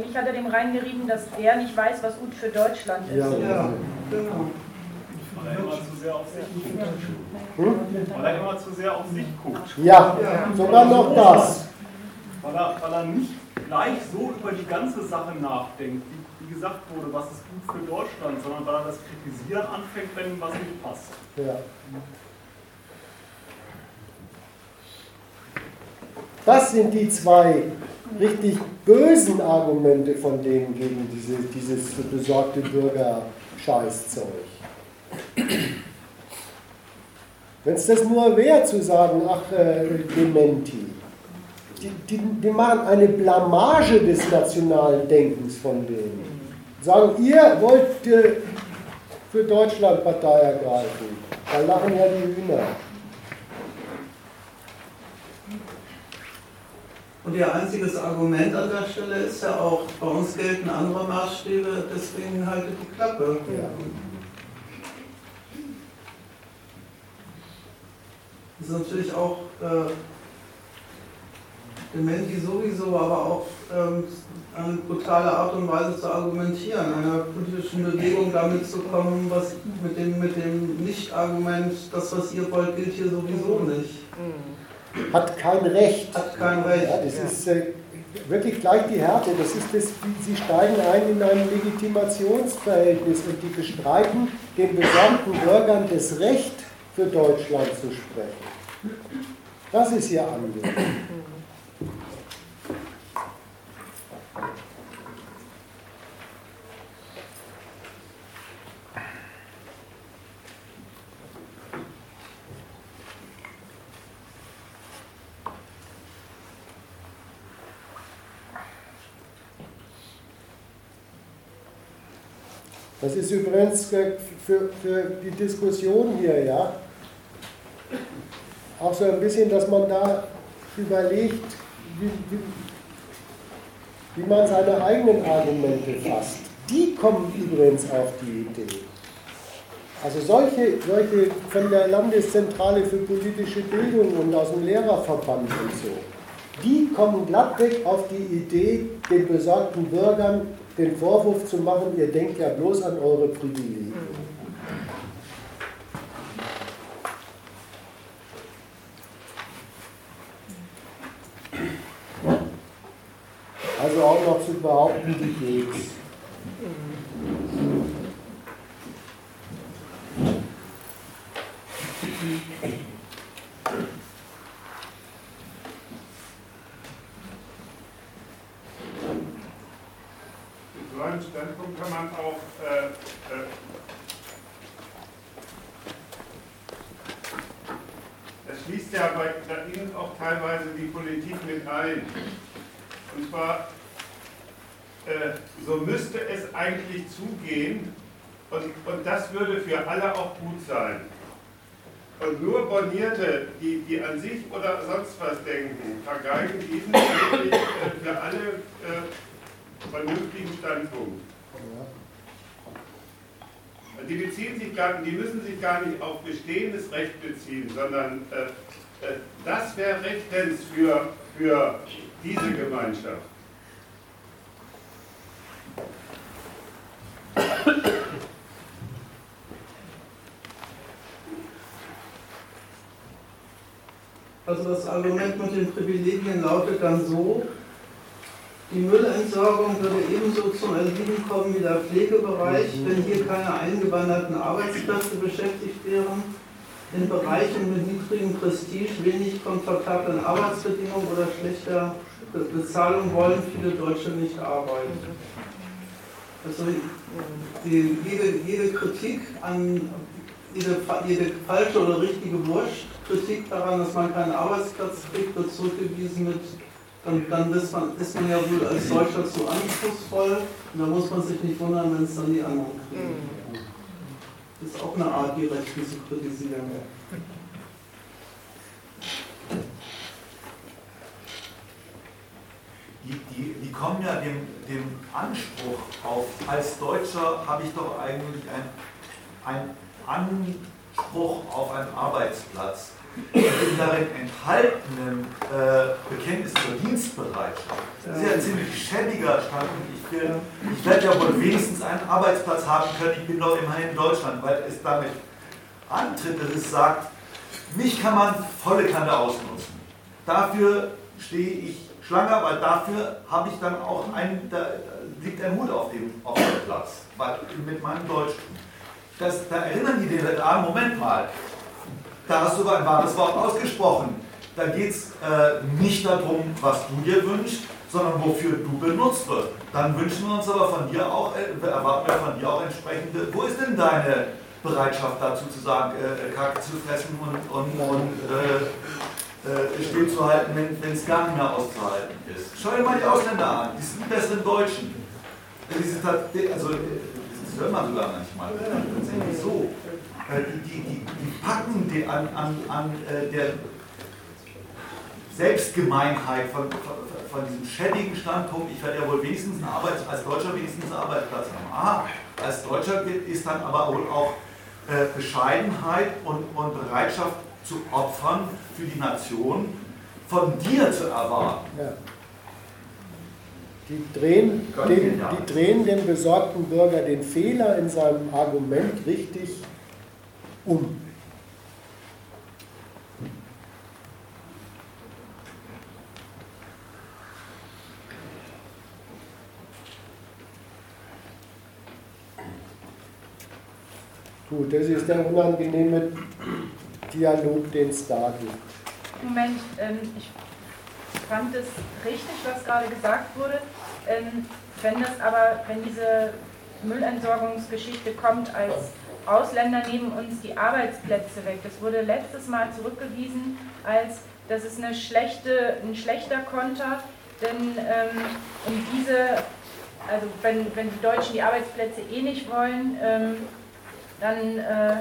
Eigentlich hat er dem reingerieben, dass er nicht weiß, was gut für Deutschland ist. Ja, ja genau. Weil er immer zu sehr auf sich guckt. Hm? Weil er immer zu sehr auf sich guckt. Ja, sogar noch das. Weil er, weil er nicht gleich so über die ganze Sache nachdenkt, wie, wie gesagt wurde, was ist gut für Deutschland, sondern weil er das Kritisieren anfängt, wenn ihm was nicht passt. Ja. Das sind die zwei richtig bösen Argumente von denen gegen diese, dieses besorgte Bürgerscheißzeug. Wenn es das nur wäre zu sagen, ach, äh, Dementi, die, die, die, machen eine Blamage des nationalen Denkens von denen. Sagen, ihr wollt äh, für Deutschland Partei ergreifen. Da lachen ja die Hühner. Und ihr einziges Argument an der Stelle ist ja auch, bei uns gelten andere Maßstäbe, deswegen haltet die Klappe. Ja. Das ist natürlich auch äh, Dementi sowieso, aber auch ähm, eine brutale Art und Weise zu argumentieren, einer politischen Bewegung damit zu kommen, was mit dem, mit dem Nicht-Argument, das, was ihr wollt, gilt hier sowieso nicht. Mhm hat kein Recht. Hat kein Recht. Ja, das ja. ist äh, wirklich gleich die Härte. Das ist das, sie steigen ein in ein Legitimationsverhältnis und die bestreiten den besorgten Bürgern das Recht für Deutschland zu sprechen. Das ist ihr Anliegen. Das ist übrigens für, für die Diskussion hier, ja, auch so ein bisschen, dass man da überlegt, wie, wie, wie man seine eigenen Argumente fasst. Die kommen übrigens auf die Idee. Also solche, solche von der Landeszentrale für politische Bildung und aus dem Lehrerverband und so, die kommen glattweg auf die Idee, den besorgten Bürgern den Vorwurf zu machen, ihr denkt ja bloß an eure Privilegien. Also auch noch zu behaupten, die geht's. Standpunkt kann man auch äh, äh, es schließt ja bei Ihnen auch teilweise die Politik mit ein. Und zwar äh, so müsste es eigentlich zugehen und, und das würde für alle auch gut sein. Und nur Bornierte, die, die an sich oder sonst was denken, vergeigen diesen wirklich äh, für alle äh, vernünftigen Standpunkt. Die beziehen sich gar, die müssen sich gar nicht auf bestehendes Recht beziehen, sondern äh, äh, das wäre rechtens für, für diese Gemeinschaft. Also das Argument mit den Privilegien lautet dann so, die Müllentsorgung würde ebenso zum Erliegen kommen wie der Pflegebereich, wenn hier keine eingewanderten Arbeitskräfte beschäftigt wären. In Bereichen mit niedrigem Prestige, wenig komfortablen Arbeitsbedingungen oder schlechter Bezahlung wollen viele Deutsche nicht arbeiten. Also die, jede, jede Kritik an jede, jede falsche oder richtige Wurst, Kritik daran, dass man keinen Arbeitsplatz kriegt, wird zurückgewiesen mit, dann, dann ist, man, ist man ja wohl als Deutscher zu anspruchsvoll und da muss man sich nicht wundern, wenn es dann die anderen kriegen. Das ist auch eine Art, die Rechten zu kritisieren. Die, die, die kommen ja dem, dem Anspruch auf, als Deutscher habe ich doch eigentlich ein, ein Anspruch auf einen Arbeitsplatz. Den darin enthaltenen äh, Bekenntnis zur Dienstbereitschaft. Das ist ja ein ziemlich schäbiger Standpunkt. Ich, ich werde ja wohl wenigstens einen Arbeitsplatz haben können. Ich bin doch immerhin in Deutschland, weil es damit antritt, dass es sagt, mich kann man volle Kanne ausnutzen. Dafür stehe ich schwanger, weil dafür habe ich dann auch einen, da liegt ein Hut auf dem, auf dem Platz, weil, mit meinem Deutschtum das, da erinnern die den ah, Moment mal, da hast du ein wahres Wort ausgesprochen. Da geht es äh, nicht darum, was du dir wünschst, sondern wofür du benutzt wirst. Dann wünschen wir uns aber von dir auch, äh, erwarten wir von dir auch entsprechende, wo ist denn deine Bereitschaft dazu zu sagen, äh, Kacke zu fressen und, und, und äh, äh, stillzuhalten, wenn es gar nicht mehr auszuhalten ist. Schau dir mal die Ausländer an, die sind die besseren Deutschen. Die sind also, das hört man sogar manchmal. Tatsächlich so. Äh, die, die, die, packen die an, an, an äh, der Selbstgemeinheit von, von, von, diesem schäbigen Standpunkt, ich werde ja wohl wenigstens eine Arbeit, als Deutscher wenigstens einen Arbeitsplatz haben. Ah, als Deutscher ist dann aber wohl auch äh, Bescheidenheit und, und Bereitschaft zu opfern für die Nation von dir zu erwarten. Ja. Die drehen, den, die drehen dem besorgten Bürger den Fehler in seinem Argument richtig um. Gut, das ist der unangenehme Dialog, den es da gibt. Moment, ähm, ich fand es richtig, was gerade gesagt wurde. Ähm, wenn das aber, wenn diese Müllentsorgungsgeschichte kommt, als Ausländer nehmen uns die Arbeitsplätze weg. Das wurde letztes Mal zurückgewiesen, als das ist eine schlechte, ein schlechter Konter, denn ähm, um diese, also wenn, wenn die Deutschen die Arbeitsplätze eh nicht wollen, ähm, dann äh,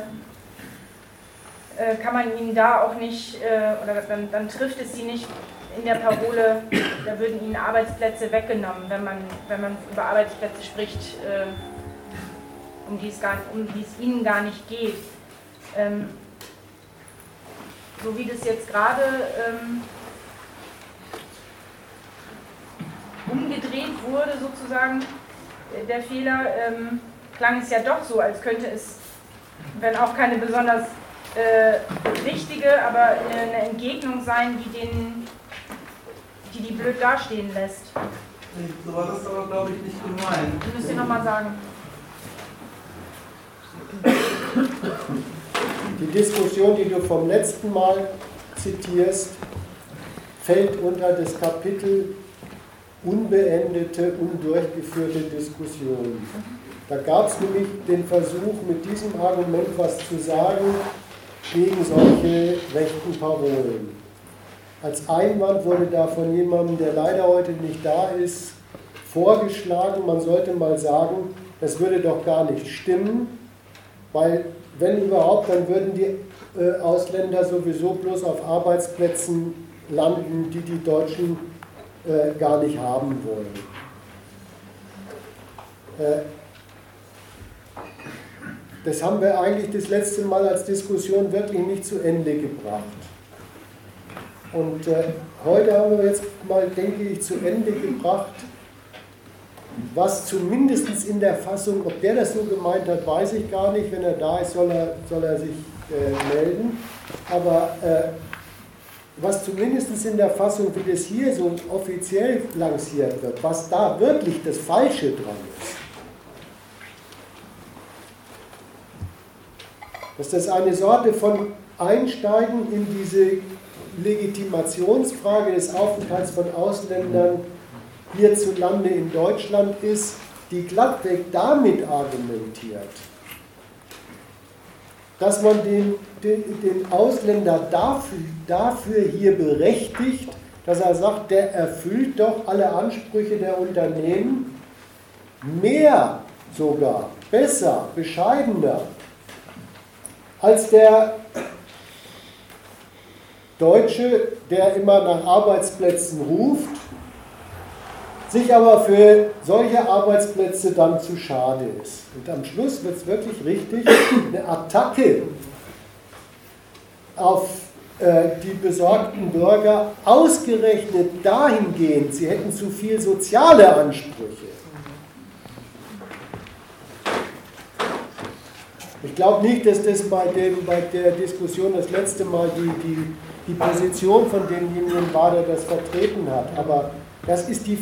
äh, kann man ihnen da auch nicht, äh, oder dann, dann trifft es sie nicht in der Parole, da würden ihnen Arbeitsplätze weggenommen, wenn man, wenn man über Arbeitsplätze spricht, äh, um, die es gar, um die es ihnen gar nicht geht. Ähm, so wie das jetzt gerade ähm, umgedreht wurde, sozusagen, der Fehler, ähm, klang es ja doch so, als könnte es, wenn auch keine besonders äh, richtige, aber eine Entgegnung sein, die den die die blöd dastehen lässt. So war das aber, glaube ich, nicht gemeint. Müsst ihr nochmal sagen. Die Diskussion, die du vom letzten Mal zitierst, fällt unter das Kapitel unbeendete, undurchgeführte Diskussionen. Da gab es nämlich den Versuch, mit diesem Argument was zu sagen gegen solche rechten Parolen. Als Einwand wurde da von jemandem, der leider heute nicht da ist, vorgeschlagen, man sollte mal sagen, das würde doch gar nicht stimmen, weil wenn überhaupt, dann würden die äh, Ausländer sowieso bloß auf Arbeitsplätzen landen, die die Deutschen äh, gar nicht haben wollen. Äh, das haben wir eigentlich das letzte Mal als Diskussion wirklich nicht zu Ende gebracht. Und heute haben wir jetzt mal, denke ich, zu Ende gebracht, was zumindest in der Fassung, ob der das so gemeint hat, weiß ich gar nicht. Wenn er da ist, soll er, soll er sich äh, melden. Aber äh, was zumindest in der Fassung, wie das hier so offiziell lanciert wird, was da wirklich das Falsche dran ist, dass das eine Sorte von Einsteigen in diese Legitimationsfrage des Aufenthalts von Ausländern hierzulande in Deutschland ist, die glattweg damit argumentiert, dass man den, den, den Ausländer dafür, dafür hier berechtigt, dass er sagt, der erfüllt doch alle Ansprüche der Unternehmen, mehr sogar, besser, bescheidener als der Deutsche, der immer nach Arbeitsplätzen ruft, sich aber für solche Arbeitsplätze dann zu schade ist. Und am Schluss wird es wirklich richtig eine Attacke auf äh, die besorgten Bürger ausgerechnet dahingehend, sie hätten zu viel soziale Ansprüche. Ich glaube nicht, dass das bei, dem, bei der Diskussion das letzte Mal die, die, die Position von demjenigen war, der das vertreten hat. Aber das ist, die,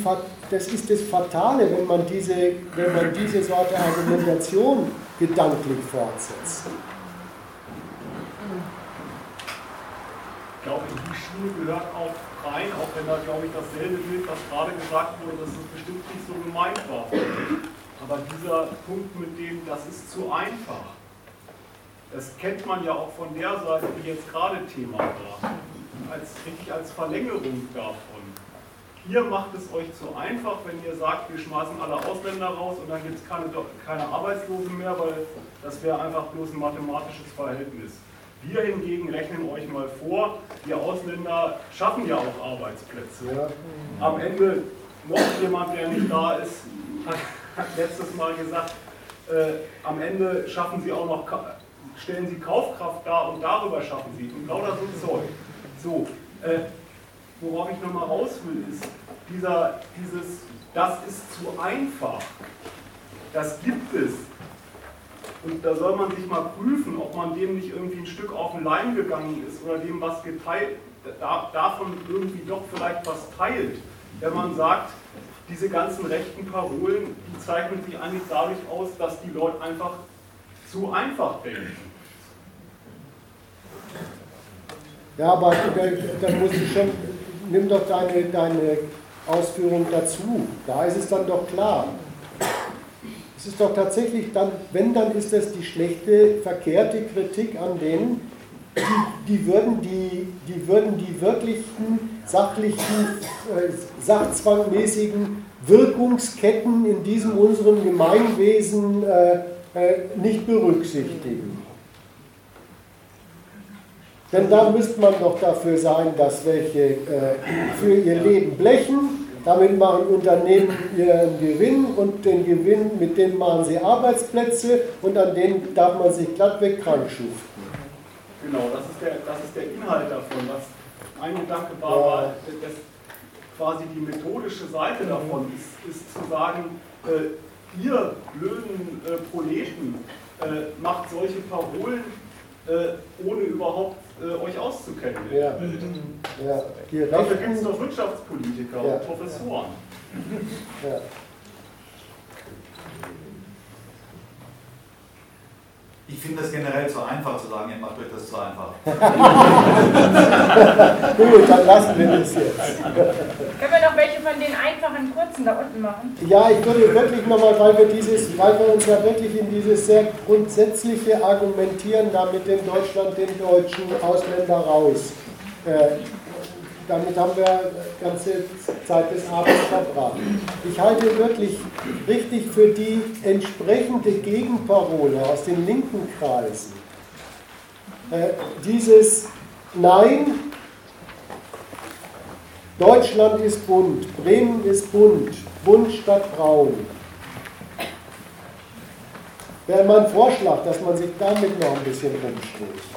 das ist das Fatale, wenn man diese, wenn man diese Sorte Argumentation gedanklich fortsetzt. Ich glaube, in die Schuhe gehört auch rein, auch wenn da, glaube ich, dasselbe gilt, was gerade gesagt wurde, dass es bestimmt nicht so gemeint war. Aber dieser Punkt mit dem, das ist zu einfach. Das kennt man ja auch von der Seite, die jetzt gerade Thema war, als, als Verlängerung davon. Ihr macht es euch zu einfach, wenn ihr sagt, wir schmeißen alle Ausländer raus und dann gibt es keine, keine Arbeitslosen mehr, weil das wäre einfach bloß ein mathematisches Verhältnis. Wir hingegen rechnen euch mal vor, die Ausländer schaffen ja auch Arbeitsplätze. Ja. Am Ende noch jemand, der nicht da ist, <laughs> hat, hat letztes Mal gesagt, äh, am Ende schaffen sie auch noch stellen sie Kaufkraft dar und darüber schaffen sie und lauter so Zeug. So, äh, worauf ich nochmal raus will, ist, dieser, dieses, das ist zu einfach. Das gibt es. Und da soll man sich mal prüfen, ob man dem nicht irgendwie ein Stück auf den Leim gegangen ist oder dem was geteilt, da, davon irgendwie doch vielleicht was teilt. Wenn man sagt, diese ganzen rechten Parolen, die zeichnen sich eigentlich dadurch aus, dass die Leute einfach zu einfach denken. Ja, aber dann muss ich schon, nimm doch deine, deine Ausführung dazu. Da ist es dann doch klar. Es ist doch tatsächlich dann, wenn, dann ist das die schlechte, verkehrte Kritik an denen, die, die, würden, die, die würden die wirklichen, sachlichen, äh, sachzwangmäßigen Wirkungsketten in diesem unserem Gemeinwesen äh, äh, nicht berücksichtigen. Denn da müsste man doch dafür sein, dass welche äh, für ihr Leben blechen, damit machen Unternehmen ihren Gewinn und den Gewinn, mit dem machen sie Arbeitsplätze und an denen darf man sich glattweg krank schuften. Genau, das ist, der, das ist der Inhalt davon. Was ein Gedanke war, ja. war dass quasi die methodische Seite davon ist, ist zu sagen, äh, ihr blöden äh, Proleten äh, macht solche Parolen, äh, ohne überhaupt äh, euch auszukennen. Ja. Ja. Dafür gibt es doch Wirtschaftspolitiker ja. und Professoren. Ja. Ich finde es generell zu einfach zu sagen, ihr macht euch das zu einfach. <laughs> Gut, dann lassen wir das jetzt. Können wir noch welche von den einfachen kurzen da unten machen? Ja, ich würde wirklich nochmal, weil wir dieses, weil wir uns ja wirklich in dieses sehr grundsätzliche Argumentieren da mit dem Deutschland, den deutschen Ausländer raus. Äh, damit haben wir die ganze Zeit des Abends verbracht. Ich halte wirklich richtig für die entsprechende Gegenparole aus den linken Kreisen. Äh, dieses Nein, Deutschland ist bunt, Bremen ist bunt, bunt statt braun. Wäre mein Vorschlag, dass man sich damit noch ein bisschen rumstößt.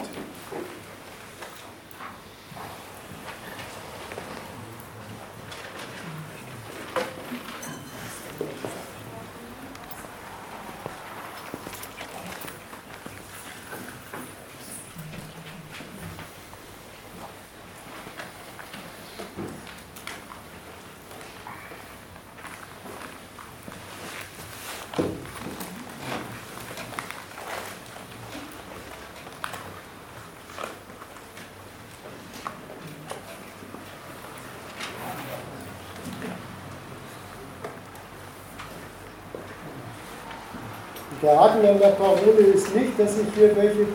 Haken an der Parole ist nicht, dass sich hier welche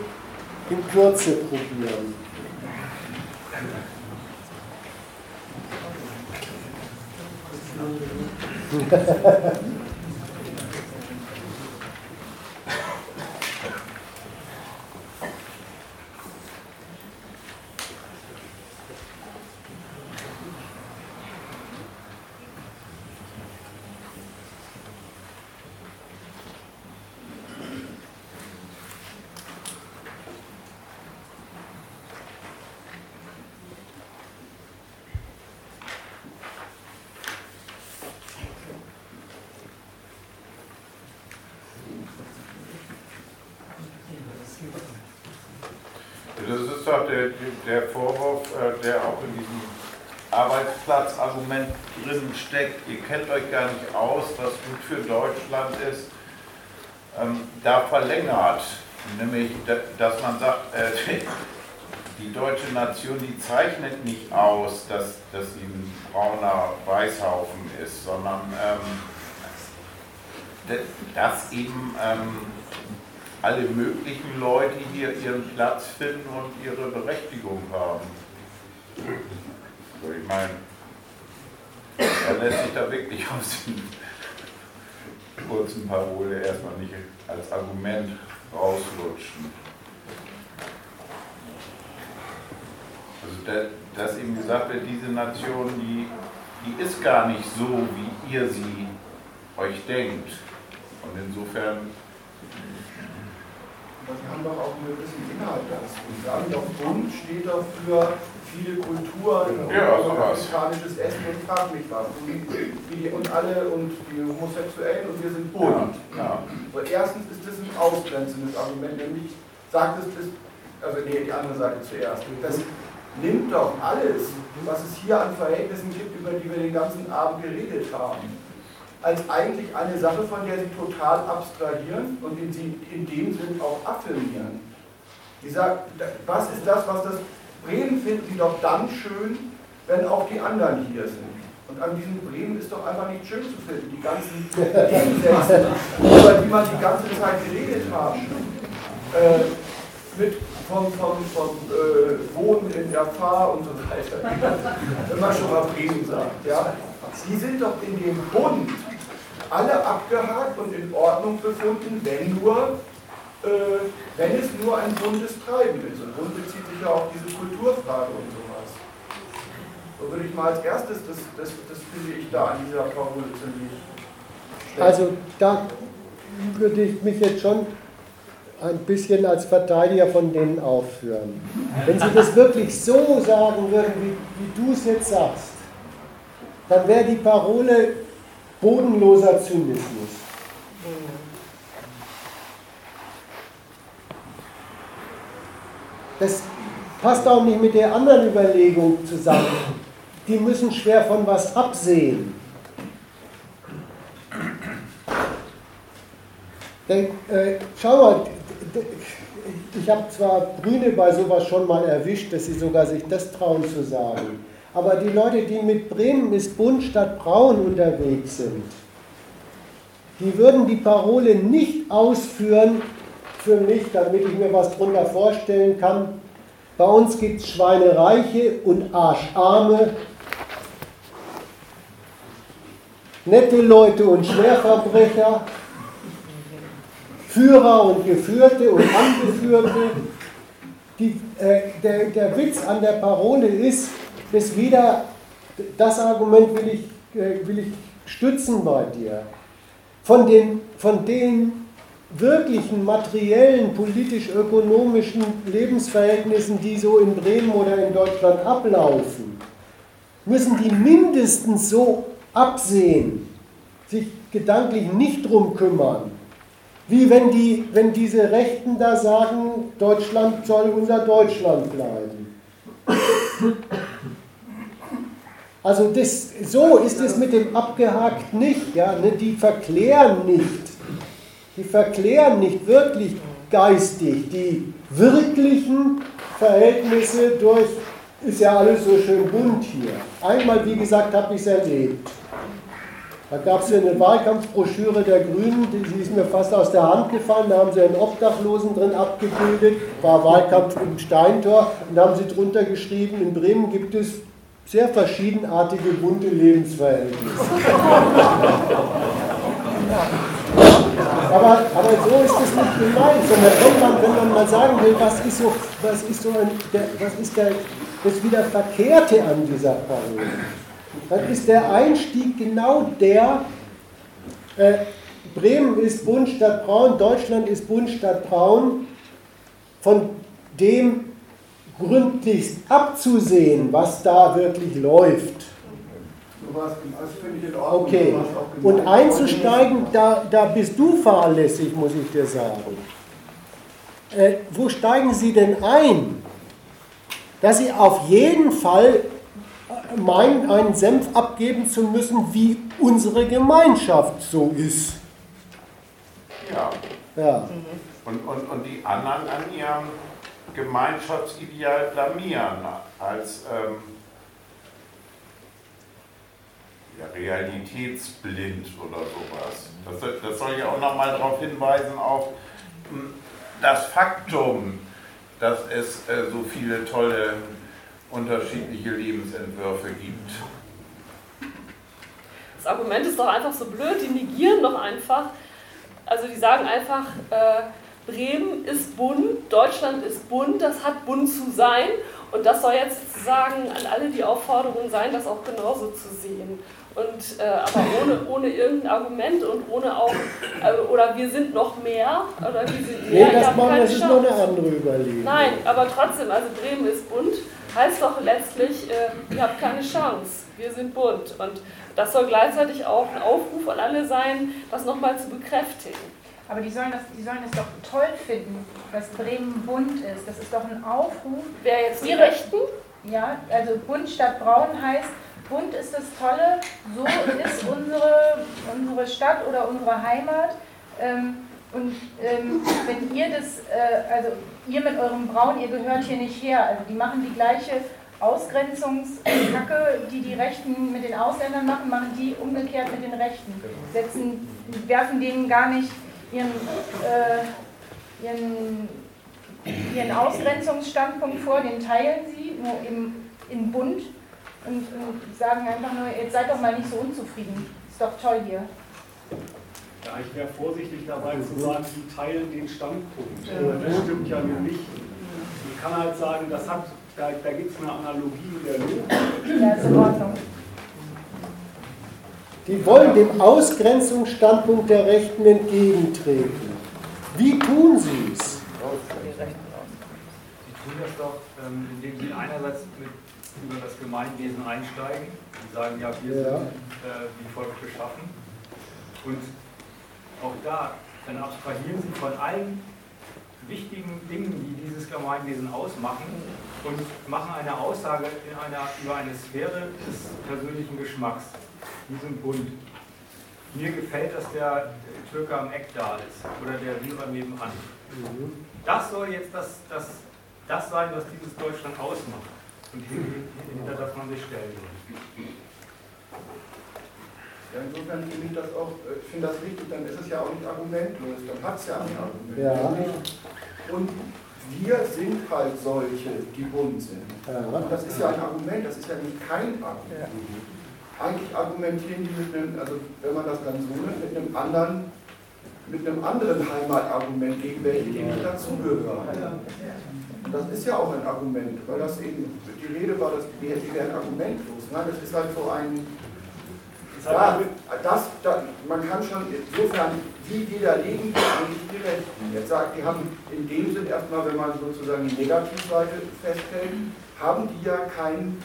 in Kürze probieren. <laughs> Das ist doch der, Vorwurf, äh, der auch in diesem Arbeitsplatzargument drin steckt. Ihr kennt euch gar nicht aus, was gut für Deutschland ist. Ähm, da verlängert, nämlich, dass man sagt, äh, <laughs> die deutsche Nation, die zeichnet nicht aus, dass, dass sie ein brauner Weißhaufen ist, sondern ähm, dass eben ähm, alle möglichen Leute hier ihren Platz finden und ihre Berechtigung haben. Also ich meine, da lässt sich da wirklich <laughs> aus den kurzen Parole erstmal nicht als Argument rauslutschen. Also dass eben gesagt wird, diese Nation, die, die ist gar nicht so, wie ihr sie euch denkt. Und insofern aber Sie haben doch auch einen gewissen Inhalt dazu. Sie haben doch Bund steht doch für viele Kulturen ja, und afrikanisches Essen und frag mich was. Und, alle und die Homosexuellen und wir sind bunt. Ja, ja. Erstens ist das ein ausgrenzendes Argument, nämlich sagt es, das, also nee, die andere Seite zuerst. Das nimmt doch alles, was es hier an Verhältnissen gibt, über die wir den ganzen Abend geredet haben als eigentlich eine Sache, von der sie total abstrahieren und in, sie in dem Sinn auch affirmieren. Sie sagt, was ist das, was das Bremen finden sie doch dann schön, wenn auch die anderen hier sind. Und an diesem Bremen ist doch einfach nicht schön zu finden. Die ganzen Gegensätze, über die man die ganze Zeit geredet hat. Äh, mit vom, vom, vom äh, Wohnen in der Fahr und so weiter. Wenn man schon mal Bremen sagt. Ja? Die sind doch in dem Bund alle abgehakt und in Ordnung befunden, wenn nur, äh, wenn es nur ein buntes Treiben ist. Und Bund bezieht sich ja auf diese Kulturfrage und sowas. So würde ich mal als erstes, das, das, das finde ich da an dieser Parole ziemlich. Also da würde ich mich jetzt schon ein bisschen als Verteidiger von denen aufführen. Wenn Sie das wirklich so sagen würden, wie, wie du es jetzt sagst, dann wäre die Parole bodenloser Zynismus. Das passt auch nicht mit der anderen Überlegung zusammen. Die müssen schwer von was absehen. Denn, äh, schau mal, ich habe zwar Brüne bei sowas schon mal erwischt, dass sie sogar sich das trauen zu sagen. Aber die Leute, die mit Bremen ist bunt statt braun unterwegs sind, die würden die Parole nicht ausführen für mich, damit ich mir was drunter vorstellen kann, Bei uns gibt es Schweinereiche und Arscharme, nette Leute und Schwerverbrecher, Führer und Geführte und Angeführte. Die, äh, der, der Witz an der Parole ist, dass wieder, das Argument will ich, äh, will ich stützen bei dir, von den, von den wirklichen materiellen, politisch-ökonomischen Lebensverhältnissen, die so in Bremen oder in Deutschland ablaufen, müssen die mindestens so absehen, sich gedanklich nicht drum kümmern, wie wenn, die, wenn diese Rechten da sagen, Deutschland soll unser Deutschland bleiben. Also das, so ist es mit dem abgehakt nicht. Ja? Ne? Die verklären nicht, die verklären nicht wirklich geistig die wirklichen Verhältnisse durch, ist ja alles so schön bunt hier. Einmal, wie gesagt, habe ich es erlebt. Da gab es eine Wahlkampfbroschüre der Grünen, die ist mir fast aus der Hand gefallen. Da haben sie einen Obdachlosen drin abgebildet, war Wahlkampf im Steintor. Und da haben sie drunter geschrieben, in Bremen gibt es sehr verschiedenartige, bunte Lebensverhältnisse. Aber, aber so ist es nicht gemeint, sondern wenn man, wenn man mal sagen will, was ist so, was ist so ein, der, was ist der, das wieder Verkehrte an dieser Parole, dann ist der Einstieg genau der, äh, Bremen ist bunt statt braun, Deutschland ist bunt statt braun, von dem gründlichst abzusehen, was da wirklich läuft. Okay, und einzusteigen, da, da bist du fahrlässig, muss ich dir sagen. Äh, wo steigen Sie denn ein? Dass Sie auf jeden Fall meinen, einen Senf abgeben zu müssen, wie unsere Gemeinschaft so ist. Ja. ja. Und, und, und die anderen an ihrem Gemeinschaftsideal blamieren als ähm, ja, realitätsblind oder sowas. Das, das soll ja auch nochmal darauf hinweisen, auf hm, das Faktum, dass es äh, so viele tolle unterschiedliche Lebensentwürfe gibt. Das Argument ist doch einfach so blöd, die negieren doch einfach, also die sagen einfach, äh, Bremen ist bunt, Deutschland ist bunt, das hat bunt zu sein und das soll jetzt sozusagen an alle die Aufforderung sein, das auch genauso zu sehen. Und, äh, aber ohne, ohne irgendein Argument und ohne auch, äh, oder wir sind noch mehr, oder wir sind mehr. Nee, das, machen, das ist noch eine andere Überlegung. Nein, aber trotzdem, also Bremen ist bunt, heißt doch letztlich, äh, ihr habt keine Chance, wir sind bunt. Und das soll gleichzeitig auch ein Aufruf an alle sein, das nochmal zu bekräftigen. Aber die sollen, das, die sollen das doch toll finden, dass Bremen bunt ist. Das ist doch ein Aufruf. Wer jetzt die Rechten? Ja, also bunt statt braun heißt, bunt ist das Tolle, so ist unsere, unsere Stadt oder unsere Heimat. Ähm, und ähm, wenn ihr das, äh, also ihr mit eurem Braun, ihr gehört hier nicht her. Also die machen die gleiche Ausgrenzungskacke, die die Rechten mit den Ausländern machen, machen die umgekehrt mit den Rechten. Setzen, werfen denen gar nicht ihren, äh, ihren, ihren Ausgrenzungsstandpunkt vor, den teilen sie, nur im, in Bund und, und sagen einfach nur, jetzt seid doch mal nicht so unzufrieden. Ist doch toll hier. Ja, ich wäre vorsichtig dabei zu sagen, die teilen den Standpunkt. Das stimmt ja nur nicht. Ich kann halt sagen, das hat, da, da gibt es eine Analogie in der Logik. Ja, ist in Ordnung. Die wollen dem Ausgrenzungsstandpunkt der Rechten entgegentreten. Wie tun sie es? Sie tun das doch, ähm, indem sie einerseits mit, über das Gemeinwesen einsteigen und sagen, ja, wir Ja. sind äh, wie folgt beschaffen. Und auch da, dann abstrahieren sie von allen wichtigen Dingen, die dieses Gemeinwesen ausmachen und machen eine Aussage in einer, über eine Sphäre des persönlichen Geschmacks. Die sind bunt. Mir gefällt, dass der Türke am Eck da ist oder der Syrer nebenan. Das soll jetzt das, das, das sein, was dieses Deutschland ausmacht und hinter das man sich stellen soll. Ja, insofern finde ich das auch, äh, ich finde das richtig, dann ist es ja auch nicht argumentlos, dann hat es ja ein Argument. Ja. Und wir sind halt solche, die bunt sind. Das ist ja ein Argument, das ist ja nicht kein Argument. Eigentlich argumentieren die mit einem, also wenn man das dann so nimmt, mit einem anderen, mit einem anderen Heimatargument gegen welche, die nicht dazugehören. Das ist ja auch ein Argument, weil das eben, die Rede war, dass die, die wären argumentlos. Nein, das ist halt so ein, ja, das, das, man kann schon insofern die widerlegen eigentlich die Rechten. Jetzt sagt, die haben in dem Sinn erstmal, wenn man sozusagen die Negativseite festhält, haben die ja kein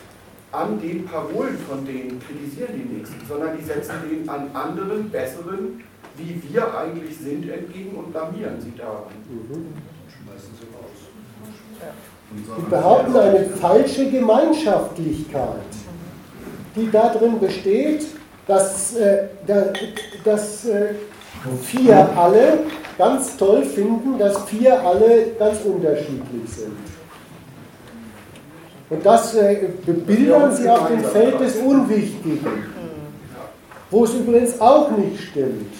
an den Parolen von denen kritisieren die Nächsten, sondern die setzen denen an anderen, besseren, wie wir eigentlich sind, entgegen und blamieren sie daran. Schmeißen sie raus. Die behaupten eine falsche Gemeinschaftlichkeit, die darin besteht, dass, äh, dass äh, vier alle ganz toll finden, dass vier alle ganz unterschiedlich sind. Und das äh, bebildern sie auf dem Feld des Unwichtigen, wo es übrigens auch nicht stimmt.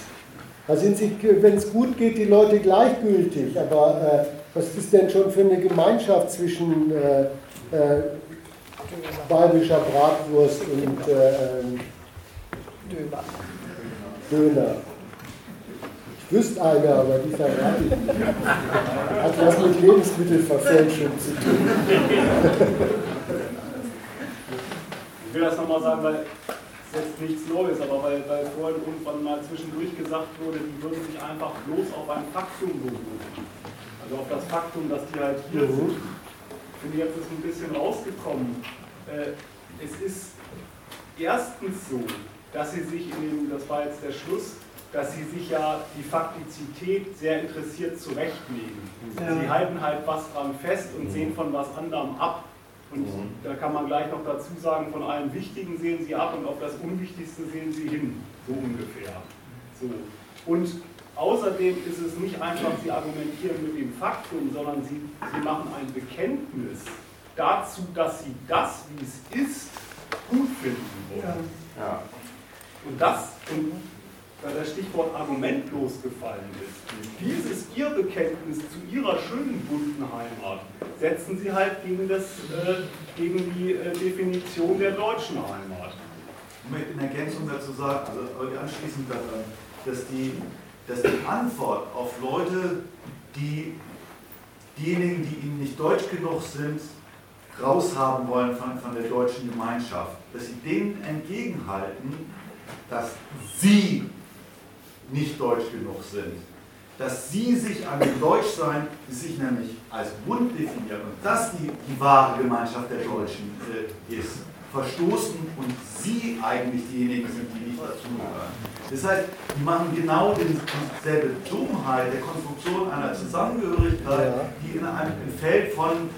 Da sind sie, wenn es gut geht, die Leute gleichgültig. Aber äh, was ist denn schon für eine Gemeinschaft zwischen äh, äh, bayerischer Bratwurst und äh, ähm, Döner? Döner. Ich wüsste eine, aber die verrate ich nicht. Hat was mit Lebensmittelverfälschung zu tun. Ich will das nochmal sagen, weil es jetzt nichts Neues, aber weil, weil vorhin irgendwann mal zwischendurch gesagt wurde, die würden sich einfach bloß auf ein Faktum berufen. Also auf das Faktum, dass die halt hier mhm. sind. Ich finde, jetzt ist ein bisschen rausgekommen. Äh, es ist erstens so, dass sie sich in dem, das war jetzt der Schluss, dass sie sich ja die Faktizität sehr interessiert zurechtlegen. Ja. Sie halten halt was dran fest und mhm. sehen von was anderem ab. Und mhm. da kann man gleich noch dazu sagen, von allem Wichtigen sehen sie ab und auf das Unwichtigste sehen sie hin, so ungefähr. So. Und außerdem ist es nicht einfach, sie argumentieren mit dem Faktum, sondern sie, sie machen ein Bekenntnis dazu, dass sie das, wie es ist, gut finden wollen. Ja. Ja. Und das, und das Stichwort argumentlos gefallen ist. Dieses ihr Bekenntnis zu ihrer schönen bunten Heimat setzen sie halt gegen, das, äh, gegen die äh, Definition der deutschen Heimat. Ich möchte in Ergänzung dazu sagen, also anschließend daran, dass die, dass die Antwort auf Leute, die diejenigen, die ihnen nicht deutsch genug sind, raushaben wollen von, von der deutschen Gemeinschaft, dass sie denen entgegenhalten, dass sie nicht deutsch genug sind. Dass sie sich an dem Deutschsein, die sich nämlich als Bund definieren und das die, die wahre Gemeinschaft der Deutschen äh, ist, verstoßen und sie eigentlich diejenigen sind, die nicht dazugehören. Das heißt, die machen genau dieselbe Dummheit der Konstruktion einer Zusammengehörigkeit, die in einem Feld von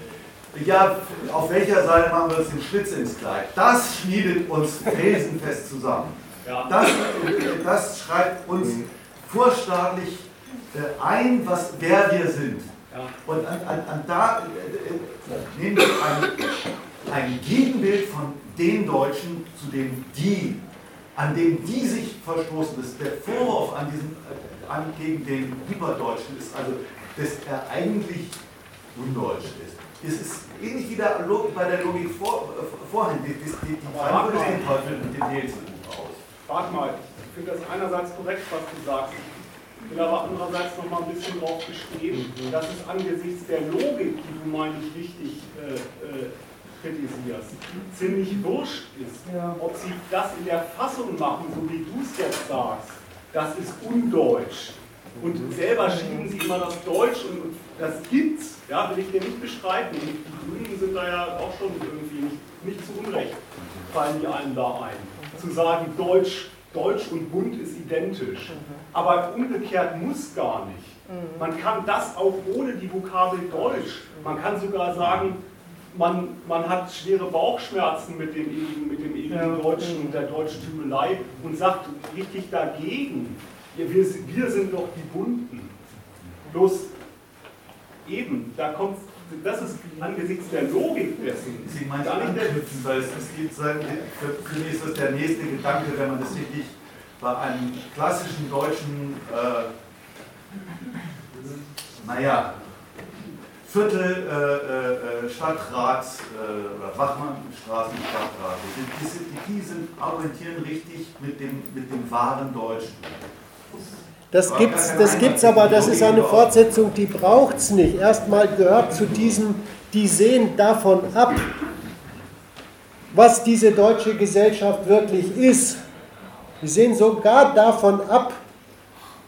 ja, auf welcher Seite machen wir uns den Schlitz ins Kleid? Das schmiedet uns felsenfest zusammen. Das, das schreibt uns vorstaatlich äh, ein, was, wer wir sind. Und an, an, an da äh, nehmen wir ein, ein Gegenbild von den Deutschen, zu dem die, an dem die sich verstoßen. Das, der Vorwurf an diesen, äh, an, gegen den Hyperdeutschen ist also, dass er eigentlich undeutsch ist. Es ist ähnlich wie der, bei der Logik vor, äh, vorhin. Die, die, die, die Frage den Teufel mit dem Hehl warte mal, ich finde das einerseits korrekt, was du sagst. Ich will aber andererseits noch mal ein bisschen darauf bestehen, mhm. dass es angesichts der Logik, die du, meine ich, wichtig äh, äh, kritisierst, ziemlich wurscht ist, ob sie das in der Fassung machen, so wie du es jetzt sagst. Das ist undeutsch. Und mhm. selber schieben sie immer das Deutsch und, das gibt's, ja, will ich dir nicht bestreiten. Die Grünen sind da ja auch schon irgendwie nicht, nicht zu Unrecht, fallen die einen da ein zu sagen, Deutsch, Deutsch und Bund ist identisch. Aber umgekehrt muss gar nicht. Mhm. Man kann das auch ohne die Vokabel Deutsch. Man kann sogar sagen, man, man hat schwere Bauchschmerzen mit dem ewigen, mit dem ewigen ja. Deutschen und der Deutschtümelei und sagt richtig dagegen, wir, wir sind doch die Bunten. Bloß eben, da kommt das ist angesichts der Logik dessen. Sie meinen anknüpfen, weil es, es geht sein, für, mich ist das der nächste Gedanke, wenn man das richtig bei einem klassischen deutschen, äh, naja, Viertel äh, äh, Stadtrats äh, oder Wachmannstraßen Stadtrat. Die, die, die sind, argumentieren richtig mit dem, mit dem wahren Deutschen. Das gibt's, das gibt's aber, das ist eine Fortsetzung, die braucht es nicht. Erstmal gehört zu diesem, die sehen davon ab, was diese deutsche Gesellschaft wirklich ist. Die sehen sogar davon ab,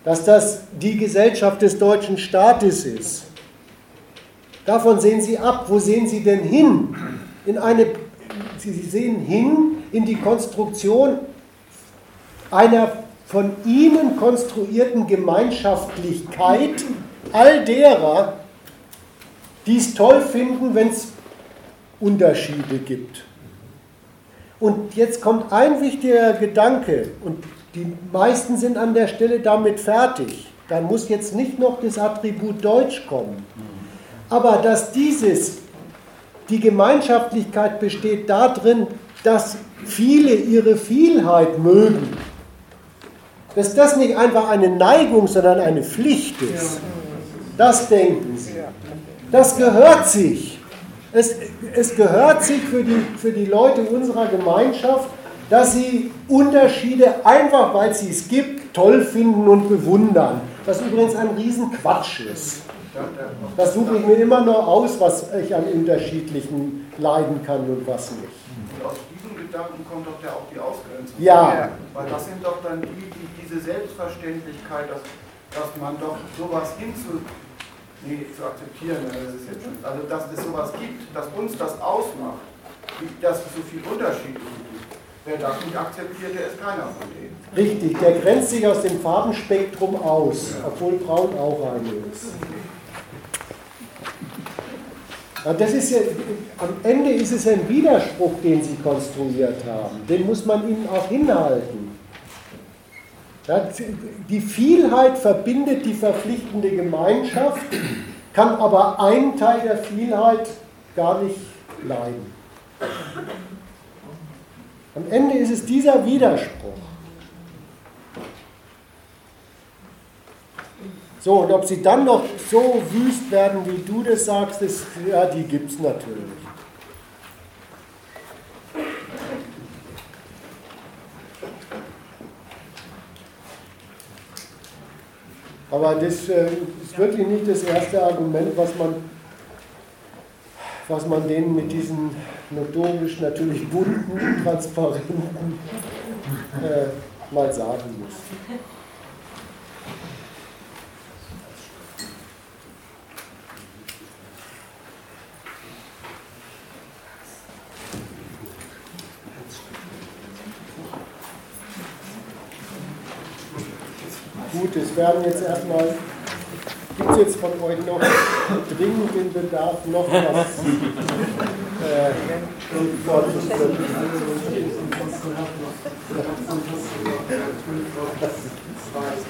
dass das die Gesellschaft des deutschen Staates ist. Davon sehen sie ab. Wo sehen sie denn hin? In eine, sie sehen hin in die Konstruktion einer von ihnen konstruierten Gemeinschaftlichkeit all derer, die es toll finden, wenn es Unterschiede gibt. Und jetzt kommt ein wichtiger Gedanke, und die meisten sind an der Stelle damit fertig. Da muss jetzt nicht noch das Attribut Deutsch kommen. Aber dass dieses, die Gemeinschaftlichkeit besteht darin, dass viele ihre Vielheit mögen. Dass das nicht einfach eine Neigung, sondern eine Pflicht ist. Das denken sie. Das gehört sich. Es, es gehört sich für die, für die Leute unserer Gemeinschaft, dass sie Unterschiede einfach, weil sie es gibt, toll finden und bewundern. Was übrigens ein Riesenquatsch ist. Das suche ich mir immer nur aus, was ich an unterschiedlichen leiden kann und was nicht. Gedanken kommt doch ja auch die Ausgrenzung. Ja. Weil das sind doch dann die, die diese Selbstverständlichkeit, dass, dass man doch sowas hinzu, nee, zu akzeptieren, das ist jetzt schon, also dass es sowas gibt, dass uns das ausmacht, dass es so viel Unterschiede gibt. Wer das nicht akzeptiert, der ist keiner von denen. Richtig, der grenzt sich aus dem Farbenspektrum aus, obwohl Braun auch eine ist. Das ist ja, am Ende ist es ein Widerspruch, den Sie konstruiert haben. Den muss man Ihnen auch hinhalten. Die Vielheit verbindet die verpflichtende Gemeinschaft, kann aber einen Teil der Vielheit gar nicht leiden. Am Ende ist es dieser Widerspruch. So, und ob sie dann noch so wüst werden, wie du das sagst, ist, ja, die gibt es natürlich. Aber das äh, ist wirklich nicht das erste Argument, was man, was man denen mit diesen notorisch natürlich bunten, <laughs> transparenten äh, mal sagen muss. Gut, es werden jetzt erstmal, gibt es jetzt von euch noch dringend den Bedarf, noch was äh, vorzustellen? Okay.